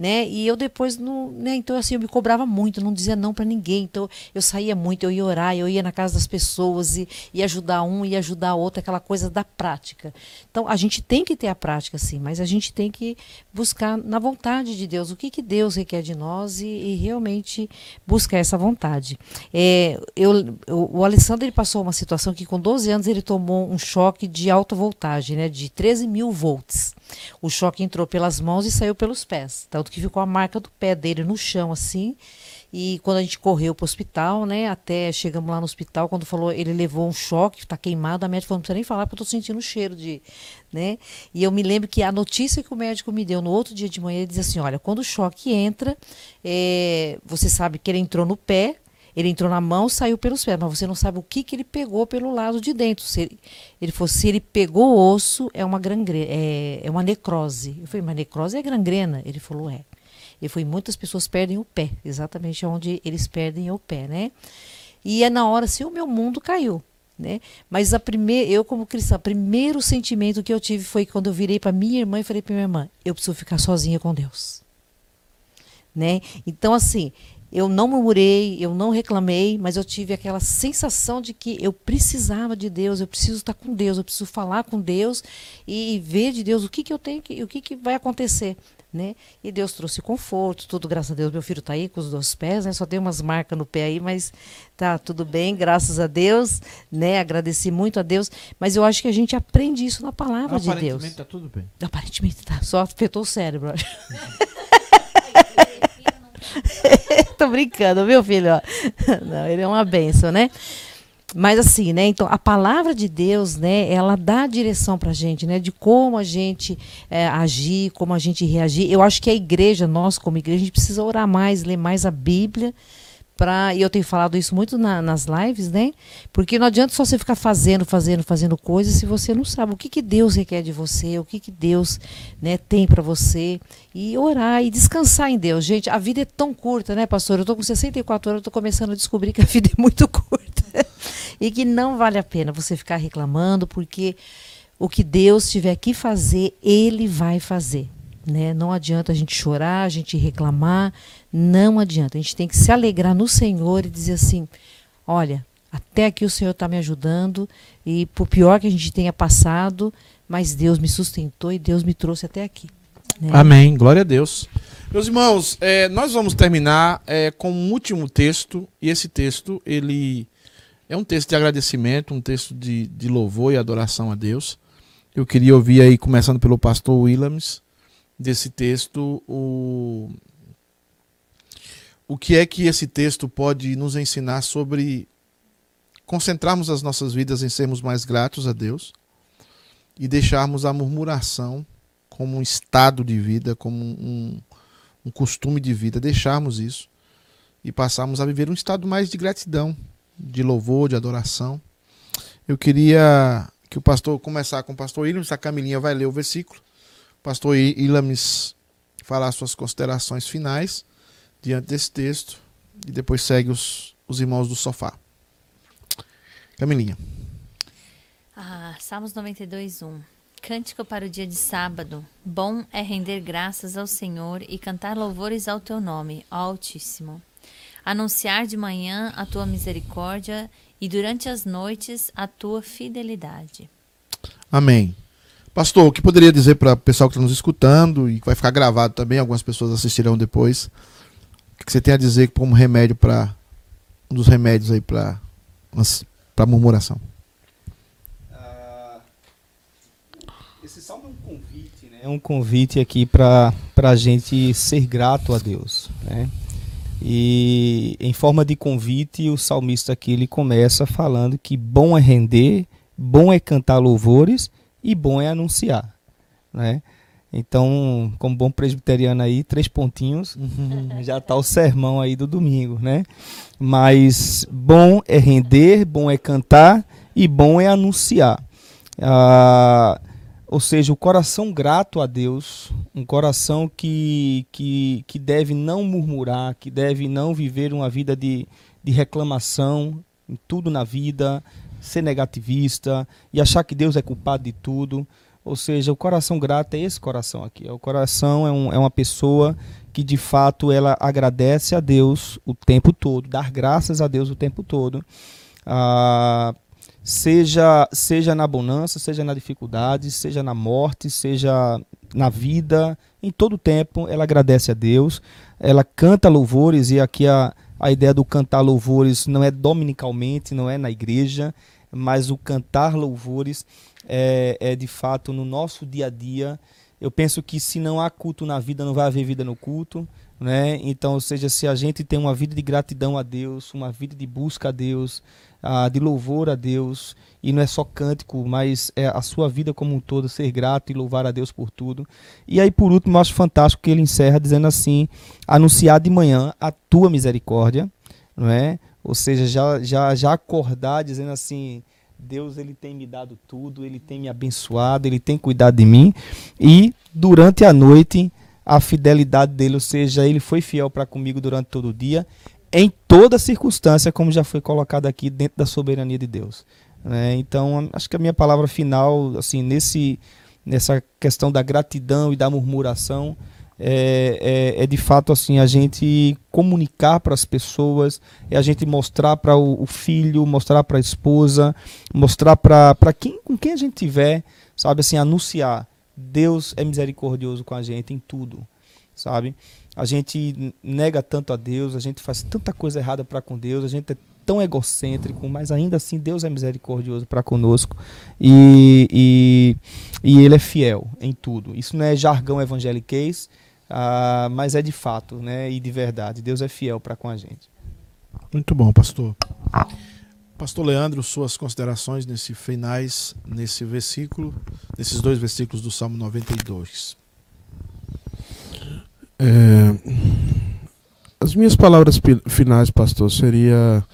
né? E eu depois não, né? Então assim, eu me cobrava muito, não dizia não para ninguém. Então eu saía muito, eu ia orar, eu ia na casa das pessoas e ia ajudar um e ajudar outro, aquela coisa da prática. Então a gente tem que ter a prática sim, mas a gente tem que buscar na vontade de Deus, o que que Deus requer de nós e, e realmente buscar essa vontade. É, eu, o, o Alessandro ele passou uma situação que com 12 anos ele tomou um choque de alta voltagem, né? De 13 mil volts. O choque entrou pelas mãos e saiu pelos pés. Tanto que ficou a marca do pé dele no chão, assim. E quando a gente correu para o hospital, né? Até chegamos lá no hospital, quando falou, ele levou um choque, está queimado, a médica falou, não precisa nem falar, porque eu estou sentindo o cheiro de. Né? E eu me lembro que a notícia que o médico me deu no outro dia de manhã, ele dizia assim: olha, quando o choque entra, é, você sabe que ele entrou no pé, ele entrou na mão, saiu pelos pés, mas você não sabe o que, que ele pegou pelo lado de dentro. Se ele, ele falou, se ele pegou osso, é uma gangrena, é, é uma necrose. Eu falei, mas necrose é gangrena? Ele falou, é. Ele e muitas pessoas perdem o pé, exatamente onde eles perdem o pé, né? E é na hora assim, o meu mundo caiu. Né? Mas a primeira, eu como cristã, o primeiro sentimento que eu tive foi quando eu virei para minha irmã e falei para minha irmã, eu preciso ficar sozinha com Deus. Né? Então assim, eu não murmurei, eu não reclamei, mas eu tive aquela sensação de que eu precisava de Deus, eu preciso estar com Deus, eu preciso falar com Deus e ver de Deus o que, que eu tenho, que, o que, que vai acontecer. Né? E Deus trouxe conforto, tudo, graças a Deus. Meu filho está aí com os dois pés, né? Só tem umas marcas no pé aí, mas tá tudo bem, graças a Deus, né? Agradeci muito a Deus, mas eu acho que a gente aprende isso na palavra de Deus. Aparentemente tá tudo bem. Aparentemente tá, só afetou o cérebro. *laughs* *laughs* Tô brincando, viu, filho? *laughs* Não, ele é uma benção, né? Mas assim, né? Então, a palavra de Deus, né? Ela dá direção pra gente, né? De como a gente é, agir, como a gente reagir. Eu acho que a igreja, nós como igreja, a gente precisa orar mais, ler mais a Bíblia. E eu tenho falado isso muito na- nas lives, né? Porque não adianta só você ficar fazendo, fazendo, fazendo coisas se você não sabe o que, que Deus requer de você, o que, que Deus né, tem para você. E orar e descansar em Deus. Gente, a vida é tão curta, né, pastor? Eu tô com 64 anos, tô começando a descobrir que a *laughs* vida é muito curta. e que não vale a pena você ficar reclamando, porque o que Deus tiver que fazer, Ele vai fazer. Né? Não adianta a gente chorar, a gente reclamar, não adianta. A gente tem que se alegrar no Senhor e dizer assim: olha, até aqui o Senhor está me ajudando e por pior que a gente tenha passado, mas Deus me sustentou e Deus me trouxe até aqui. Né? Amém. Glória a Deus. Meus irmãos, é, nós vamos terminar é, com um último texto, e esse texto, ele é um texto de agradecimento, um texto de, de louvor e adoração a Deus. Eu queria ouvir aí, começando pelo pastor Williams, desse texto, o, o que é que esse texto pode nos ensinar sobre concentrarmos as nossas vidas em sermos mais gratos a Deus e deixarmos a murmuração como um estado de vida, como um, um costume de vida, deixarmos isso e passarmos a viver um estado mais de gratidão, de louvor, de adoração. Eu queria que o pastor começar com o pastor Ilames, a Camilinha vai ler o versículo. O pastor Ilames falar suas considerações finais diante desse texto e depois segue os, os irmãos do sofá. Camilinha. Ah, Salmos 92, 1. Cântico para o dia de sábado. Bom é render graças ao Senhor e cantar louvores ao teu nome, ó Altíssimo. Anunciar de manhã a tua misericórdia e durante as noites a tua fidelidade. Amém. Pastor, o que poderia dizer para o pessoal que está nos escutando e que vai ficar gravado também, algumas pessoas assistirão depois, o que você tem a dizer como remédio para um dos remédios aí para para murmuração? Uh, esse salmo é um convite, né? É um convite aqui para a gente ser grato a Deus, né? E em forma de convite, o salmista aqui ele começa falando que bom é render, bom é cantar louvores e bom é anunciar, né? Então, como bom presbiteriano aí, três pontinhos, uhum. já está o sermão aí do domingo, né? Mas bom é render, bom é cantar e bom é anunciar. Ah, ou seja, o coração grato a Deus, um coração que, que, que deve não murmurar, que deve não viver uma vida de, de reclamação em tudo na vida, ser negativista e achar que Deus é culpado de tudo. Ou seja, o coração grato é esse coração aqui. O coração é, um, é uma pessoa que de fato ela agradece a Deus o tempo todo, dar graças a Deus o tempo todo. Ah, seja, seja na bonança, seja na dificuldade, seja na morte, seja na vida, em todo tempo ela agradece a Deus, ela canta louvores, e aqui a, a ideia do cantar louvores não é dominicalmente, não é na igreja, mas o cantar louvores é, é de fato no nosso dia a dia. Eu penso que se não há culto na vida, não vai haver vida no culto. Né? Então, ou seja, se a gente tem uma vida de gratidão a Deus, uma vida de busca a Deus, ah, de louvor a Deus, e não é só cântico, mas é a sua vida como um todo, ser grato e louvar a Deus por tudo. E aí, por último, eu acho fantástico que ele encerra dizendo assim: anunciar de manhã a tua misericórdia, não é? Ou seja, já, já, já acordar dizendo assim. Deus ele tem me dado tudo, ele tem me abençoado, ele tem cuidado de mim e durante a noite a fidelidade dele, ou seja, ele foi fiel para comigo durante todo o dia em toda circunstância, como já foi colocado aqui dentro da soberania de Deus. Né? Então, acho que a minha palavra final, assim, nesse, nessa questão da gratidão e da murmuração, é, é, é de fato assim a gente comunicar para as pessoas, é a gente mostrar para o, o, filho, mostrar para a esposa, mostrar para quem com quem a gente tiver, sabe assim, anunciar. Deus é misericordioso com a gente em tudo, sabe? a gente nega tanto a Deus, a gente faz tanta coisa errada para com Deus, a gente é tão egocêntrico, mas ainda assim Deus é misericordioso para conosco e, e, e, Ele é fiel em tudo. Isso não é jargão evangeliquez, uh, mas é de fato né, e de verdade. Deus é fiel para com a gente. Muito bom, pastor. Pastor Leandro, suas considerações nesse finais, nesse versículo, nesses dois versículos do Salmo 92. É, as minhas palavras finais, pastor, seria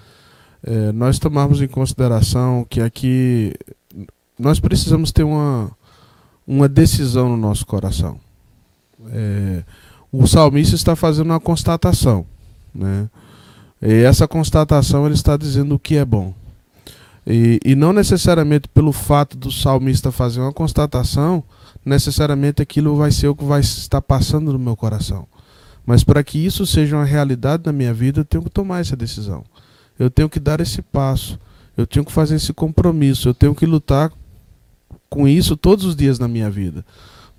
é, nós tomarmos em consideração que aqui nós precisamos ter uma, uma decisão no nosso coração. É, o salmista está fazendo uma constatação, né? E essa constatação ele está dizendo o que é bom. E, e não necessariamente pelo fato do salmista fazer uma constatação, necessariamente aquilo vai ser o que vai estar passando no meu coração. Mas para que isso seja uma realidade na minha vida, eu tenho que tomar essa decisão. Eu tenho que dar esse passo. Eu tenho que fazer esse compromisso. Eu tenho que lutar com isso todos os dias na minha vida.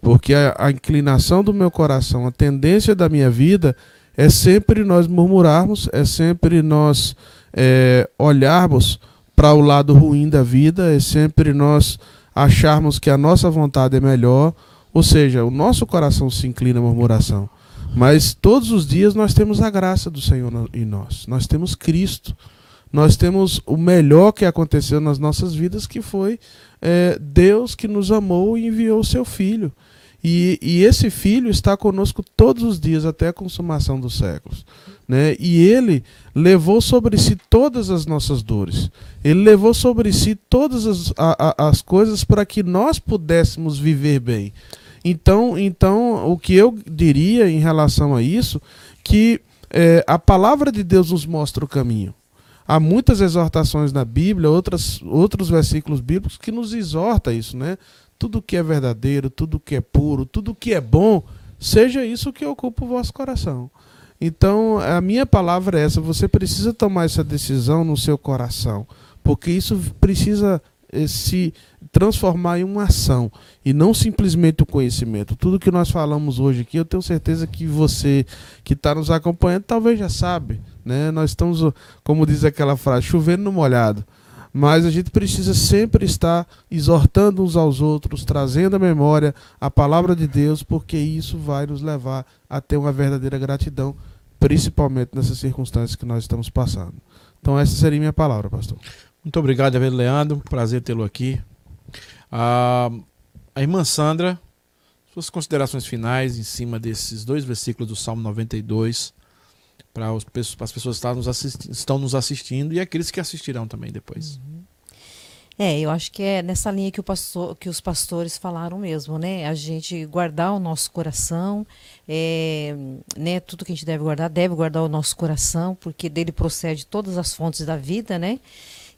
Porque a, a inclinação do meu coração, a tendência da minha vida é sempre nós murmurarmos, é sempre nós é, olharmos para o lado ruim da vida, é sempre nós acharmos que a nossa vontade é melhor, ou seja, o nosso coração se inclina à murmuração. Mas todos os dias nós temos a graça do Senhor em nós, nós temos Cristo nós temos o melhor que aconteceu nas nossas vidas, que foi é, Deus que nos amou e enviou o seu Filho. E, e, esse Filho está conosco todos os dias, até a consumação dos séculos. Né? E ele levou sobre si todas as nossas dores. Ele levou sobre si todas as, a, as coisas para que nós pudéssemos viver bem. Então, então, o que eu diria em relação a isso, que é, a palavra de Deus nos mostra o caminho. Há muitas exortações na Bíblia, outras, outros versículos bíblicos que nos exorta isso, né? Tudo que é verdadeiro, tudo que é puro, tudo que é bom, seja isso que ocupa o vosso coração. Então, a minha palavra é essa: você precisa tomar essa decisão no seu coração, porque isso precisa eh, se transformar em uma ação e não simplesmente o conhecimento. Tudo que nós falamos hoje aqui, eu tenho certeza que você que está nos acompanhando talvez já sabe. Né? Nós estamos, como diz aquela frase, chovendo no molhado. Mas a gente precisa sempre estar exortando uns aos outros, trazendo à memória a palavra de Deus, porque isso vai nos levar a ter uma verdadeira gratidão, principalmente nessas circunstâncias que nós estamos passando. Então, essa seria minha palavra, pastor. Muito obrigado, Leandro. Prazer tê-lo aqui. Ah, a irmã Sandra, suas considerações finais em cima desses dois versículos do Salmo 92, para as pessoas que nos estão nos assistindo e aqueles que assistirão também depois. Uhum. É, eu acho que é nessa linha que, pastor, que os pastores falaram mesmo, né? A gente guardar o nosso coração, é, né? Tudo que a gente deve guardar, deve guardar o nosso coração, porque dele procede todas as fontes da vida, né?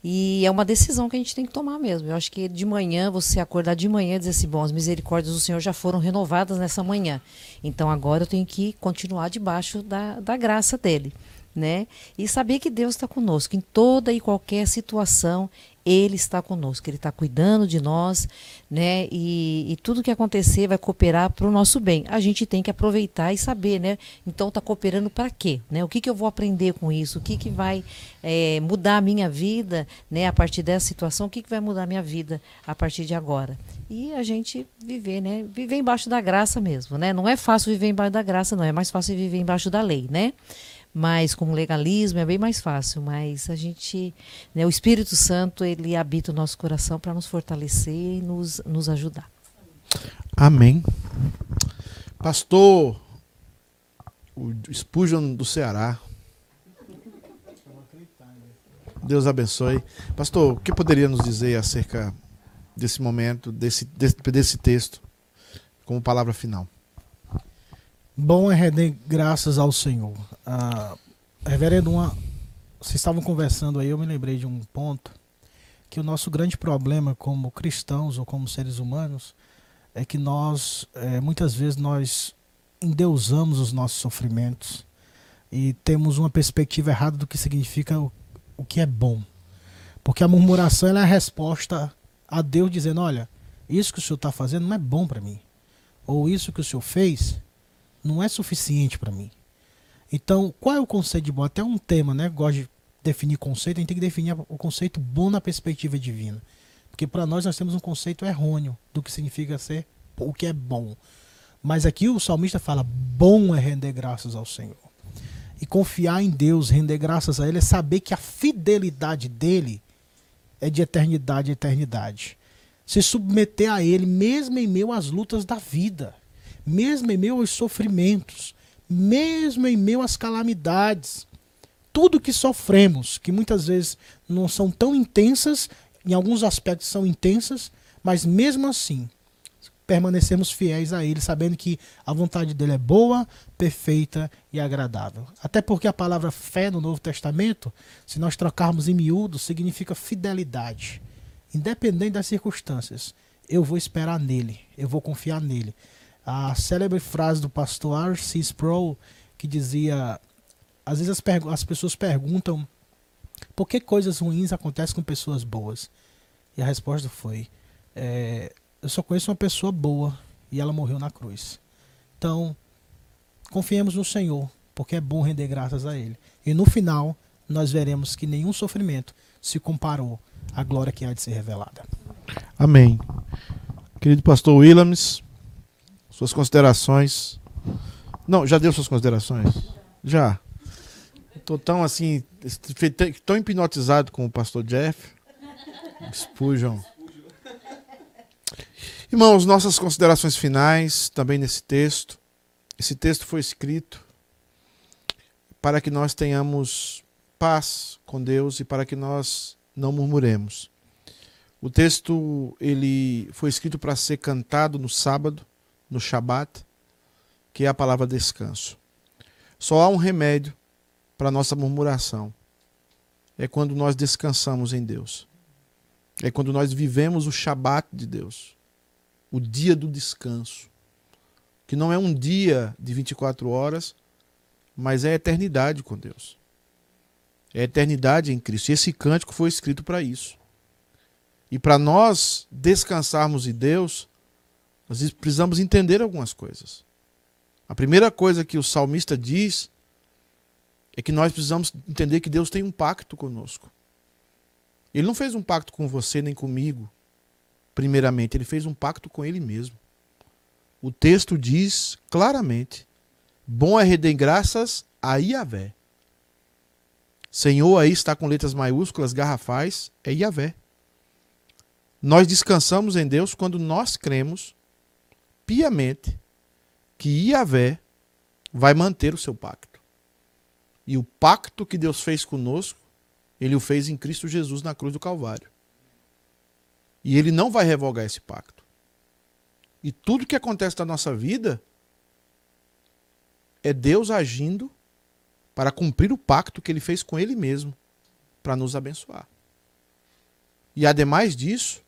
E é uma decisão que a gente tem que tomar mesmo. Eu acho que de manhã, você acordar de manhã e dizer assim: bom, as misericórdias do Senhor já foram renovadas nessa manhã. Então agora eu tenho que continuar debaixo da, da graça dele. Né? E saber que Deus está conosco em toda e qualquer situação, ele está conosco, Ele está cuidando de nós, né? E, e tudo que acontecer vai cooperar para o nosso bem. A gente tem que aproveitar e saber, né? Então está cooperando para quê? Né? O que, que eu vou aprender com isso? O que, que vai é, mudar a minha vida, né? A partir dessa situação, o que, que vai mudar a minha vida a partir de agora? E a gente viver, né? Viver embaixo da graça mesmo, né? Não é fácil viver embaixo da graça, não. É mais fácil viver embaixo da lei, né? Mas com legalismo é bem mais fácil. Mas a gente, né, o Espírito Santo, ele habita o nosso coração para nos fortalecer e nos, nos ajudar. Amém. Pastor, o Spurgeon do Ceará. Deus abençoe. Pastor, o que poderia nos dizer acerca desse momento, desse, desse, desse texto, como palavra final? Bom é render graças ao Senhor. Ah, reverendo, uma, vocês estavam conversando aí, eu me lembrei de um ponto que o nosso grande problema como cristãos ou como seres humanos é que nós, é, muitas vezes, nós endeusamos os nossos sofrimentos e temos uma perspectiva errada do que significa o, o que é bom. Porque a murmuração é a resposta a Deus dizendo: olha, isso que o senhor está fazendo não é bom para mim. Ou isso que o senhor fez não é suficiente para mim. Então, qual é o conceito de bom? Até um tema, né? Gosto de definir conceito, a gente tem que definir o conceito bom na perspectiva divina. Porque para nós nós temos um conceito errôneo do que significa ser o que é bom. Mas aqui o salmista fala: bom é render graças ao Senhor. E confiar em Deus, render graças a Ele, é saber que a fidelidade dele é de eternidade a eternidade. Se submeter a Ele, mesmo em meio às lutas da vida mesmo em meio aos sofrimentos, mesmo em meio às calamidades, tudo que sofremos, que muitas vezes não são tão intensas, em alguns aspectos são intensas, mas mesmo assim permanecemos fiéis a Ele, sabendo que a vontade dele é boa, perfeita e agradável. Até porque a palavra fé no Novo Testamento, se nós trocarmos em miúdo, significa fidelidade. Independente das circunstâncias, eu vou esperar nele, eu vou confiar nele a célebre frase do pastor R.C. Sproul que dizia: às vezes as, as, pessoas perguntam por que coisas ruins acontecem com pessoas boas. E a resposta foi: é, eu só conheço uma pessoa boa e ela morreu na cruz. Então, confiemos no Senhor, porque é bom render graças a Ele. E no final, nós veremos que nenhum sofrimento se comparou à glória que há de ser revelada. Amém. Querido pastor Williams, suas considerações. Não, já deu suas considerações? Já. Estou tão assim, tão hipnotizado com o pastor Jeff. Spurgeon. Irmãos, nossas considerações finais também nesse texto. Esse texto foi escrito para que nós tenhamos paz com Deus e para que nós não murmuremos. O texto ele foi escrito para ser cantado no sábado, no Shabat, que é a palavra descanso. Só há um remédio para a nossa murmuração. É quando nós descansamos em Deus. É quando nós vivemos o Shabat de Deus o dia do descanso, que não é um dia de 24 horas, mas é a eternidade com Deus. É a eternidade em Cristo. E esse cântico foi escrito para isso. E para nós descansarmos em Deus, nós precisamos entender algumas coisas. A primeira coisa que o salmista diz é que nós precisamos entender que Deus tem um pacto conosco. Ele não fez um pacto com você nem comigo primeiramente, ele fez um pacto com ele mesmo. O texto diz claramente: Bom é render graças a Iavé. Senhor aí está com letras maiúsculas, garrafais, é Iavé. Nós descansamos em Deus quando nós cremos piamente que Iavé vai manter o seu pacto. E o pacto que Deus fez conosco, ele o fez em Cristo Jesus na cruz do Calvário. E ele não vai revogar esse pacto. E tudo que acontece na nossa vida é Deus agindo para cumprir o pacto que ele fez com ele mesmo, para nos abençoar. E ademais disso,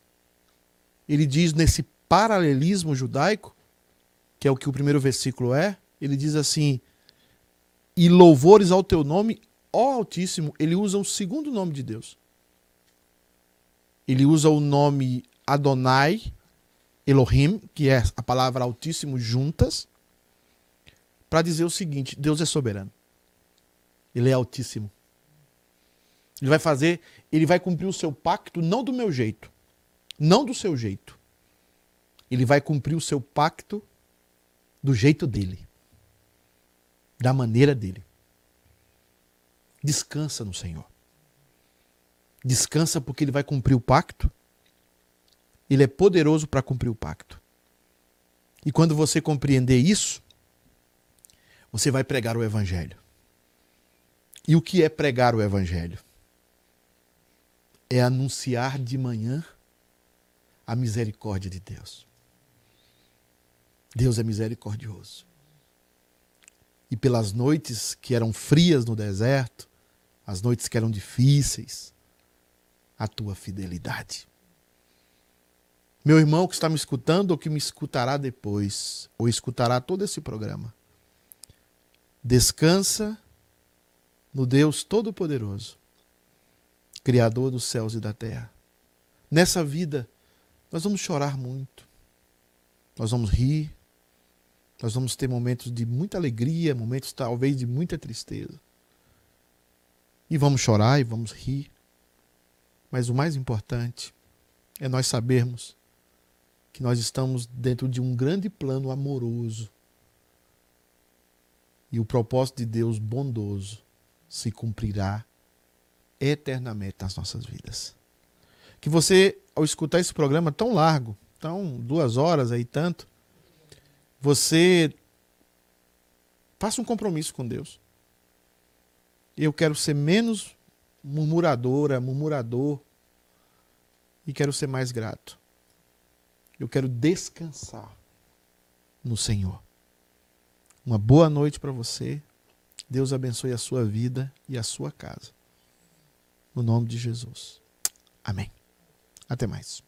ele diz nesse paralelismo judaico, que é o que o primeiro versículo é, ele diz assim: E louvores ao teu nome, ó Altíssimo. Ele usa o segundo nome de Deus ele usa o nome Adonai, Elohim, que é a palavra Altíssimo juntas, para dizer o seguinte: Deus é soberano. Ele é Altíssimo. Ele vai fazer, ele vai cumprir o seu pacto não do meu jeito, não do seu jeito. Ele vai cumprir o seu pacto do jeito dele, da maneira dele. Descansa no Senhor. Descansa porque ele vai cumprir o pacto. Ele é poderoso para cumprir o pacto. E quando você compreender isso, você vai pregar o evangelho. E o que é pregar o evangelho? É anunciar de manhã a misericórdia de Deus. Deus é misericordioso. E pelas noites que eram frias no deserto, as noites que eram difíceis, a tua fidelidade. Meu irmão que está me escutando ou que me escutará depois, ou escutará todo esse programa, descansa no Deus Todo-Poderoso, Criador dos céus e da terra. Nessa vida, nós vamos chorar muito, nós vamos rir, nós vamos ter momentos de muita alegria, momentos talvez de muita tristeza. E vamos chorar e vamos rir. Mas o mais importante é nós sabermos que nós estamos dentro de um grande plano amoroso. E o propósito de Deus bondoso se cumprirá eternamente nas nossas vidas. Que você, ao escutar esse programa tão largo, tão duas horas aí tanto, você faça um compromisso com Deus. Eu quero ser menos murmuradora, murmurador, e quero ser mais grato. Eu quero descansar no Senhor. Uma boa noite para você. Deus abençoe a sua vida e a sua casa. No nome de Jesus. Amém. Até mais.